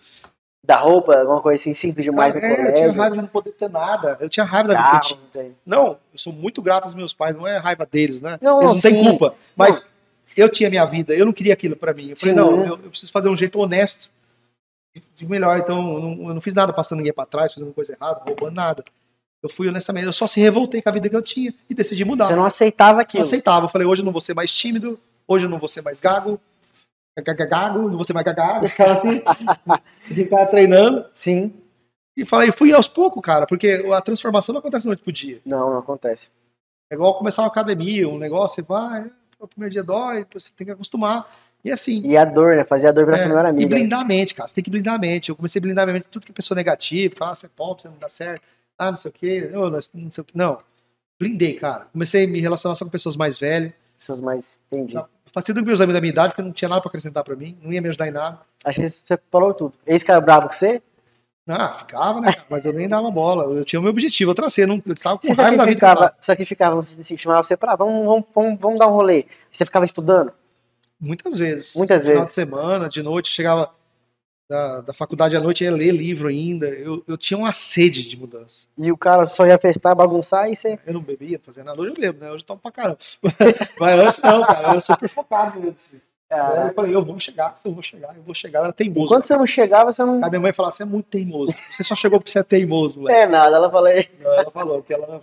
Da roupa, alguma coisa assim simples demais no Cara, é, eu tinha colégio. raiva de não poder ter nada. Eu tinha raiva da eu Carro, tinha. não. Não, eu sou muito grato aos meus pais, não é raiva deles, né? Não, Eles não têm sim. culpa. Mas eu tinha minha vida, eu não queria aquilo pra mim. Eu falei, Sim. não, eu, eu preciso fazer um jeito honesto de melhor. Então, eu não, eu não fiz nada passando ninguém pra trás, fazendo coisa errada, roubando nada. Eu fui honestamente, eu só se revoltei com a vida que eu tinha e decidi mudar. Você não aceitava Eu aquilo. aceitava. Eu falei, hoje eu não vou ser mais tímido, hoje eu não vou ser mais gago, gago, mais gagago, ficava assim, ficava treinando. Sim. E falei, fui aos poucos, cara, porque a transformação não acontece noite pro dia. Não, não acontece. É igual começar uma academia, um negócio, você vai, o primeiro dia dói, você tem que acostumar. E assim, E a dor, né? Fazer a dor pra é, sua melhor e amiga. blindar a mente, cara. Você tem que blindar a mente. Eu comecei a blindar a mente, tudo que é pessoa negativa, falar, ah, você é pobre, você não dá certo, ah, não sei o quê, não, não sei o quê. Não. blindei, cara. Comecei a me relacionar só com pessoas mais velhas. Pessoas mais. Entendi. Já Fazia com meus amigos da minha idade, porque não tinha nada pra acrescentar pra mim, não ia me ajudar em nada. Aí você, você falou tudo. Esse cara bravo com você? Ah, ficava, né? Mas eu nem dava bola. Eu tinha o meu objetivo, eu tracei, eu, não, eu tava com Você raiva da vida. que eu sacrificava, você assim, chamava você pra vamos, vamos, vamos, vamos dar um rolê. Você ficava estudando? Muitas vezes. Muitas Final vezes. de semana, de noite, chegava da, da faculdade à noite, ia ler livro ainda. Eu, eu tinha uma sede de mudança. E o cara só ia festar, bagunçar e você. Eu não bebia, fazia nada. Hoje eu bebo, né? Hoje eu tomo pra caramba. Mas antes não, cara. Eu era super focado. Aí eu falei, eu vou chegar, eu vou chegar, eu vou chegar. Eu era teimoso. Enquanto você não chegava, você não. A minha mãe falava, você é muito teimoso. Você só chegou porque você é teimoso, moleque. É nada, ela falou. Ela falou que ela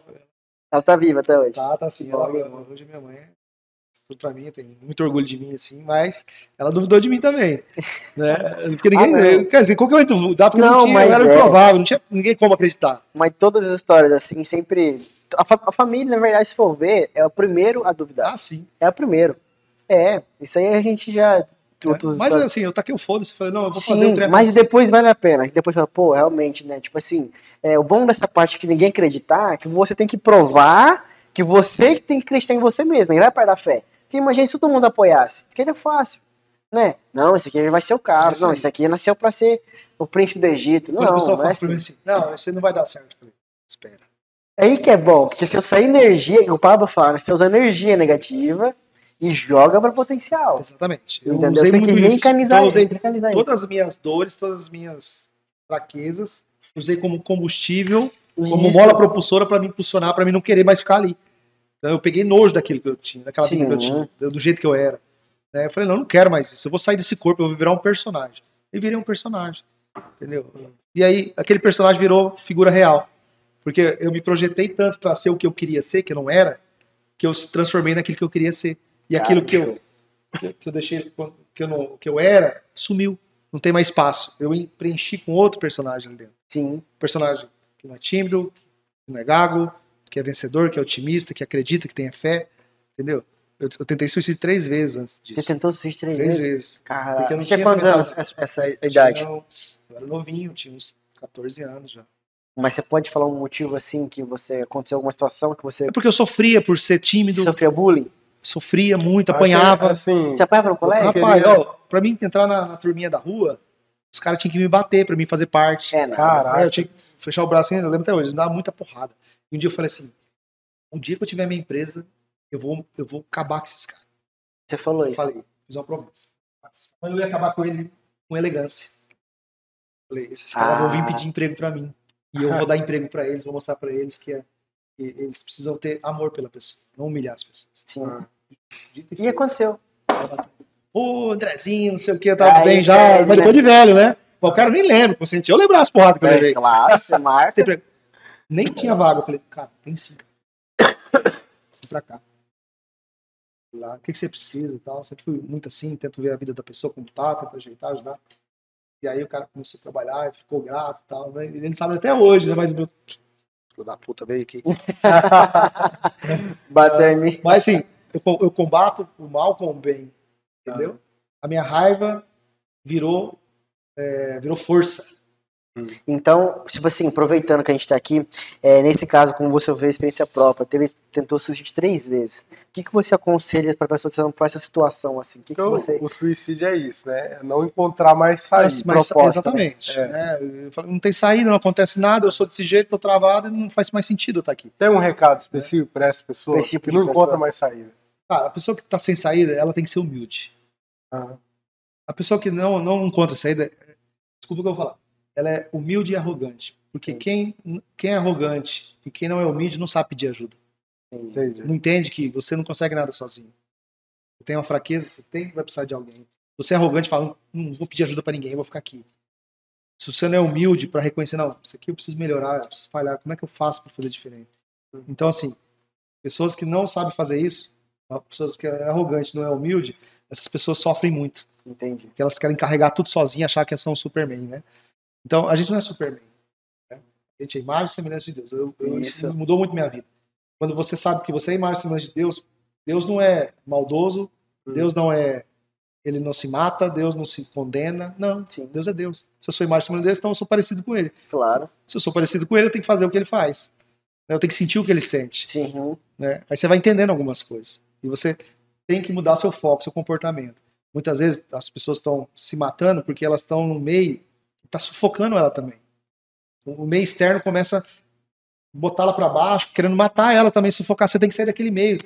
Ela tá viva até hoje. tá, tá assim. Ela, hoje minha mãe é tudo pra mim, tem muito orgulho de mim, assim, mas ela duvidou de mim também. Né? Porque ninguém. Ah, não. quer dizer, qualquer momento duvidar, porque Não, não, tinha, mas eu era é. improvável, não tinha ninguém como acreditar. Mas todas as histórias, assim, sempre. A, fa- a família, na verdade, se for ver, é o primeiro a duvidar. Ah, sim. É o primeiro. É, isso aí a gente já. outros Mas assim, eu taquei o foda-se, falei, não, eu vou fazer Sim, um treino. mas depois vale a pena. Depois fala, pô, realmente, né? Tipo assim, é, o bom dessa parte que ninguém acreditar é que você tem que provar que você tem que acreditar em você mesmo, e vai para da fé. Porque imagina se todo mundo apoiasse. Ficaria fácil. Né? Não, esse aqui vai ser o. É isso Não, esse aqui nasceu pra ser o príncipe do Egito. Não, não é mim assim. assim, não, aí não vai dar certo. Espera. Aí que é bom, porque se eu sair energia, que o Pablo fala, você usa energia negativa e joga pra potencial. Exatamente. Eu Entendeu? usei Você tem que isso. reencanizar, Então, isso. todas as minhas dores, todas as minhas fraquezas, usei como combustível, como Isso. mola propulsora para me impulsionar, para mim não querer mais ficar ali. Então eu peguei nojo daquilo que eu tinha, daquela vida Sim. que eu tinha, do do jeito que eu era. Né? Eu falei, não, eu não quero mais isso. Eu vou sair desse corpo, eu vou virar um personagem. E virei um personagem. Entendeu? E aí, aquele personagem virou figura real. Porque eu me projetei tanto para ser o que eu queria ser, que eu não era, que eu se transformei naquilo que eu queria ser. E aquilo que eu, que, que eu deixei, que eu, não, que eu era, sumiu. Não tem mais espaço. Eu preenchi com outro personagem ali dentro. Sim. Um personagem que não é tímido, que não é gago, que é vencedor, que é otimista, que acredita, que tem fé. Entendeu? Eu, eu tentei suicídio três vezes antes disso. Você tentou suicídio três, Três vezes? vezes. Cara, Porque eu não tinha tinha quantos anos essa, essa idade? Eu era novinho, tinha uns 14 anos já. Mas você pode falar um motivo assim que você aconteceu alguma situação que você É porque eu sofria por ser tímido, sofria bullying? sofria muito, Acho que, apanhava. Assim, Você apanhava no colégio? Rapaz, queria- ó, pra mim entrar na, na turminha da rua, os caras tinham que me bater pra mim fazer parte. É, não. Caraca. Aí eu tinha que fechar o braço, eu lembro até hoje, eles me davam muita porrada. Um dia eu falei assim: um dia que eu tiver minha empresa, eu vou, eu vou acabar com esses caras. Você falou Eu isso. falei, fiz uma promessa. Mas eu ia acabar com ele com elegância. Falei, esses caras vão vir Ah. pedir emprego pra mim. E eu vou dar emprego pra eles, vou mostrar pra eles que, é, que eles precisam ter amor pela pessoa, não humilhar as pessoas. Sim. Dito E aconteceu. Ô, Andrezinho, não sei o que, eu tava Aí, bem já, é, mas né? depois de velho, né? O cara nem lembra, consenti. Eu lembrar as porradas que eu É, levei. claro, você marca. Nem tinha vaga. Eu falei, cara, tem sim. Vem pra cá. Lá, o que, que você precisa e tal. Sempre fui muito assim, tento ver a vida da pessoa como tá, tento ajeitar, ajudar. E aí o cara começou a trabalhar, e ficou grato e tal. Né? Ele não sabe até hoje, né? Mas o meu. Filho da puta veio aqui. Bateu em mim. Mas assim, eu, eu combato o mal com o bem. Entendeu? A minha raiva virou, é, virou força. Então, tipo assim, aproveitando que a gente tá aqui, é, nesse caso, como você vê a experiência própria, teve, tentou suicídio três vezes. O que, que você aconselha pra pessoa que está por essa situação, assim? O que, que Então, você... o suicídio é isso, né? É não encontrar mais saída. Mas, mas- exatamente. né? né? Não tem saída, não acontece nada, eu sou desse jeito, tô travado e não faz mais sentido eu estar aqui. Tem um recado específico para essa pessoa tipo que não pessoa. encontra mais saída. Cara, a pessoa que tá sem saída, ela tem que ser humilde. Ah, A pessoa que não, não encontra saída, desculpa o que eu vou falar, ela é humilde e arrogante. Porque quem, quem é arrogante e quem não é humilde não sabe pedir ajuda. entendi. Não entende que você não consegue nada sozinho. Você tem uma fraqueza, você tem vai precisar de alguém. Você é arrogante, fala, não, vou pedir ajuda para ninguém, vou ficar aqui. Se você não é humilde para reconhecer, não, isso aqui eu preciso melhorar, eu preciso falhar, como é que eu faço para fazer diferente? Então, assim, pessoas que não sabem fazer isso, pessoas que é arrogante, não é humilde, essas pessoas sofrem muito, Entendi. porque elas querem carregar tudo sozinhas, achar que são Superman, né? Então, a gente não é Superman. Né? A gente é imagem e semelhança de Deus. Eu, eu- Isso. isso mudou muito minha vida. Quando você sabe que você é imagem e semelhança de Deus, Deus não é maldoso, Hum. Deus não é. Ele não se mata, Deus não se condena. Não, Sim. Deus é Deus. Se eu sou imagem e semelhança de Deus, então eu sou parecido com ele. Claro. Se eu sou parecido com ele, eu tenho que fazer o que ele faz. Eu tenho que sentir o que ele sente. Sim. né? Aí você vai entendendo algumas coisas. E você tem que mudar seu foco, seu comportamento. Muitas vezes as pessoas estão se matando porque elas estão no meio está sufocando ela também. O meio externo começa a botar ela para baixo, querendo matar ela também, sufocar. Você tem que sair daquele meio.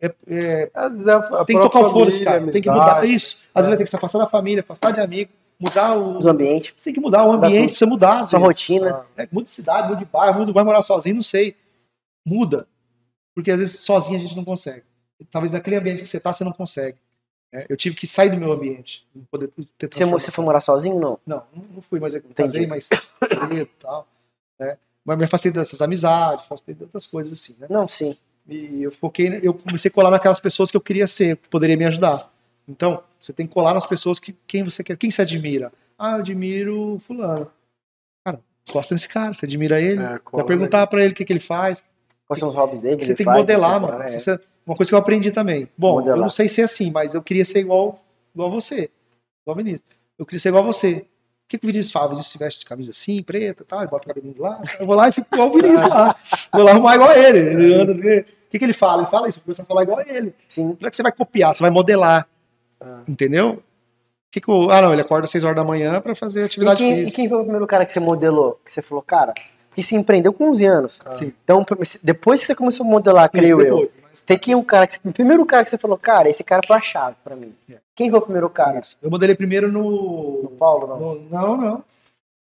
É- é, Às vezes a- a tem que tocar o família, cara. Tem que mudar isso. Às vezes vai ter que se afastar da família, afastar de amigo, mudar o. Os ambientes, Você tem que mudar o ambiente pra você mudar. sua vezes. rotina. É, muda de cidade, muda de bairro, muda, vai morar sozinho, não sei. Muda. Porque às vezes sozinho a gente não consegue. Talvez naquele ambiente que você tá, você não consegue. Né? Eu tive que sair do meu ambiente. pra Poder ter Você, você foi morar sozinho? Não. Não, não não fui, mas eu casei mais cedo e tal. Né? Mas me afastei dessas amizades, afastei de outras coisas assim, né? Não, sim. E eu foquei, eu comecei a colar naquelas pessoas que eu queria ser, que poderia me ajudar. Então, você tem que colar nas pessoas que quem você quer, quem você admira. Ah, eu admiro fulano. Cara, gosta desse cara, você admira ele. É, vai perguntar pra ele o que, que ele faz. Quais são os hobbies dele? Você ele tem que faz, modelar, ele mano. é. Se você- uma coisa que eu aprendi também. Bom, Modelar. eu não sei ser assim, mas eu queria ser igual, igual você. Igual o Vinícius. Eu queria ser igual você. O que, que o Vinícius fala? O Vinícius se veste de camisa assim, preta e tal, e bota o cabelinho lá. Eu vou lá e fico igual o Vinícius lá. Vou lá arrumar igual ele. Ele anda, o que, que ele fala? Ele fala isso, começa a falar igual a ele. Sim. Não é que você vai copiar, você vai modelar. Ah. Entendeu? Que que o- ah, não, ele acorda às 6 horas da manhã pra fazer E atividade quem, e física. quem foi o primeiro cara que você modelou? Que você falou, cara, que se empreendeu com 11 anos. Sim. Então, depois que você começou a modelar, creio Isso eu, depois, mas- tem que ir um cara que o primeiro cara que você falou, cara, esse cara foi a chave pra mim. É. Quem foi o primeiro cara? Eu modelei primeiro O no. Paulo, não? no- não, não.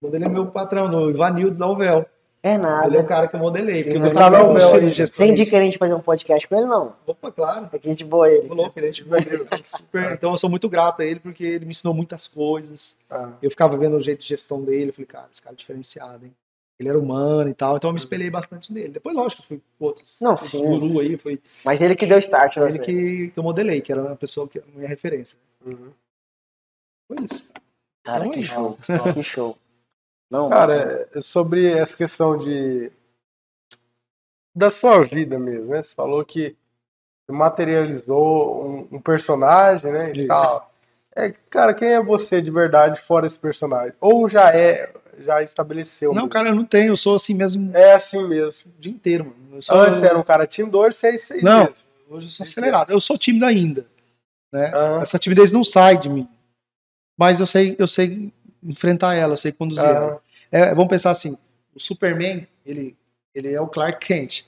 Modelei meu patrão, no Ivanildo da Uvel. É Ele é nada. o cara que eu modelei. Porque eu Ele gostava estilo Uvel, de gestão. Sem indica a gente fazer um podcast com ele, não. Opa, claro. É que gente boa ele. Tô louco, ele é gente super. Então eu sou muito grato a ele porque ele me ensinou muitas coisas. ah. Eu ficava vendo o jeito de gestão dele. Eu falei, cara, esse cara é diferenciado, hein? Ele era humano e tal. Então eu me espelhei bastante nele. Depois, lógico, eu fui outros, Não, outros sim. guru aí. Foi Mas ele que deu start, né? ele que, que eu modelei, que era uma pessoa que minha referência. Uhum. Foi isso. Cara, Então é que show. Que show. Não, Cara, é sobre essa questão de da sua vida mesmo, né? Você falou que materializou um, um personagem, né? E Isso. tal. É, cara, quem é você de verdade fora esse personagem? Ou já é, já estabeleceu? Não, mesmo? cara, eu não tenho. Eu sou assim mesmo É assim mesmo. o dia inteiro, mano. Eu sou, Antes era um cara tímido, hoje você é isso aí Não. mesmo. Hoje eu sou acelerado. Eu sou tímido ainda. Né? Aham. Essa timidez não sai de mim. Mas eu sei, eu sei enfrentar ela, eu sei conduzir ela. Aham. É, vamos pensar assim: o Superman, ele, ele é o Clark Kent.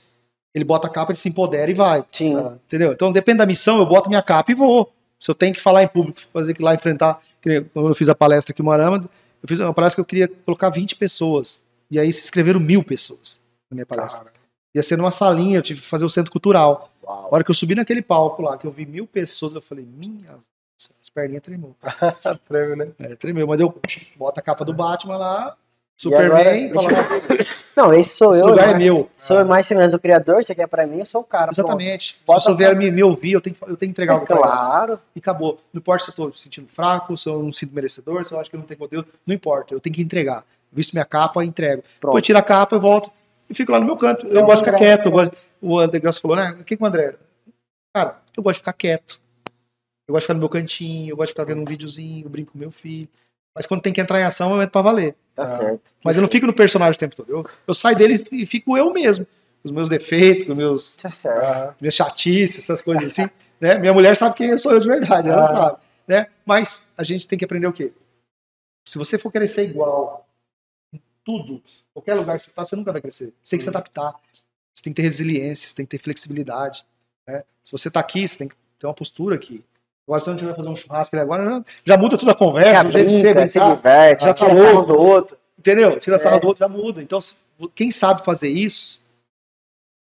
Ele bota a capa, ele se empodera e vai. Sim. Ah. Entendeu? Então, depende da missão, eu boto minha capa e vou. Se eu tenho que falar em público, fazer que lá enfrentar. Quando eu fiz a palestra aqui em Moarama, eu fiz uma palestra que eu queria colocar 20 pessoas. E aí se inscreveram mil pessoas na minha palestra. Cara, Ia ser numa salinha, eu tive que fazer o centro cultural. A uau. hora que eu subi naquele palco lá, que eu vi mil pessoas, eu falei, minha. As perninhas tremeu. Prêmio, né? É, tremeu. Mas eu boto a capa do Batman lá, Superman, agora, Não, esse sou esse eu. lugar né? é meu. Sou mais semelhante do criador, você quer pra mim, eu sou o cara. pronto. Exatamente. Se Bota você vier me, me ouvir, eu tenho, que- eu tenho que entregar É algo pra eles. claro. E acabou. Não importa se eu tô me sentindo fraco, se eu não sinto merecedor, se eu acho que eu não tenho conteúdo. Não importa. Eu tenho que entregar. Visto minha capa, eu entrego. Pronto. eu tiro a capa, eu volto e fico lá no meu canto. Você eu é gosto de ficar quieto. Eu gosto, o André Graça falou, né? O que, que o André. Cara, eu gosto de ficar quieto. Eu gosto de ficar no meu cantinho, eu gosto de ficar vendo um videozinho, eu brinco com meu filho. Mas quando tem que entrar em ação, eu entro pra valer. Tá Ah. certo. Mas eu não fico no personagem o tempo todo. Eu, eu saio dele e fico eu mesmo. Com os meus defeitos, com os meus Tá certo. Aham. minha chatice, essas coisas assim, né? Minha mulher sabe quem eu sou eu de verdade, ela Ah. sabe, né? Mas a gente tem que aprender o quê? Se você for querer ser igual em tudo, qualquer lugar que você está, você nunca vai crescer. Você tem que se adaptar. Você tem que ter resiliência, você tem que ter flexibilidade, né? Se você está aqui, você tem que ter uma postura aqui. Agora, se a gente vai fazer um churrasco agora, já, já muda toda a conversa, Já o jeito de ser, brinca, se brincar, diverte, já tá louco. do outro. entendeu? Tira sarro É. do outro, já muda. Então, se- quem sabe fazer isso,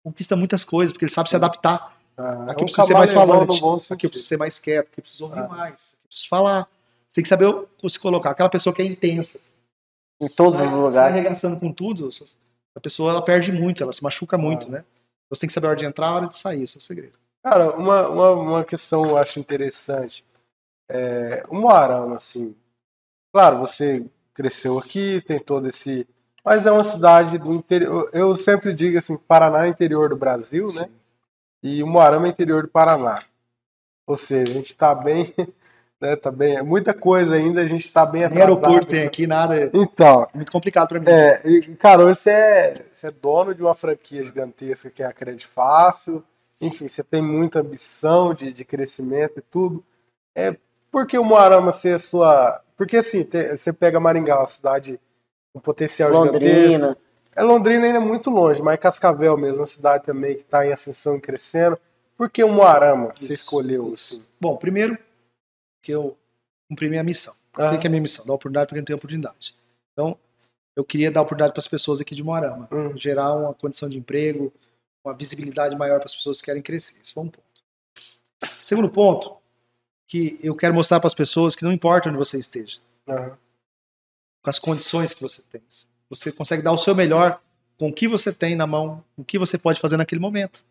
conquista muitas coisas, porque ele sabe se adaptar. Ah, Aqui eu preciso ser mais falante. Aqui eu preciso ser mais quieto. Aqui eu preciso ouvir Ah. mais. Aqui eu preciso falar. Você tem que saber se colocar. Aquela pessoa que é intensa. Em todos os lugares. arregaçando com tudo. A pessoa ela perde muito, ela se machuca muito, Ah. né? Você tem que saber a hora de entrar, a hora de sair. Esse é o segredo. Cara, uma, uma, uma questão eu acho interessante. É, o Moarama, assim. Claro, você cresceu aqui, tem todo esse. Mas é uma cidade do interior. Eu sempre digo assim: Paraná é interior do Brasil, né? Sim. E o Moarama é interior do Paraná. Ou seja, a gente está bem, né? Tá bem, é muita coisa ainda, a gente tá bem Nem atrasado. aeroporto tem aqui, nada. É Então, muito complicado pra mim. é, e, cara, hoje você é, você é dono de uma franquia gigantesca que é a Crédito Fácil. Enfim, você tem muita ambição de, de crescimento e tudo. É, por que o Moarama ser a sua. Porque assim, te- você pega Maringá, uma cidade com potencial gigantesco. Londrina. É Londrina ainda é muito longe, mas Cascavel mesmo, uma cidade também que está em ascensão e crescendo. Por que o Moarama você Isso, escolheu? isso. Assim? Bom, primeiro que eu cumpri minha missão. O Ah. que é minha missão? Dar oportunidade para quem não tem oportunidade. Então, eu queria dar oportunidade para as pessoas aqui de Moarama, Hum. gerar uma condição de emprego, uma visibilidade maior para as pessoas que querem crescer. Esse foi um ponto. Segundo ponto, que eu quero mostrar para as pessoas que não importa onde você esteja, Aham. com as condições que você tem. Você consegue dar o seu melhor com o que você tem na mão, o que você pode fazer naquele momento.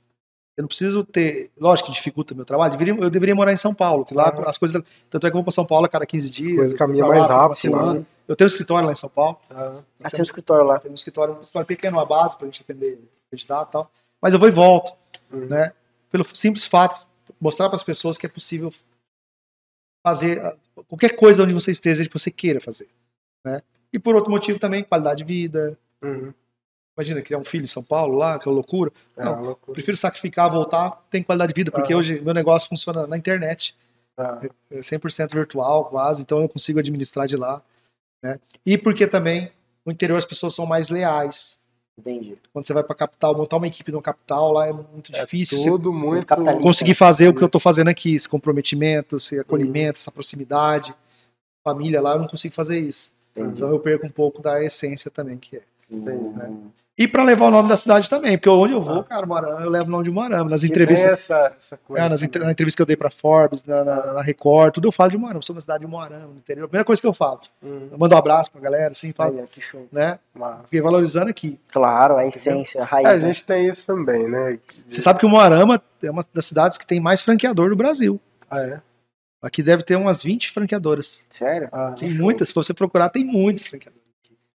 Eu não preciso ter. Lógico que dificulta meu trabalho. deveria- eu deveria morar em São Paulo, que lá Ah. as coisas. Tanto é que eu vou para São Paulo a cada 15 dias. coisas eu caminham mais rápido lá, né? Eu tenho um escritório lá em São Paulo. Aham. Nós Assim, o temos, escritório lá. temos um escritório, um escritório pequeno, uma base para a gente atender candidato e tal. Mas eu vou e volto. Uhum. Né? Pelo simples fato, mostrar para as pessoas que é possível fazer ah, qualquer coisa onde você esteja, que você queira fazer. Né? E por outro motivo também, qualidade de vida. Uhum. Imagina criar um filho em São Paulo lá, aquela loucura. É Não, loucura. prefiro sacrificar, voltar, tem qualidade de vida, porque Aham. hoje meu negócio funciona na internet, Ah, é 100% virtual quase, então eu consigo administrar de lá. Né? E porque também no interior as pessoas são mais leais. Entendi. Quando você vai para capital, montar uma equipe no capital, lá é muito é difícil você tudo muito. conseguir fazer o que eu estou fazendo aqui, esse comprometimento, esse acolhimento, essa proximidade, família lá, eu não consigo fazer isso. Entendi. Então eu perco um pouco da essência também, que é. Hum. E para levar o nome da cidade também, porque onde eu vou, cara, Moarama, eu levo o nome de Moarama. Nas entrevistas, essa, essa coisa. é, nas entre- na entrevista que eu dei para Forbes, na, na, na Record, tudo eu falo de Moarama. Eu sou na cidade de Moarama, no interior. A primeira coisa que eu falo, Uhum. eu mando um abraço pra galera, assim, falo, Aí, que show. né? Massa. Porque valorizando aqui. Claro, a essência, a raiz. É, a né? gente tem isso também, né? Você sabe que o Moarama é uma das cidades que tem mais franqueador do Brasil. Ah, é? Aqui deve ter umas 20 franqueadoras. Sério? Ah, Tem show. muitas, se você procurar, tem muitos franqueadores.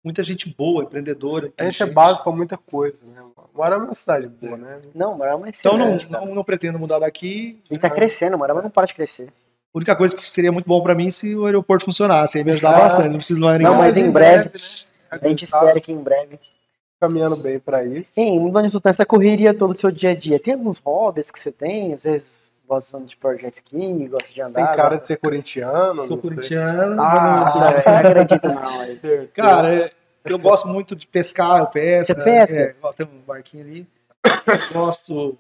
Muita gente boa, empreendedora. A gente é básico pra muita coisa, né? Moarama é uma cidade boa, né? Não, Morama é Então não, não, não pretendo mudar daqui. Ele tá crescendo, Morama não para de crescer. A única coisa que seria muito bom pra mim é se o aeroporto funcionasse. Aí me ajudava Ah. bastante. Não preciso mais Não, ninguém. mas em breve, A gente espera que em breve. caminhando bem pra isso. Sim, mudando isso, nessa correria todo o seu dia a dia, tem alguns hobbies que você tem? Às vezes gostando de projeto ski, gosta de Tem andar. cara gosta- de ser corintiano, Sou corintiano. Ah, mas não- Nossa, velho, não acredito não. Cara, é- eu gosto muito de pescar, eu pesco. Você pesca? É, tem um barquinho ali. gosto.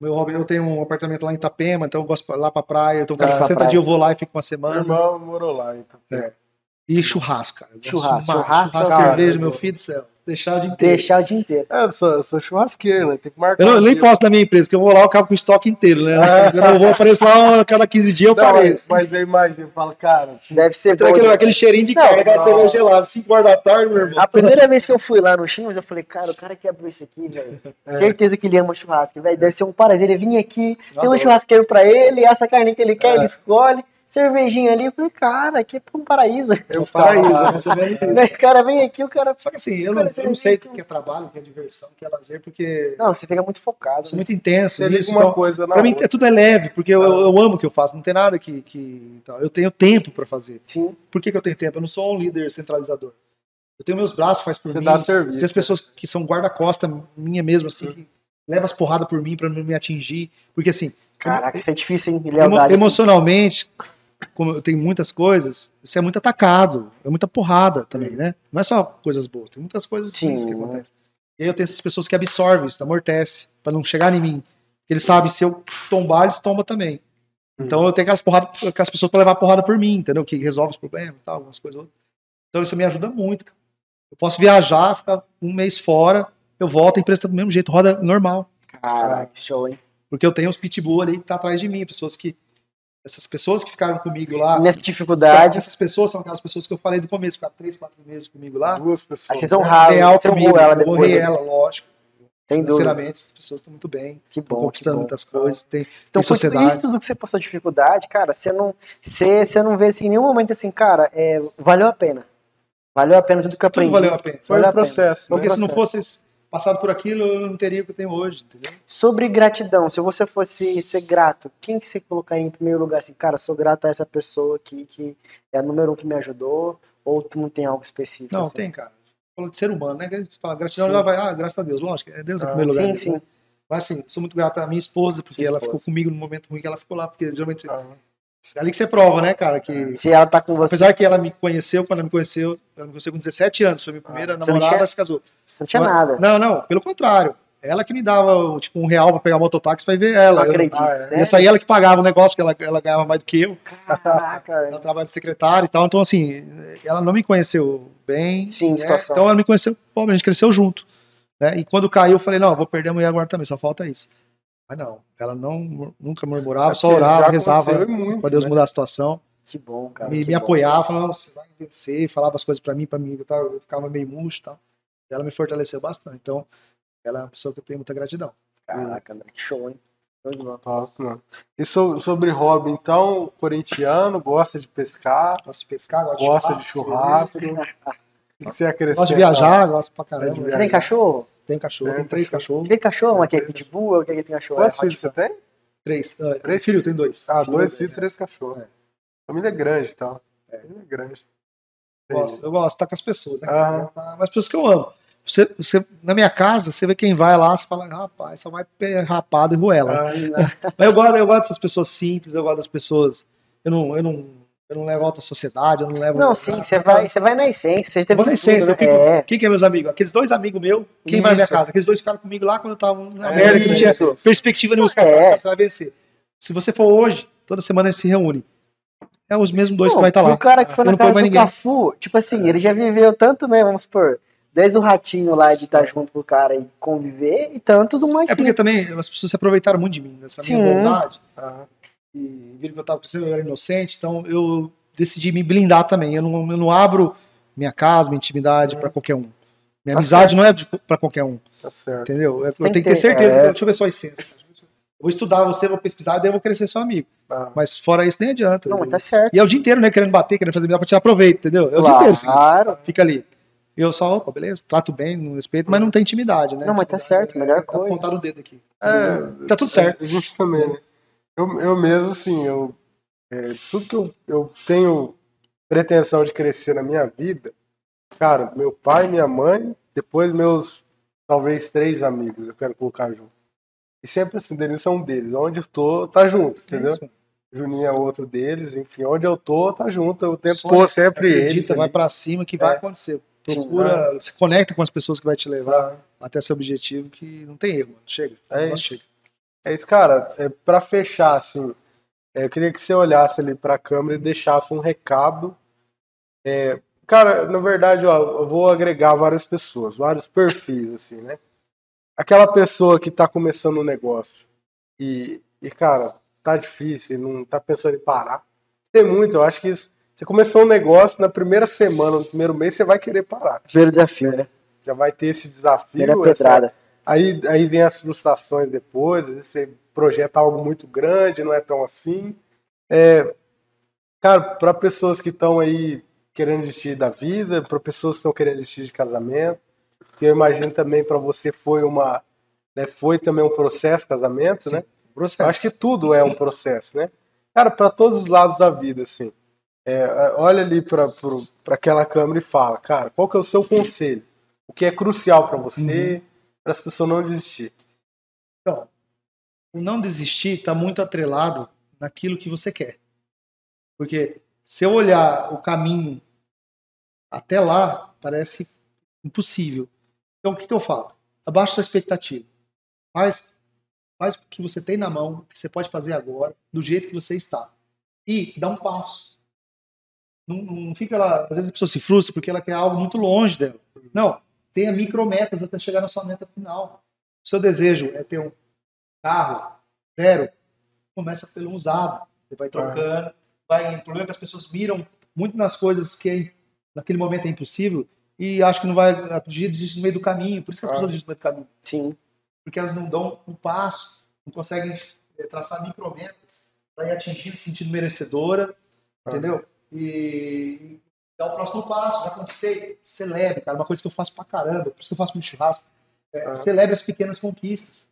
Meu hobby, eu tenho um apartamento lá em Itapema, então eu gosto de ir lá pra praia. Então, cada Ah, pra 60 praia. dias eu vou lá e fico uma Meu semana. irmão morou lá, então. É. E churrasco, cara. Churrasco, churrasco, churrasco cara, cerveja, eu meu filho do céu. Deixar o dia inteiro. Deixar o dia inteiro. É, eu sou, eu sou churrasqueiro, né? Tem que marcar. Eu, não, eu nem posso na minha empresa, porque eu vou lá, eu acabo com o estoque inteiro, né? Ah. Eu não vou aparecer lá a cada 15 dias, eu Não, apareço. mas eu imagino, eu falo, cara, Deve ser bom. aquele, né? aquele cheirinho de Não, carne, aquela não. cerveja gelada, 5 horas da tarde, meu irmão. A primeira vez que eu fui lá no Chinos, eu falei, cara, o cara que abriu isso aqui, velho. É. Certeza que ele ama churrasco, velho. Deve ser um prazer. Ele vinha aqui, tem um churrasqueiro pra ele, essa carne que ele quer, É. ele escolhe. Cervejinha ali, eu falei, cara, aqui é um paraíso. É um paraíso, é isso. O cara vem aqui, o cara. Só que assim, eu não, caras eu não sei o que- que é trabalho, o que é diversão, o que é lazer, porque Não, você fica muito eu focado. sou né? muito intenso você uma Então, coisa pra mim é, tudo é leve, porque eu, eu amo o que eu faço, não tem nada que. que então, eu tenho tempo pra fazer. Sim. Por que, que eu tenho tempo? Eu não sou um líder centralizador. Eu tenho meus braços, faz por Você mim. dá serviço. Tem as pessoas que são guarda-costa minha mesmo, assim, que levam as porradas por mim pra não me atingir. Porque assim, Caraca, isso é difícil, hein? emo- Lealdade. assim. Como eu tenho muitas coisas, você é muito atacado, é muita porrada também, né? Não é só coisas boas, tem muitas coisas Sim. ruins que acontecem. E aí eu tenho essas pessoas que absorvem isso, amortece, pra não chegar em mim. Eles sabem, se eu tombar, eles tombam também. Então eu tenho aquelas, porrada, aquelas pessoas pra levar porrada por mim, entendeu? Que resolve os problemas e tal, algumas coisas outras. Então isso me ajuda muito. cara. Eu posso viajar, ficar um mês fora, eu volto, a empresa tá do mesmo jeito, roda normal. Caraca, show, hein? Porque eu tenho os pitbull ali que tá atrás de mim, pessoas que. Essas pessoas que ficaram comigo lá. Nessa dificuldade, Essas pessoas são aquelas pessoas que eu falei do começo, ficaram três, quatro meses comigo lá. Duas pessoas. aí vocês honraram, Leal você comigo, ela eu depois. honrei né? ela, lógico. Tem dúvida. Sinceramente, essas pessoas estão muito bem, Que bom, que conquistando bom. muitas coisas, tem, Então, tem sociedade. isso tudo que você passou dificuldade, cara, você não, você, você não vê assim, em nenhum momento assim, cara, é, valeu a pena. Valeu a pena tudo que eu Tudo aprendi. valeu a pena. Foi Valeu o a pena. processo. Porque né? se não fosse esse, passado por aquilo, eu não teria o que eu tenho hoje, entendeu? Sobre gratidão, se você fosse ser grato, quem que você colocaria em primeiro lugar? Assim, cara, sou grato a essa pessoa aqui que é a número um que me ajudou, ou tu não tem algo específico? Não, assim? tem, cara. Fala de ser humano, né? Gente fala gratidão, Sim. já vai, ah, graças a Deus, lógico, é Deus em Ah, primeiro lugar. Sim, sim. Mas assim, sou muito grato à minha esposa, porque Sua ela esposa. ficou comigo no momento ruim que ela ficou lá, porque geralmente Ah, ali que você prova, né, cara, que Se ela tá com você, apesar que ela me conheceu, quando ela me conheceu, ela me conheceu com 17 anos, foi minha primeira Você não namorada, tinha- se casou. você não tinha Mas- nada. Não, não, pelo contrário. Ela que me dava, tipo, um real pra pegar mototáxi pra ir ver ela. Não Eu- acredito. Ah, é. sério? Essa aí ela que pagava o negócio, porque ela, ela ganhava mais do que eu. Caraca, Ela trabalha de secretária e tal. Então, assim, ela não me conheceu bem. Sim, né? situação. Então ela me conheceu, pô, a gente cresceu junto. Né? E quando caiu, eu falei, não, eu vou perder a mulher agora também, só falta isso. Mas não, ela não, nunca murmurava, só É porque orava, rezava pra Deus né? mudar a situação. que bom, cara. me, me bom. apoiava, falava, "Não, você vai vencer, falava as coisas pra mim, pra mim, e tal, eu ficava meio murcho e tal. Ela me fortaleceu bastante. Então, ela é uma pessoa que eu tenho muita gratidão. Caraca, André, que show, hein? Top, mano. E so- sobre hobby, então, corintiano, gosta de pescar, Gosto de pescar, gosto gosta de de churrasco. churrasco. O que você acrescenta? Gosto de viajar, gosto pra caramba. Você tem cachorro? Tem cachorro, Tem tem três cachorros. Tem cachorro? Uma que é pitbull, outra que tem cachorro? Quantos é filhos você tem? Três. Uh, Três? filho, tem dois. Ah, Filho, dois filhos, três cachorros. É. Família grande e tal. Família grande. Eu gosto, eu gosto de estar com as pessoas, né? Aham. Mas as pessoas que eu amo. Você, você, na minha casa, você vê quem vai lá, você fala, rapaz, só vai rapado e ruela. Ah, Mas eu gosto, eu gosto dessas pessoas simples, eu gosto das pessoas. Eu não, eu não, eu não levo alta sociedade, eu não levo. Não, sim, você vai, você vai na essência. Você teve na essência, né? É, quem que é meus amigos? Aqueles dois amigos meus, quem vai na minha casa? Aqueles dois ficaram comigo lá quando eu tava na É merda, que não tinha isso. perspectiva nenhuma, os caras É. você vai vencer. Se você for hoje, toda semana eles se reúnem. É os mesmos dois Não, que vai estar pro lá. cara que foi Eu na casa do ninguém. Cafu, tipo assim, ele já viveu tanto, né? Vamos supor, desde o ratinho lá de estar junto com o cara e conviver, e tanto do mais É porque também as pessoas se aproveitaram muito de mim, dessa minha Sim. bondade. ah, E viram que eu tava crescendo, eu era inocente, então eu decidi me blindar também. Eu não, eu não abro minha casa, minha intimidade pra qualquer um. Minha Tá amizade não é pra qualquer um, tá certo. entendeu? Eu, tenho que ter certeza. é. Deixa eu ver sua essência. Eu vou estudar você, vou pesquisar, daí eu vou querer ser seu amigo. Ah, Mas fora isso, nem adianta. Não, mas tá certo. E é o dia inteiro, né? Querendo bater, querendo fazer melhor pra tirar proveito, entendeu? É o dia inteiro, assim. Claro. Fica ali. Eu só, opa, beleza, trato bem, não respeito, mas não tem intimidade, né? Não, mas tá certo, é- melhor é coisa. apontar o dedo aqui. É, Tá tudo certo. A também, né? Eu, eu mesmo, assim, eu, é, tudo que eu, eu tenho pretensão de crescer na minha vida, cara, meu pai, minha mãe, depois meus, talvez, três amigos, eu quero colocar junto. E sempre assim, Denilson é um deles. Onde eu tô, tá junto, É entendeu? isso. Juninho é outro deles, enfim, onde eu tô, tá junto. Eu tento Sonha, pôr sempre eles. Acredita, vai ali. pra cima que vai É. acontecer. Sim. Procura, se conecta com as pessoas que vai te levar até seu objetivo, que não tem erro, mano. Chega. É O chega. É isso, cara. É, para fechar, assim, é, eu queria que você olhasse ali para a câmera e deixasse um recado. É, cara, na verdade, ó, eu vou agregar várias pessoas, vários perfis, assim, né? Aquela pessoa que tá começando um negócio e, e cara, tá difícil, não tá pensando em parar. Tem muito, eu acho que isso- você começou um negócio, na primeira semana, no primeiro mês, você vai querer parar. Primeiro desafio, né? Já vai ter esse desafio. Primeira essa- pedrada. Aí, aí vem as frustrações depois, às vezes você projeta algo muito grande, não é tão assim. É, cara, para pessoas que estão aí querendo desistir da vida, para pessoas que estão querendo desistir de casamento, que eu imagino também para você foi uma, né, foi também um processo casamento, Sim, né? Processo. Acho que tudo é um processo, né? Cara, para todos os lados da vida, assim. É, olha ali para aquela câmera e fala, cara, qual que é o seu conselho? O que é crucial para você, para as pessoas não desistir? Então, o não desistir está muito atrelado naquilo que você quer. Porque se eu olhar o caminho até lá, parece impossível. Então, o que, que eu falo? Abaixa sua expectativa. Faz, faz o que você tem na mão, o que você pode fazer agora, do jeito que você está. E dá um passo. Não, não fica lá. Às vezes a pessoa se frustra porque ela quer algo muito longe dela. Não. Tenha micrometas até chegar na sua meta final. O seu desejo é ter um carro zero, começa pelo usado. Você vai trocando. Vai, o problema é que as pessoas miram muito nas coisas que é- naquele momento é impossível e acho que não vai atingir desistir no meio do caminho. Por isso que as Ah. pessoas desistem no meio do caminho. Sim. Porque elas não dão um passo, não conseguem eh, traçar micrometas para ir atingir, se sentindo merecedora, Ah. entendeu? E dar o próximo passo, já conquistei, celebre, cara, uma coisa que eu faço pra caramba, por isso que eu faço muito churrasco. É, Ah. Celebre as pequenas conquistas.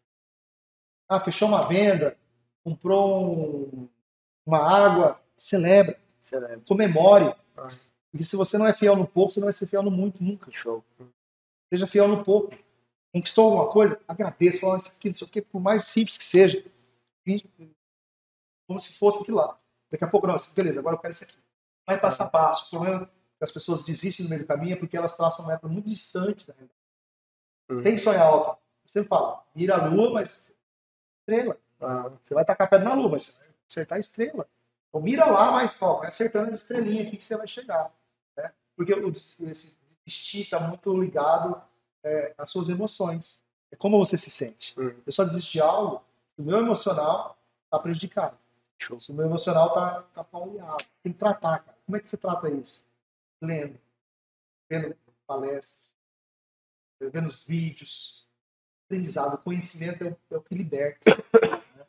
Ah, fechou uma venda, comprou um- uma água, celebra, Celebra. comemore. Ah. Porque se você não é fiel no pouco, você não vai ser fiel no muito nunca. Show. Seja fiel no pouco. Conquistou alguma coisa, agradeça, fala isso aqui, não sei o quê, por mais simples que seja. Como se fosse aquilo lá. Daqui a pouco, não, beleza, agora eu quero isso aqui. Vai passo a passo. O problema é as pessoas desistem no meio do caminho é porque elas traçam uma meta muito distante da realidade. Uhum. Tem que sonhar alto. Você fala, mira a lua, mas estrela. Ah, Você vai tacar pedra na lua, mas você vai acertar a estrela. Então mira lá, mas ó, vai acertando as estrelinhas aqui que você vai chegar. né? Porque o desistir está muito ligado é, às suas emoções. É como você se sente. Uhum. Eu só desisto de algo se o meu emocional está prejudicado. Show. Se o meu emocional está tá pauleado. Tem que tratar, cara. Como é que você trata isso? Lendo, vendo palestras, vendo os vídeos, aprendizado, conhecimento é o, é o que liberta. né? A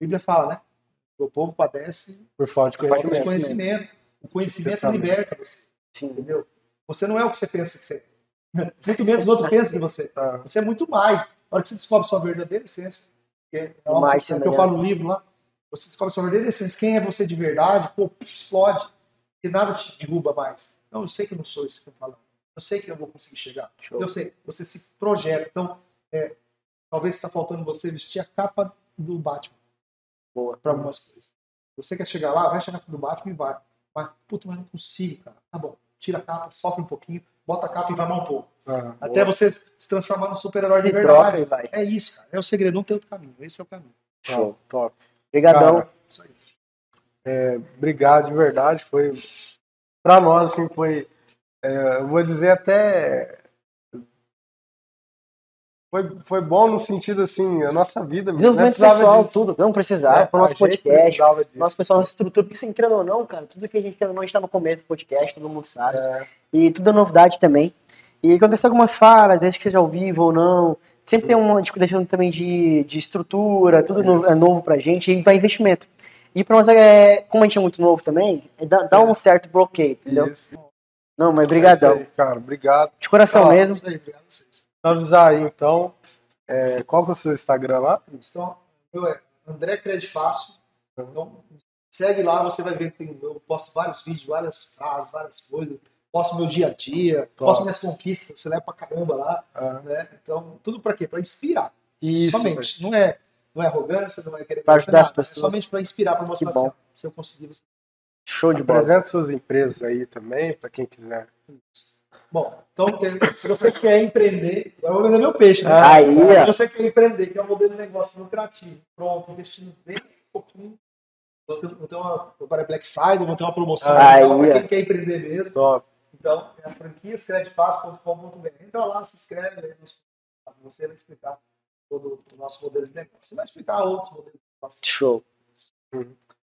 Bíblia fala, né? O povo padece por falta de por falta de conhecimento. conhecimento. O conhecimento Perfeitamente. liberta você, Sim. entendeu? Você não é o que você pensa que você é. Muito menos o outro pensa de você. Ah, Você é muito mais. Na hora que você descobre sua verdadeira essência, que é O mais é o que eu falo no livro lá, você descobre sua verdadeira essência, quem é você de verdade, pô, explode. E nada te derruba mais. Não, eu sei que eu não sou isso que eu tô falando. Eu sei que eu vou conseguir chegar. Show. Eu sei, você se projeta. Então, é, talvez está faltando você vestir a capa do Batman Boa. para algumas coisas. Você quer chegar lá, vai chegar do Batman e vai. Mas, puta, mas não consigo, cara. Tá bom, tira a capa, sofre um pouquinho, bota a capa e vai mais um pouco. ah, Até você se transformar num super-herói de verdade. troca. É isso, cara. É o segredo, não tem outro caminho. Esse é o caminho. Show. top. Obrigadão. Isso aí. obrigado de verdade. Foi para nós assim foi, é, eu vou dizer até foi, foi bom no sentido assim a nossa vida. né? Desenvolvimento Precisava pessoal, disso, tudo. Não precisava. né? Pro nosso A gente podcast. Nosso pessoal, nossa estrutura, porque assim, querendo ou não, cara, tudo que a gente ou não, a gente tá no começo do podcast, todo mundo sabe. É, E tudo é novidade também. E acontece algumas falhas, desde que seja ao vivo ou não. Sempre tem uma tipo, deixando também de, de estrutura, tudo no- é novo pra gente e vai investimento. E pra nós, é, como a gente é muito novo também, é, dá, dá um certo bloqueio, entendeu? isso. Não, mas É brigadão. aí, cara, obrigado. De coração Ó, mesmo. Isso aí, obrigado a vocês. Avisar aí então, é, qual que é o seu Instagram lá? Então, meu é André Cred Fácil. Então, segue lá, você vai ver que eu posto vários vídeos, várias frases, várias coisas. Posto meu dia a dia, Top. posto minhas conquistas, você leva pra caramba lá. Ah, Né? Então, tudo pra quê? Pra inspirar. isso. somente. Não é, não é arrogância, não é querer Pra fazer ajudar as nada, pessoas. É somente pra inspirar, pra mostrar Que bom. assim, se eu conseguir, você Show de bola. Apresenta suas empresas aí também, para quem quiser. Bom, então se você quer empreender, agora eu vou vender meu peixe, né? Aí, ó. Se você quer empreender, que é um modelo de negócio lucrativo, pronto, investindo bem pouquinho. Vou ter, vou ter uma, agora é Black Friday, vou ter uma promoção Aí, para quem quer empreender mesmo. Top. Então, é a franquia escredefácil.com.br. Entra lá, se inscreve, aí você vai explicar todo o nosso modelo de negócio. Você vai explicar outros modelos de negócio. Show.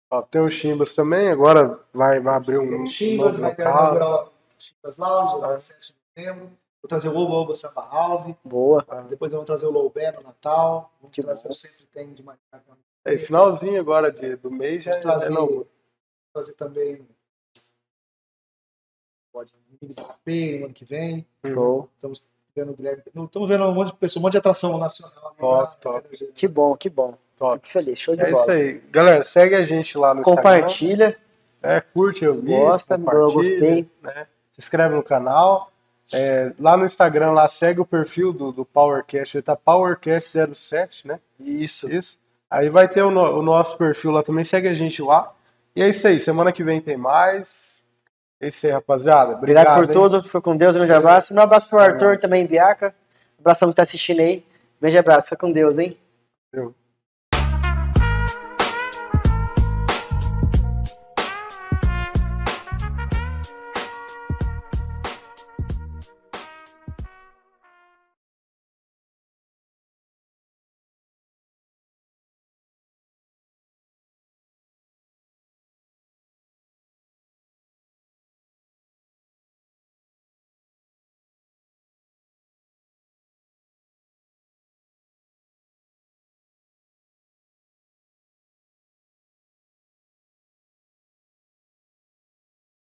Ó, tem o Chimbas também, agora vai, vai abrir um. Tem o Chimbas, vai inaugurar o Chimbas Lounge, lá 7 de novembro. Vou trazer o Oba Oba Samba House. Boa. Depois vamos trazer o Loubé no Natal. Vamos Que trazer o Sempre Tem de Maricá. É, finalzinho agora de, do mês já Vamos trazer, é novo. trazer também pode Visapê no ano que vem. Show. Estamos vendo o Guilherme. não, Estamos vendo um monte de pessoas, um monte de atração nacional. Top, né? top. Que bom, que bom. Top. Fico feliz. Show de É isso bola. aí. Galera, segue a gente lá no Instagram. Compartilha. É, curte o vídeo, Gosta, eu gostei. né? Se inscreve no canal. É, lá no Instagram, lá segue o perfil do, do PowerCast, ele tá PowerCast07, né? Isso. Isso. Aí vai ter o, no- o nosso perfil lá também, segue a gente lá. E é isso aí, semana que vem tem mais. É isso aí, rapaziada. Obrigado, Obrigado, por hein? tudo. Fica com Deus. Um grande abraço. Um abraço pro Arthur também, Biaca. Um abração que tá assistindo aí. Grande abraço. Fica com Deus, hein? Valeu.